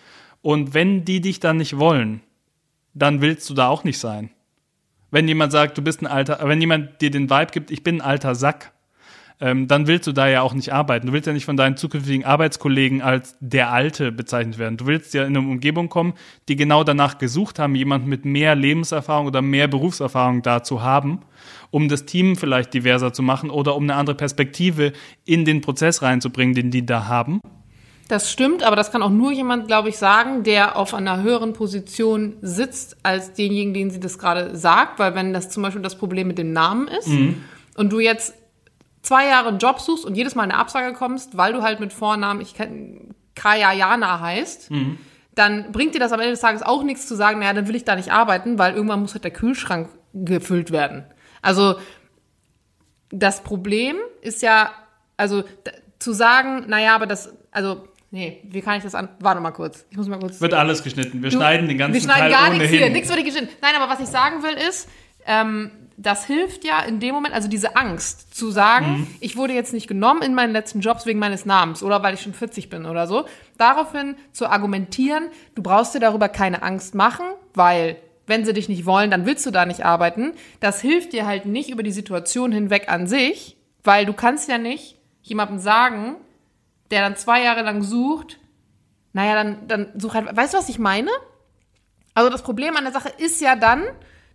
Und wenn die dich dann nicht wollen, dann willst du da auch nicht sein. Wenn jemand sagt, du bist ein alter, wenn jemand dir den Vibe gibt, ich bin ein alter Sack, ähm, dann willst du da ja auch nicht arbeiten. Du willst ja nicht von deinen zukünftigen Arbeitskollegen als der Alte bezeichnet werden. Du willst ja in eine Umgebung kommen, die genau danach gesucht haben, jemanden mit mehr Lebenserfahrung oder mehr Berufserfahrung da zu haben, um das Team vielleicht diverser zu machen oder um eine andere Perspektive in den Prozess reinzubringen, den die da haben. Das stimmt, aber das kann auch nur jemand, glaube ich, sagen, der auf einer höheren Position sitzt als denjenigen, den sie das gerade sagt, weil wenn das zum Beispiel das Problem mit dem Namen ist und du jetzt zwei Jahre einen Job suchst und jedes Mal eine Absage kommst, weil du halt mit Vornamen, ich kenn Kaya Jana heißt, dann bringt dir das am Ende des Tages auch nichts zu sagen, naja, dann will ich da nicht arbeiten, weil irgendwann muss halt der Kühlschrank gefüllt werden. Also das Problem ist ja, also zu sagen, naja, aber das, also, nee, wie kann ich das an, warte mal kurz, ich muss mal kurz. Wird alles geschnitten. Wir Du- schneiden den ganzen Wir schneiden Teil gar nichts hier, nichts wird geschnitten. Nein, aber was ich sagen will ist, ähm, das hilft ja in dem Moment, also diese Angst zu sagen, Mhm. ich wurde jetzt nicht genommen in meinen letzten Jobs wegen meines Namens oder weil ich schon 40 bin oder so, daraufhin zu argumentieren, du brauchst dir darüber keine Angst machen, weil wenn sie dich nicht wollen, dann willst du da nicht arbeiten. Das hilft dir halt nicht über die Situation hinweg an sich, weil du kannst ja nicht jemandem sagen, der dann zwei Jahre lang sucht, naja, dann, dann such halt, weißt du, was ich meine? Also das Problem an der Sache ist ja dann,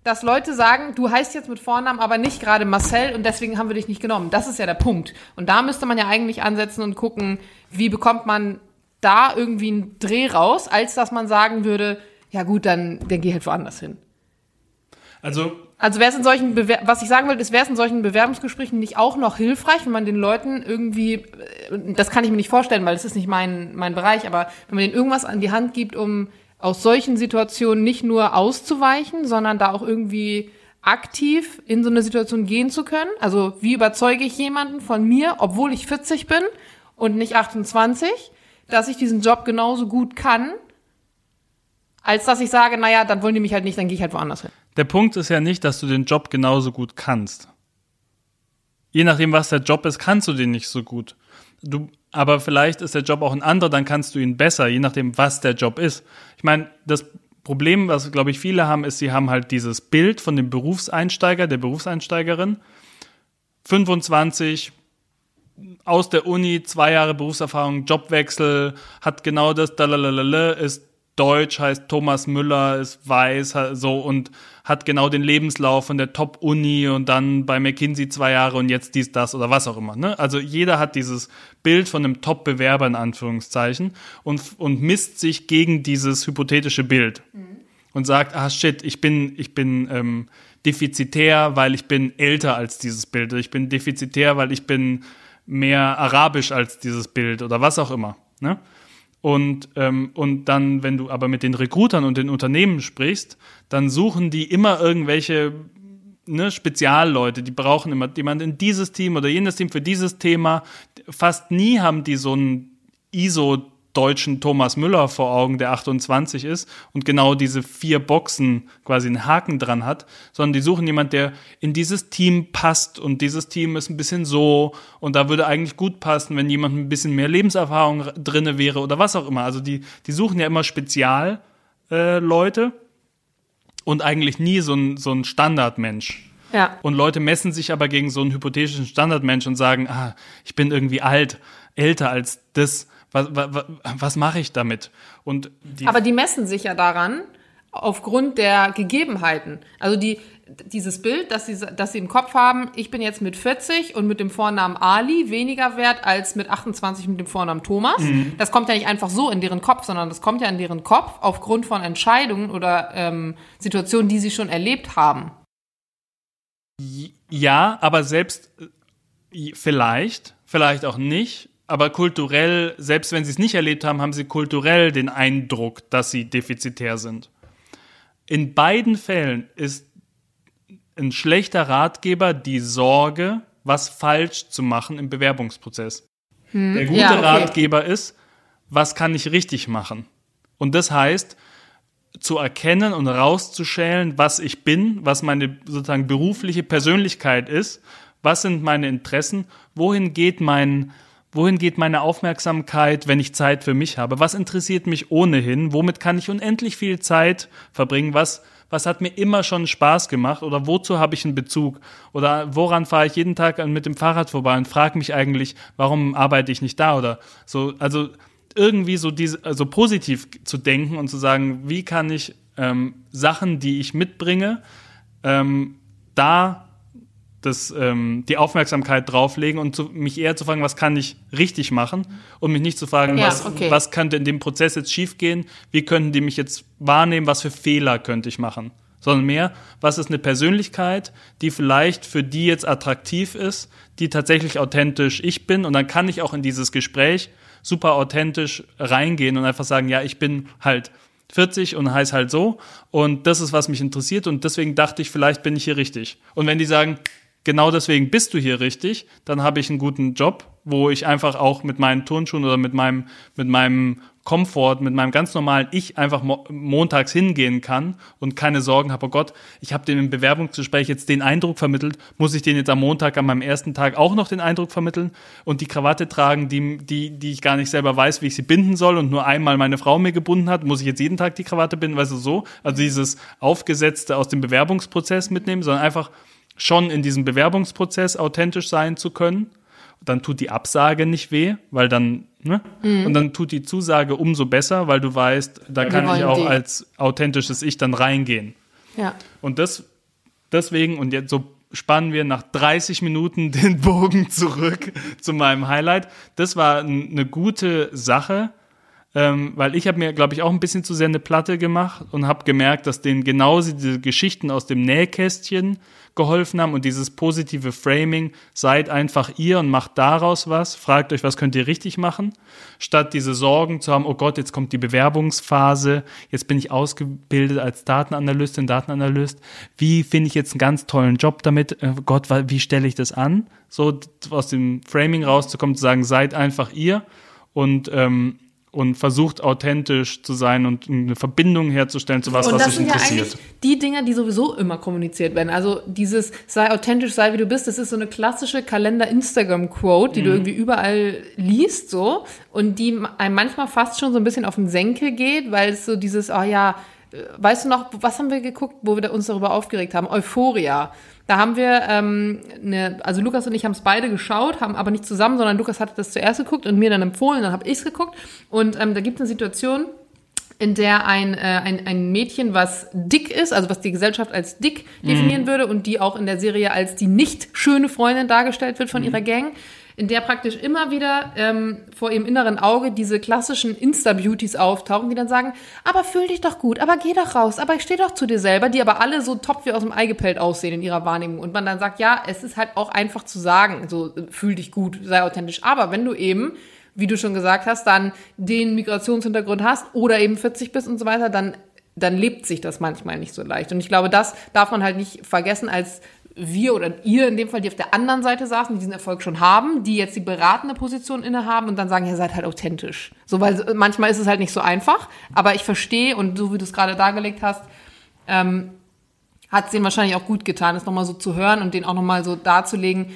dass Leute sagen, du heißt jetzt mit Vornamen, aber nicht gerade Marcel und deswegen haben wir dich nicht genommen. Das ist ja der Punkt. Und da müsste man ja eigentlich ansetzen und gucken, wie bekommt man da irgendwie einen Dreh raus, als dass man sagen würde, ja gut, dann, dann geh halt woanders hin. Also Also wäre es in solchen, Bewer was ich sagen will, ist, wäre es in solchen Bewerbungsgesprächen nicht auch noch hilfreich, wenn man den Leuten irgendwie, äh, das kann ich mir nicht vorstellen, weil das ist nicht mein, mein Bereich, aber wenn man denen irgendwas an die Hand gibt, um aus solchen Situationen nicht nur auszuweichen, sondern da auch irgendwie aktiv in so eine Situation gehen zu können. Also wie überzeuge ich jemanden von mir, obwohl ich 40 bin und nicht 28, dass ich diesen Job genauso gut kann, als dass ich sage, naja, dann wollen die mich halt nicht, dann gehe ich halt woanders hin. Der Punkt ist ja nicht, dass du den Job genauso gut kannst. Je nachdem, was der Job ist, kannst du den nicht so gut. Du, aber vielleicht ist der Job auch ein anderer, dann kannst du ihn besser, je nachdem, was der Job ist. Ich meine, das Problem, was, glaube ich, viele haben, ist, sie haben halt dieses Bild von dem Berufseinsteiger, der Berufseinsteigerin. 25, aus der Uni, zwei Jahre Berufserfahrung, Jobwechsel, hat genau das, dalalala, ist deutsch, heißt Thomas Müller, ist weiß, so und hat genau den Lebenslauf von der Top-Uni und dann bei McKinsey zwei Jahre und jetzt dies, das oder was auch immer. Ne? Also jeder hat dieses Bild von einem Top-Bewerber in Anführungszeichen und, und misst sich gegen dieses hypothetische Bild und sagt, ah shit, ich bin, ich bin ähm, defizitär, weil ich bin älter als dieses Bild. Ich bin defizitär, weil ich bin mehr arabisch als dieses Bild oder was auch immer. Ne? Und, ähm, und dann, wenn du aber mit den Recruitern und den Unternehmen sprichst, dann suchen die immer irgendwelche ne, Spezialleute, die brauchen immer jemand in dieses Team oder jenes Team für dieses Thema. Fast nie haben die so einen ISO deutschen Thomas Müller vor Augen, der 28 ist und genau diese vier Boxen quasi einen Haken dran hat, sondern die suchen jemand, der in dieses Team passt und dieses Team ist ein bisschen so und da würde eigentlich gut passen, wenn jemand ein bisschen mehr Lebenserfahrung drinne wäre oder was auch immer. Also die, die suchen ja immer Spezialleute äh, und eigentlich nie so ein, so ein Standardmensch. Ja. Und Leute messen sich aber gegen so einen hypothetischen Standardmensch und sagen, ah, ich bin irgendwie alt, älter als das. Was, was, was mache ich damit? Und die, Aber die messen sich ja daran, aufgrund der Gegebenheiten. Also die, dieses Bild, dass sie, dass sie im Kopf haben, ich bin jetzt mit 40 und mit dem Vornamen Ali weniger wert als mit 28 mit dem Vornamen Thomas. Das kommt ja nicht einfach so in deren Kopf, sondern das kommt ja in deren Kopf aufgrund von Entscheidungen oder ähm, Situationen, die sie schon erlebt haben. ja, aber selbst äh, vielleicht, vielleicht auch nicht, aber kulturell, selbst wenn sie es nicht erlebt haben, haben sie kulturell den Eindruck, dass sie defizitär sind. In beiden Fällen ist ein schlechter Ratgeber die Sorge, was falsch zu machen im Bewerbungsprozess. Der gute Ja, okay. Ratgeber ist, was kann ich richtig machen? Und das heißt, zu erkennen und rauszuschälen, was ich bin, was meine sozusagen berufliche Persönlichkeit ist, was sind meine Interessen, wohin geht mein, wohin geht meine Aufmerksamkeit, wenn ich Zeit für mich habe, was interessiert mich ohnehin, womit kann ich unendlich viel Zeit verbringen, was, was hat mir immer schon Spaß gemacht? Oder wozu habe ich einen Bezug? Oder woran fahre ich jeden Tag mit dem Fahrrad vorbei und frage mich eigentlich, warum arbeite ich nicht da? Oder so, also irgendwie so diese, also positiv zu denken und zu sagen, wie kann ich ähm, Sachen, die ich mitbringe, ähm, da das, ähm, die Aufmerksamkeit drauflegen und zu, mich eher zu fragen, was kann ich richtig machen und mich nicht zu fragen, Ja, was, okay. was könnte in dem Prozess jetzt schiefgehen, wie könnten die mich jetzt wahrnehmen, was für Fehler könnte ich machen, sondern mehr, was ist eine Persönlichkeit, die vielleicht für die jetzt attraktiv ist, die tatsächlich authentisch ich bin und dann kann ich auch in dieses Gespräch super authentisch reingehen und einfach sagen, ja, ich bin halt 40 und heiß halt so und das ist, was mich interessiert und deswegen dachte ich, vielleicht bin ich hier richtig. Und wenn die sagen, genau deswegen bist du hier richtig, dann habe ich einen guten Job, wo ich einfach auch mit meinen Turnschuhen oder mit meinem, mit meinem Komfort, mit meinem ganz normalen Ich einfach mo montags hingehen kann und keine Sorgen habe, oh Gott, ich habe dem im Bewerbungsgespräch jetzt den Eindruck vermittelt, muss ich den jetzt am Montag an meinem ersten Tag auch noch den Eindruck vermitteln und die Krawatte tragen, die, die, die ich gar nicht selber weiß, wie ich sie binden soll und nur einmal meine Frau mir gebunden hat, muss ich jetzt jeden Tag die Krawatte binden, weißt du, so. Also dieses Aufgesetzte aus dem Bewerbungsprozess mitnehmen, sondern einfach schon in diesem Bewerbungsprozess authentisch sein zu können. Dann tut die Absage nicht weh, weil dann, ne? Und dann tut die Zusage umso besser, weil du weißt, da kann ich auch die. als authentisches Ich dann reingehen. Ja. Und das, deswegen, und jetzt so spannen wir nach 30 Minuten den Bogen zurück zu meinem Highlight. Das war eine gute Sache, ähm, weil ich habe mir, glaube ich, auch ein bisschen zu sehr eine Platte gemacht und habe gemerkt, dass denen genauso diese Geschichten aus dem Nähkästchen geholfen haben und dieses positive Framing, seid einfach ihr und macht daraus was, fragt euch, was könnt ihr richtig machen, statt diese Sorgen zu haben, oh Gott, jetzt kommt die Bewerbungsphase, jetzt bin ich ausgebildet als Datenanalystin, Datenanalyst, wie finde ich jetzt einen ganz tollen Job damit, äh, Gott, wie stelle ich das an? So aus dem Framing rauszukommen, zu sagen, seid einfach ihr und ähm, und versucht authentisch zu sein und eine Verbindung herzustellen zu was, Und was das sich sind ja interessiert. eigentlich die Dinge, die sowieso immer kommuniziert werden. Also dieses sei authentisch, sei wie du bist, das ist so eine klassische Kalender-Instagram-Quote, die du irgendwie überall liest so und die einem manchmal fast schon so ein bisschen auf den Senkel geht, weil es so dieses, oh ja, weißt du noch, was haben wir geguckt, wo wir uns darüber aufgeregt haben? Euphoria. Da haben wir, ähm, eine, also Lukas und ich haben es beide geschaut, haben aber nicht zusammen, sondern Lukas hatte das zuerst geguckt und mir dann empfohlen, dann habe ich es geguckt. Und ähm, da gibt es eine Situation, in der ein, äh, ein, ein Mädchen, was dick ist, also was die Gesellschaft als dick definieren würde und die auch in der Serie als die nicht schöne Freundin dargestellt wird von ihrer Gang, in der praktisch immer wieder ähm, vor ihrem inneren Auge diese klassischen Insta-Beauties auftauchen, die dann sagen, aber fühl dich doch gut, aber geh doch raus, aber steh doch zu dir selber, die aber alle so top wie aus dem Ei gepellt aussehen in ihrer Wahrnehmung. Und man dann sagt, ja, es ist halt auch einfach zu sagen, so äh, fühl dich gut, sei authentisch. Aber wenn du eben wie du schon gesagt hast, dann den Migrationshintergrund hast oder eben 40 bist und so weiter, dann, dann lebt sich das manchmal nicht so leicht. Und ich glaube, das darf man halt nicht vergessen, als wir oder ihr in dem Fall, die auf der anderen Seite saßen, die diesen Erfolg schon haben, die jetzt die beratende Position innehaben und dann sagen, ihr seid halt authentisch. So, weil manchmal ist es halt nicht so einfach, aber ich verstehe und so wie du es gerade dargelegt hast, ähm, hat es denen wahrscheinlich auch gut getan, es nochmal so zu hören und den auch nochmal so darzulegen,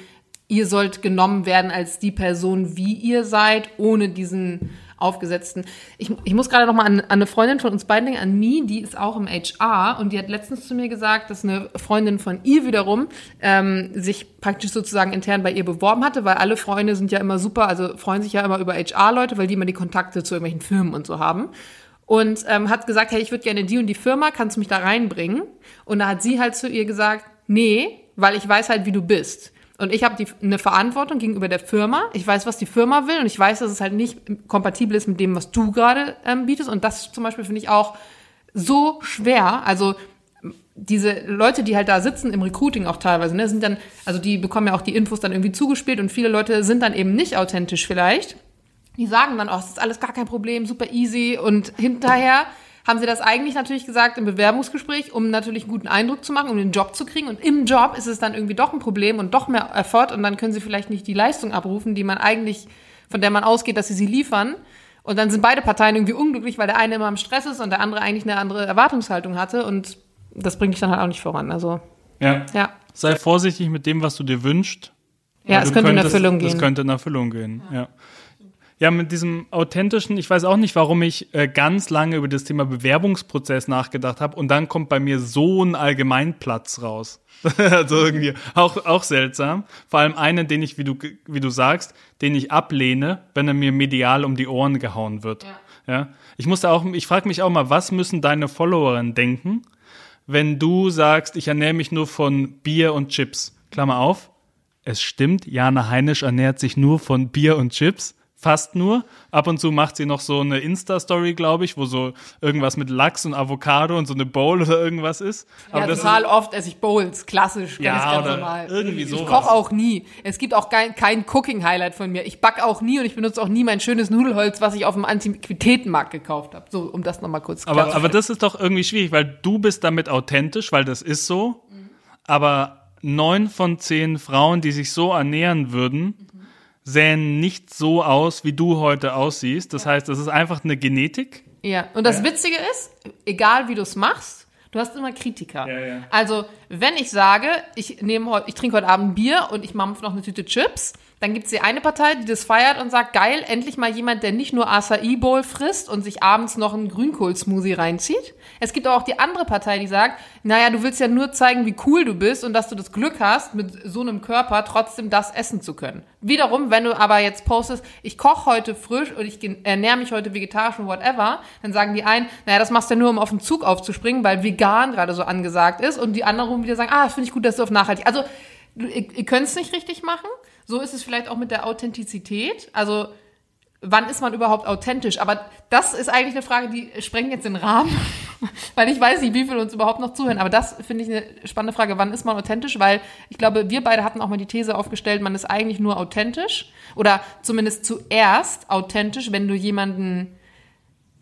ihr sollt genommen werden als die Person, wie ihr seid, ohne diesen aufgesetzten. Ich, ich muss gerade noch mal an, an eine Freundin von uns beiden denken, an Mi, die ist auch im HR und die hat letztens zu mir gesagt, dass eine Freundin von ihr wiederum ähm, sich praktisch sozusagen intern bei ihr beworben hatte, weil alle Freunde sind ja immer super, also freuen sich ja immer über HR-Leute, weil die immer die Kontakte zu irgendwelchen Firmen und so haben. Und ähm, hat gesagt, hey, ich würde gerne die und die Firma, kannst du mich da reinbringen? Und da hat sie halt zu ihr gesagt, nee, weil ich weiß halt, wie du bist. Und ich habe eine Verantwortung gegenüber der Firma. Ich weiß, was die Firma will und ich weiß, dass es halt nicht kompatibel ist mit dem, was du gerade ähm, bietest. Und das zum Beispiel finde ich auch so schwer. Also diese Leute, die halt da sitzen im Recruiting auch teilweise, ne, sind dann, also die bekommen ja auch die Infos dann irgendwie zugespielt und viele Leute sind dann eben nicht authentisch vielleicht. Die sagen dann, oh, es ist alles gar kein Problem, super easy und hinterher haben sie das eigentlich natürlich gesagt im Bewerbungsgespräch, um natürlich einen guten Eindruck zu machen, um den Job zu kriegen. Und im Job ist es dann irgendwie doch ein Problem und doch mehr Effort und dann können sie vielleicht nicht die Leistung abrufen, die man eigentlich, von der man ausgeht, dass sie sie liefern. Und dann sind beide Parteien irgendwie unglücklich, weil der eine immer im Stress ist und der andere eigentlich eine andere Erwartungshaltung hatte. Und das bringt dich dann halt auch nicht voran. Also, ja. ja. Sei vorsichtig mit dem, was du dir wünschst. Ja, es könnte könntest, in Erfüllung gehen. Es könnte in Erfüllung gehen, ja. ja. Ja, mit diesem authentischen, ich weiß auch nicht, warum ich äh, ganz lange über das Thema Bewerbungsprozess nachgedacht habe und dann kommt bei mir so ein Allgemeinplatz raus. also irgendwie auch, auch seltsam. Vor allem einen, den ich, wie du, wie du sagst, den ich ablehne, wenn er mir medial um die Ohren gehauen wird. Ja. ja? Ich musste auch, ich frage mich auch mal, was müssen deine Followerinnen denken, wenn du sagst, ich ernähre mich nur von Bier und Chips? Klammer auf. Es stimmt, Jana Heinisch ernährt sich nur von Bier und Chips fast nur. Ab und zu macht sie noch so eine Insta-Story, glaube ich, wo so irgendwas mit Lachs und Avocado und so eine Bowl oder irgendwas ist. Aber ja, total oft esse ich Bowls, klassisch, ja, ganz, normal. Irgendwie so. Ich koche auch nie. Es gibt auch kein, kein Cooking-Highlight von mir. Ich backe auch nie und ich benutze auch nie mein schönes Nudelholz, was ich auf dem Antiquitätenmarkt gekauft habe. So, um das nochmal kurz klar aber, aber das ist doch irgendwie schwierig, weil du bist damit authentisch, weil das ist so. Mhm. Aber neun von zehn Frauen, die sich so ernähren würden, sähen nicht so aus, wie du heute aussiehst. Das ja. heißt, das ist einfach eine Genetik. Ja, und das ja. Witzige ist, egal wie du es machst, du hast immer Kritiker. Ja, ja. Also, wenn ich sage, ich nehme ich trinke heute Abend Bier und ich mache noch eine Tüte Chips, dann gibt es die eine Partei, die das feiert und sagt, geil, endlich mal jemand, der nicht nur Acai Bowl frisst und sich abends noch einen Grünkohl-Smoothie reinzieht. Es gibt auch die andere Partei, die sagt, naja, du willst ja nur zeigen, wie cool du bist und dass du das Glück hast, mit so einem Körper trotzdem das essen zu können. Wiederum, wenn du aber jetzt postest, ich koche heute frisch und ich ernähre mich heute vegetarisch und whatever, dann sagen die einen, naja, das machst du ja nur, um auf den Zug aufzuspringen, weil vegan gerade so angesagt ist und die anderen wieder sagen, ah, finde ich gut, dass du auf nachhaltig. Also, ihr, ihr könnt es nicht richtig machen. So ist es vielleicht auch mit der Authentizität. Also wann ist man überhaupt authentisch? Aber das ist eigentlich eine Frage, die sprengt jetzt den Rahmen, weil ich weiß nicht, wie viele uns überhaupt noch zuhören. Aber das finde ich eine spannende Frage. Wann ist man authentisch? Weil ich glaube, wir beide hatten auch mal die These aufgestellt, man ist eigentlich nur authentisch oder zumindest zuerst authentisch, wenn du jemanden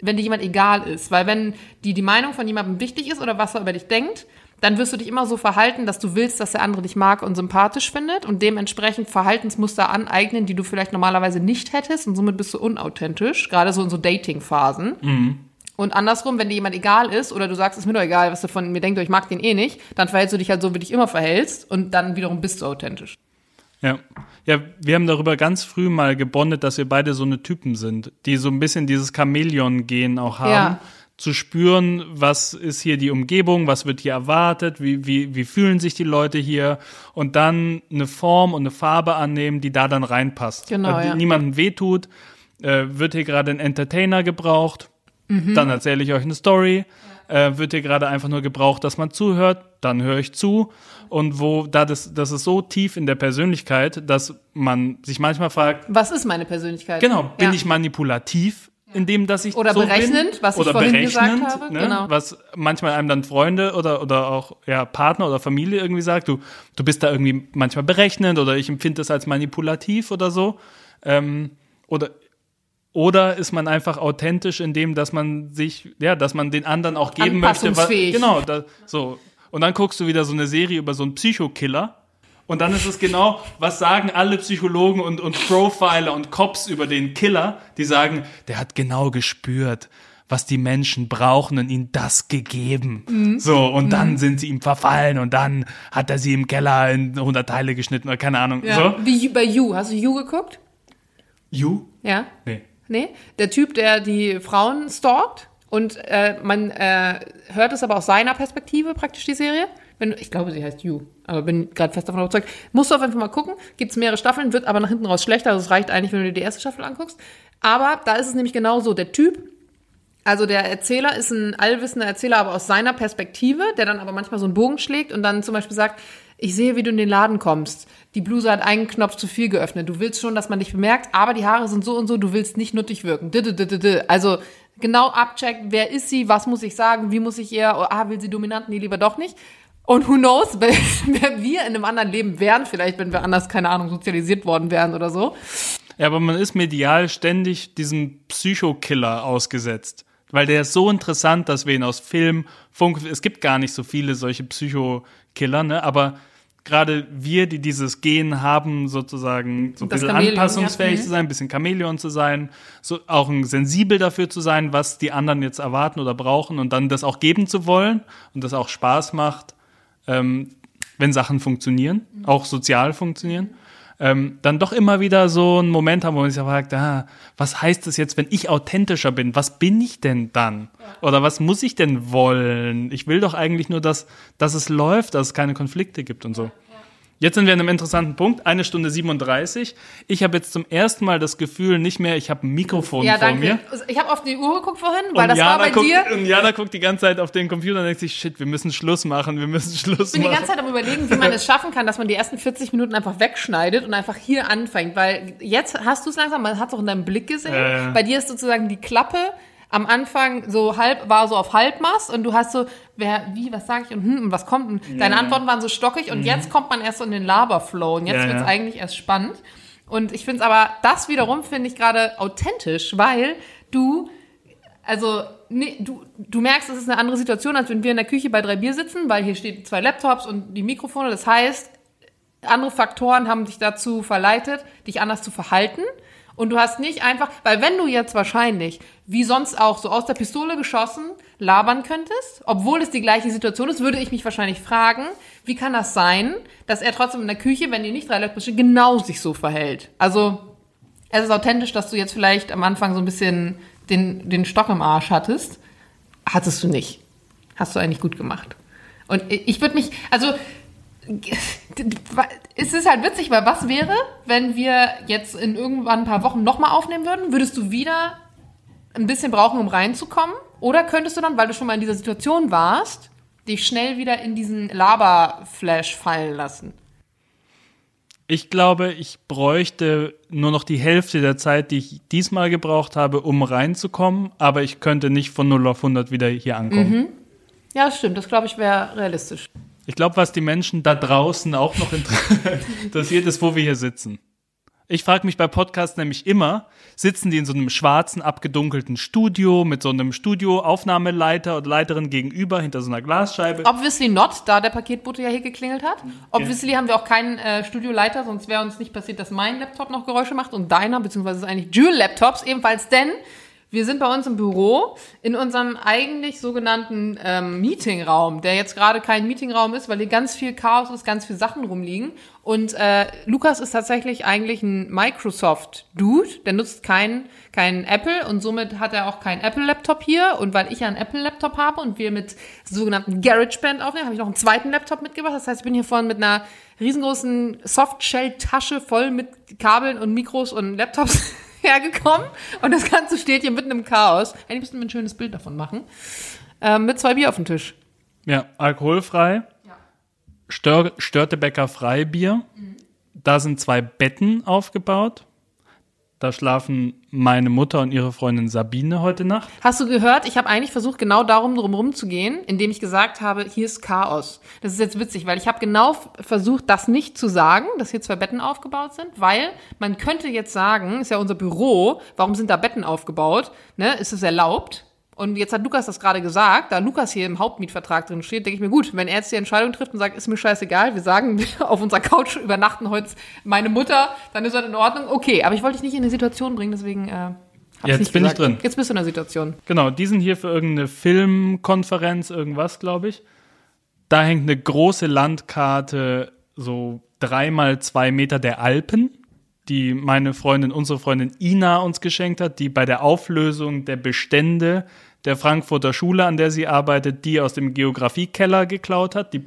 wenn dir jemand egal ist. Weil wenn die, die Meinung von jemandem wichtig ist oder was er über dich denkt, dann wirst du dich immer so verhalten, dass du willst, dass der andere dich mag und sympathisch findet und dementsprechend Verhaltensmuster aneignen, die du vielleicht normalerweise nicht hättest und somit bist du unauthentisch, gerade so in so Dating-Phasen. Mhm. Und andersrum, wenn dir jemand egal ist oder du sagst, es ist mir doch egal, was du von mir denkst, ich mag den eh nicht, dann verhältst du dich halt so, wie du dich immer verhältst und dann wiederum bist du authentisch. Ja. Ja, wir haben darüber ganz früh mal gebondet, dass wir beide so eine Typen sind, die so ein bisschen dieses Chamäleon-Gehen auch haben. Ja zu spüren, was ist hier die Umgebung, was wird hier erwartet, wie, wie, wie fühlen sich die Leute hier und dann eine Form und eine Farbe annehmen, die da dann reinpasst. Genau, also, ja. niemandem wehtut, äh, wird hier gerade ein Entertainer gebraucht, dann erzähle ich euch eine Story. Äh, wird hier gerade einfach nur gebraucht, dass man zuhört, dann höre ich zu. Und wo, da das, das ist so tief in der Persönlichkeit, dass man sich manchmal fragt, Was ist meine Persönlichkeit? genau, bin Ja. ich manipulativ, indem dass ich Oder so berechnend, bin? was ich vorhin gesagt habe, ne? genau. was manchmal einem dann Freunde oder, oder auch ja, Partner oder Familie irgendwie sagt, du, du bist da irgendwie manchmal berechnend oder ich empfinde das als manipulativ oder so. Ähm, oder oder ist man einfach authentisch in dem, dass man sich, ja, dass man den anderen auch geben möchte, was, genau, da, so. Und dann guckst du wieder so eine Serie über so einen Psychokiller. Und dann ist es genau, was sagen alle Psychologen und, und Profiler und Cops über den Killer, die sagen, der hat genau gespürt, was die Menschen brauchen und ihnen das gegeben. Mhm. So, und dann sind sie ihm verfallen und dann hat er sie im Keller in 100 Teile geschnitten oder keine Ahnung. Ja. So. Wie bei You. Hast du You geguckt? You? Ja. Nee. Nee, der Typ, der die Frauen stalkt und äh, man äh, hört es aber aus seiner Perspektive praktisch die Serie. Wenn, ich glaube, sie heißt You, aber bin gerade fest davon überzeugt. Musst du auf jeden Fall mal gucken. Gibt es mehrere Staffeln, wird aber nach hinten raus schlechter. Also es reicht eigentlich, wenn du dir die erste Staffel anguckst. Aber da ist es nämlich genau so. Der Typ, also der Erzähler ist ein allwissender Erzähler, aber aus seiner Perspektive, der dann aber manchmal so einen Bogen schlägt und dann zum Beispiel sagt, ich sehe, wie du in den Laden kommst. Die Bluse hat einen Knopf zu viel geöffnet. Du willst schon, dass man dich bemerkt, aber die Haare sind so und so, du willst nicht nuttig wirken. Also genau abcheckt, wer ist sie, was muss ich sagen, wie muss ich ihr, ah, will sie dominant, nee, lieber doch nicht. Und who knows, wer wir in einem anderen Leben wären, vielleicht, wenn wir anders, keine Ahnung, sozialisiert worden wären oder so. Ja, aber man ist medial ständig diesem Psychokiller ausgesetzt. Weil der ist so interessant, dass wir ihn aus Film, Funk, es gibt gar nicht so viele solche Psychokiller, ne? Aber gerade wir, die dieses Gen haben, sozusagen so ein bisschen anpassungsfähig ja. Mhm. zu sein, ein bisschen Chamäleon zu sein, so auch ein sensibel dafür zu sein, was die anderen jetzt erwarten oder brauchen und dann das auch geben zu wollen und das auch Spaß macht, ähm, wenn Sachen funktionieren, auch sozial funktionieren, ähm, dann doch immer wieder so einen Moment haben, wo man sich fragt, ah, was heißt das jetzt, wenn ich authentischer bin? Was bin ich denn dann? Oder was muss ich denn wollen? Ich will doch eigentlich nur, dass, dass es läuft, dass es keine Konflikte gibt und so. Jetzt sind wir an einem interessanten Punkt, eine Stunde 37. Ich habe jetzt zum ersten Mal das Gefühl, nicht mehr, ich habe ein Mikrofon Ja, vor danke. mir. Ich habe auf die Uhr geguckt vorhin, weil Und das Jana, war bei guckt, dir. und Jana guckt die ganze Zeit auf den Computer und denkt sich, shit, wir müssen Schluss machen, wir müssen Schluss Ich bin die machen. ganze Zeit am überlegen, wie man es schaffen kann, dass man die ersten 40 Minuten einfach wegschneidet und einfach hier anfängt. Weil jetzt hast du es langsam, man hat es auch in deinem Blick gesehen. Äh. Bei dir ist sozusagen die Klappe am Anfang so halb, war so auf Halbmast und du hast so, wer, wie, was sage ich und hm, und was kommt? Und deine Antworten waren so stockig und jetzt kommt man erst so in den Laberflow und jetzt Mhm. Ja, wird's ja. eigentlich erst spannend. Und ich finde es aber, das wiederum finde ich gerade authentisch, weil du also nee, du, du merkst, es ist eine andere Situation, als wenn wir in der Küche bei drei Bier sitzen, weil hier stehen zwei Laptops und die Mikrofone. Das heißt, andere Faktoren haben dich dazu verleitet, dich anders zu verhalten. Und du hast nicht einfach, weil wenn du jetzt wahrscheinlich, wie sonst auch, so aus der Pistole geschossen, labern könntest, obwohl es die gleiche Situation ist, würde ich mich wahrscheinlich fragen, wie kann das sein, dass er trotzdem in der Küche, wenn ihr nicht drei Laptops steht, genau sich so verhält? Also, es ist authentisch, dass du jetzt vielleicht am Anfang so ein bisschen den, den Stock im Arsch hattest. Hattest du nicht. Hast du eigentlich gut gemacht. Und ich würde mich, also es ist halt witzig, weil was wäre, wenn wir jetzt in irgendwann ein paar Wochen nochmal aufnehmen würden? Würdest du wieder ein bisschen brauchen, um reinzukommen? Oder könntest du dann, weil du schon mal in dieser Situation warst, dich schnell wieder in diesen Laberflash fallen lassen? Ich glaube, ich bräuchte nur noch die Hälfte der Zeit, die ich diesmal gebraucht habe, um reinzukommen, aber ich könnte nicht von 0 auf 100 wieder hier ankommen. Ja, das stimmt. Das glaube ich wäre realistisch. Ich glaube, was die Menschen da draußen auch noch inter- interessiert, ist, wo wir hier sitzen. Ich frage mich bei Podcasts nämlich immer, sitzen die in so einem schwarzen, abgedunkelten Studio mit so einem Studioaufnahmeleiter oder Leiterin gegenüber hinter so einer Glasscheibe? Obviously not, da der Paketbote ja hier geklingelt hat. Obviously haben wir auch keinen äh, Studioleiter, sonst wäre uns nicht passiert, dass mein Laptop noch Geräusche macht und deiner, beziehungsweise eigentlich Dual-Laptops ebenfalls, denn wir sind bei uns im Büro in unserem eigentlich sogenannten ähm, Meetingraum, der jetzt gerade kein Meetingraum ist, weil hier ganz viel Chaos ist, ganz viel Sachen rumliegen. Und äh, Lukas ist tatsächlich eigentlich ein Microsoft-Dude, der nutzt keinen kein Apple und somit hat er auch keinen Apple-Laptop hier. Und weil ich ja einen Apple-Laptop habe und wir mit sogenannten GarageBand aufnehmen, habe ich noch einen zweiten Laptop mitgebracht. Das heißt, ich bin hier vorhin mit einer riesengroßen Softshell-Tasche voll mit Kabeln und Mikros und Laptops hergekommen und das Ganze steht hier mitten im Chaos. Eigentlich müssten wir ein schönes Bild davon machen. Ähm, mit zwei Bier auf dem Tisch. Ja, alkoholfrei. Stör Störtebecker Freibier. Da sind zwei Betten aufgebaut. Da schlafen meine Mutter und ihre Freundin Sabine heute Nacht. Hast du gehört? Ich habe eigentlich versucht, genau darum drum zu gehen, indem ich gesagt habe, hier ist Chaos. Das ist jetzt witzig, weil ich habe genau versucht, das nicht zu sagen, dass hier zwei Betten aufgebaut sind, weil man könnte jetzt sagen, ist ja unser Büro, warum sind da Betten aufgebaut? Ne? Ist es erlaubt? Und jetzt hat Lukas das gerade gesagt, da Lukas hier im Hauptmietvertrag drin steht, denke ich mir, gut, wenn er jetzt die Entscheidung trifft und sagt, ist mir scheißegal, wir sagen, auf unserer Couch übernachten heute meine Mutter, dann ist das in Ordnung. Okay, aber ich wollte dich nicht in eine Situation bringen, deswegen äh, Jetzt bin ich gesagt. drin. Jetzt bist du in der Situation. Genau, die sind hier für irgendeine Filmkonferenz, irgendwas, glaube ich. Da hängt eine große Landkarte, so dreimal zwei Meter der Alpen, die meine Freundin, unsere Freundin Ina uns geschenkt hat, die bei der Auflösung der Bestände der Frankfurter Schule, an der sie arbeitet, die aus dem Geografiekeller geklaut hat. Die,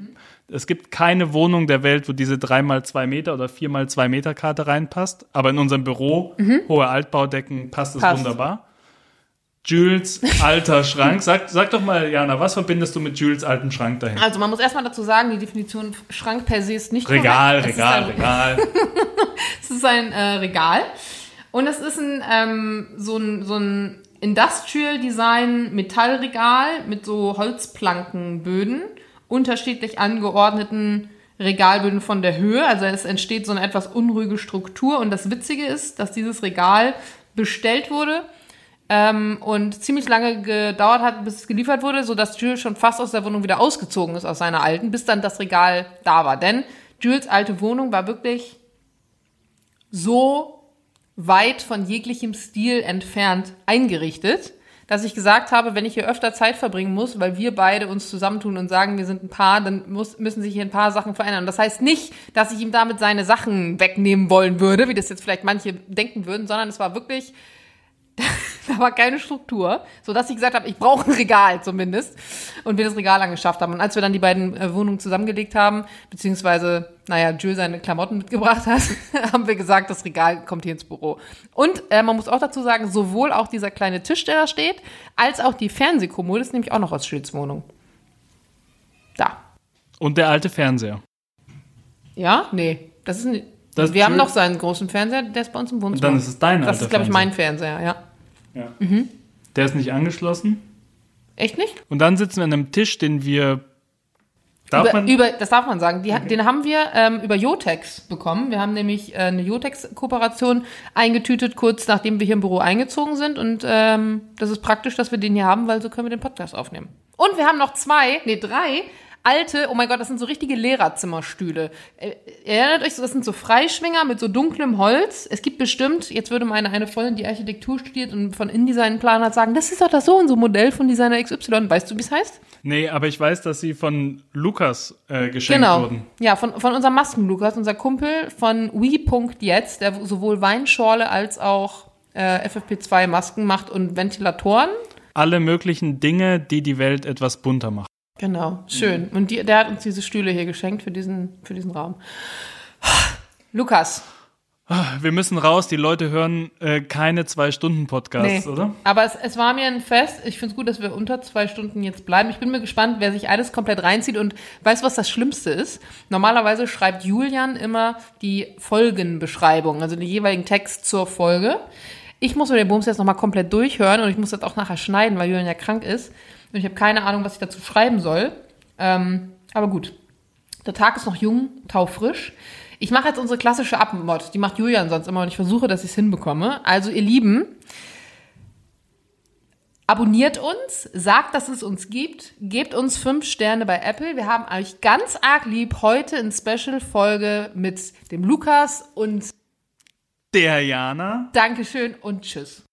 es gibt keine Wohnung der Welt, wo diese dreimal zwei Meter oder viermal zwei Meter Karte reinpasst. Aber in unserem Büro, hohe Altbaudecken, passt es Passt. wunderbar. Jules alter Schrank. Sag, sag doch mal, Jana, was verbindest du mit Jules alten Schrank dahin? Also man muss erstmal dazu sagen, die Definition Schrank per se ist nicht Regal, Regal, Regal. Es ist ein äh, Regal. Und es ist ein, ähm, so ein, so ein Industrial Design Metallregal mit so Holzplankenböden, unterschiedlich angeordneten Regalböden von der Höhe. Also es entsteht so eine etwas unruhige Struktur. Und das Witzige ist, dass dieses Regal bestellt wurde ähm, und ziemlich lange gedauert hat, bis es geliefert wurde, sodass Jules schon fast aus der Wohnung wieder ausgezogen ist, aus seiner alten, bis dann das Regal da war. Denn Jules alte Wohnung war wirklich so weit von jeglichem Stil entfernt eingerichtet, dass ich gesagt habe, wenn ich hier öfter Zeit verbringen muss, weil wir beide uns zusammentun und sagen, wir sind ein Paar, dann muss, müssen sich hier ein paar Sachen verändern. Das heißt nicht, dass ich ihm damit seine Sachen wegnehmen wollen würde, wie das jetzt vielleicht manche denken würden, sondern es war wirklich da war keine Struktur, so dass ich gesagt habe, ich brauche ein Regal zumindest und wir das Regal angeschafft haben. Und als wir dann die beiden äh, Wohnungen zusammengelegt haben, beziehungsweise, naja, Jules seine Klamotten mitgebracht hat, haben wir gesagt, das Regal kommt hier ins Büro. Und äh, man muss auch dazu sagen, sowohl auch dieser kleine Tisch, der da steht, als auch die Fernsehkommode ist nämlich auch noch aus Jules Wohnung. Da. Und der alte Fernseher. Ja? Nee. Das ist ein, Das wir haben Jules- noch seinen großen Fernseher, der ist bei uns im Wohnzimmer. dann ist es dein Das ist, glaube ich, mein Fernseher, ja. Ja. Der ist nicht angeschlossen. Echt nicht? Und dann sitzen wir an einem Tisch, den wir. Darf über, man? über, das darf man sagen. Die, Den haben wir ähm, über Jotex bekommen. Wir haben nämlich äh, eine Jotex-Kooperation eingetütet, kurz nachdem wir hier im Büro eingezogen sind. Und ähm, das ist praktisch, dass wir den hier haben, weil so können wir den Podcast aufnehmen. Und wir haben noch zwei, nee, drei alte, oh mein Gott, das sind so richtige Lehrerzimmerstühle. Äh, erinnert euch, so, das sind so Freischwinger mit so dunklem Holz. Es gibt bestimmt, jetzt würde meine eine Freundin, die Architektur studiert und von InDesign Plan hat, sagen, das ist doch das so und so Modell von Designer XY. Weißt du, wie es heißt? nee, aber ich weiß, dass sie von Lukas äh, geschenkt Genau. wurden. Ja, von, von unserem Masken-Lukas, unser Kumpel von We.jetzt, der sowohl Weinschorle als auch äh, FFP2-Masken macht und Ventilatoren. Alle möglichen Dinge, die die Welt etwas bunter machen. Genau, schön. Und die, der hat uns diese Stühle hier geschenkt für diesen, für diesen Raum. Lukas. Wir müssen raus, die Leute hören äh, keine zwei-Stunden-Podcasts, oder? Aber es, es war mir ein Fest. Ich finde es gut, dass wir unter zwei Stunden jetzt bleiben. Ich bin mir gespannt, wer sich alles komplett reinzieht und weiß, was das Schlimmste ist. Normalerweise schreibt Julian immer die Folgenbeschreibung, also den jeweiligen Text zur Folge. Ich muss mir den Bums jetzt nochmal komplett durchhören und ich muss das auch nachher schneiden, weil Julian ja krank ist. Und ich habe keine Ahnung, was ich dazu schreiben soll. Ähm, aber gut. Der Tag ist noch jung, taufrisch. Ich mache jetzt unsere klassische Abmod. Die macht Julian sonst immer und ich versuche, dass ich es hinbekomme. Also ihr Lieben, abonniert uns, sagt, dass es uns gibt, gebt uns fünf Sterne bei Apple. Wir haben euch ganz arg lieb heute in Special-Folge mit dem Lukas und Der Jana. Dankeschön und Tschüss.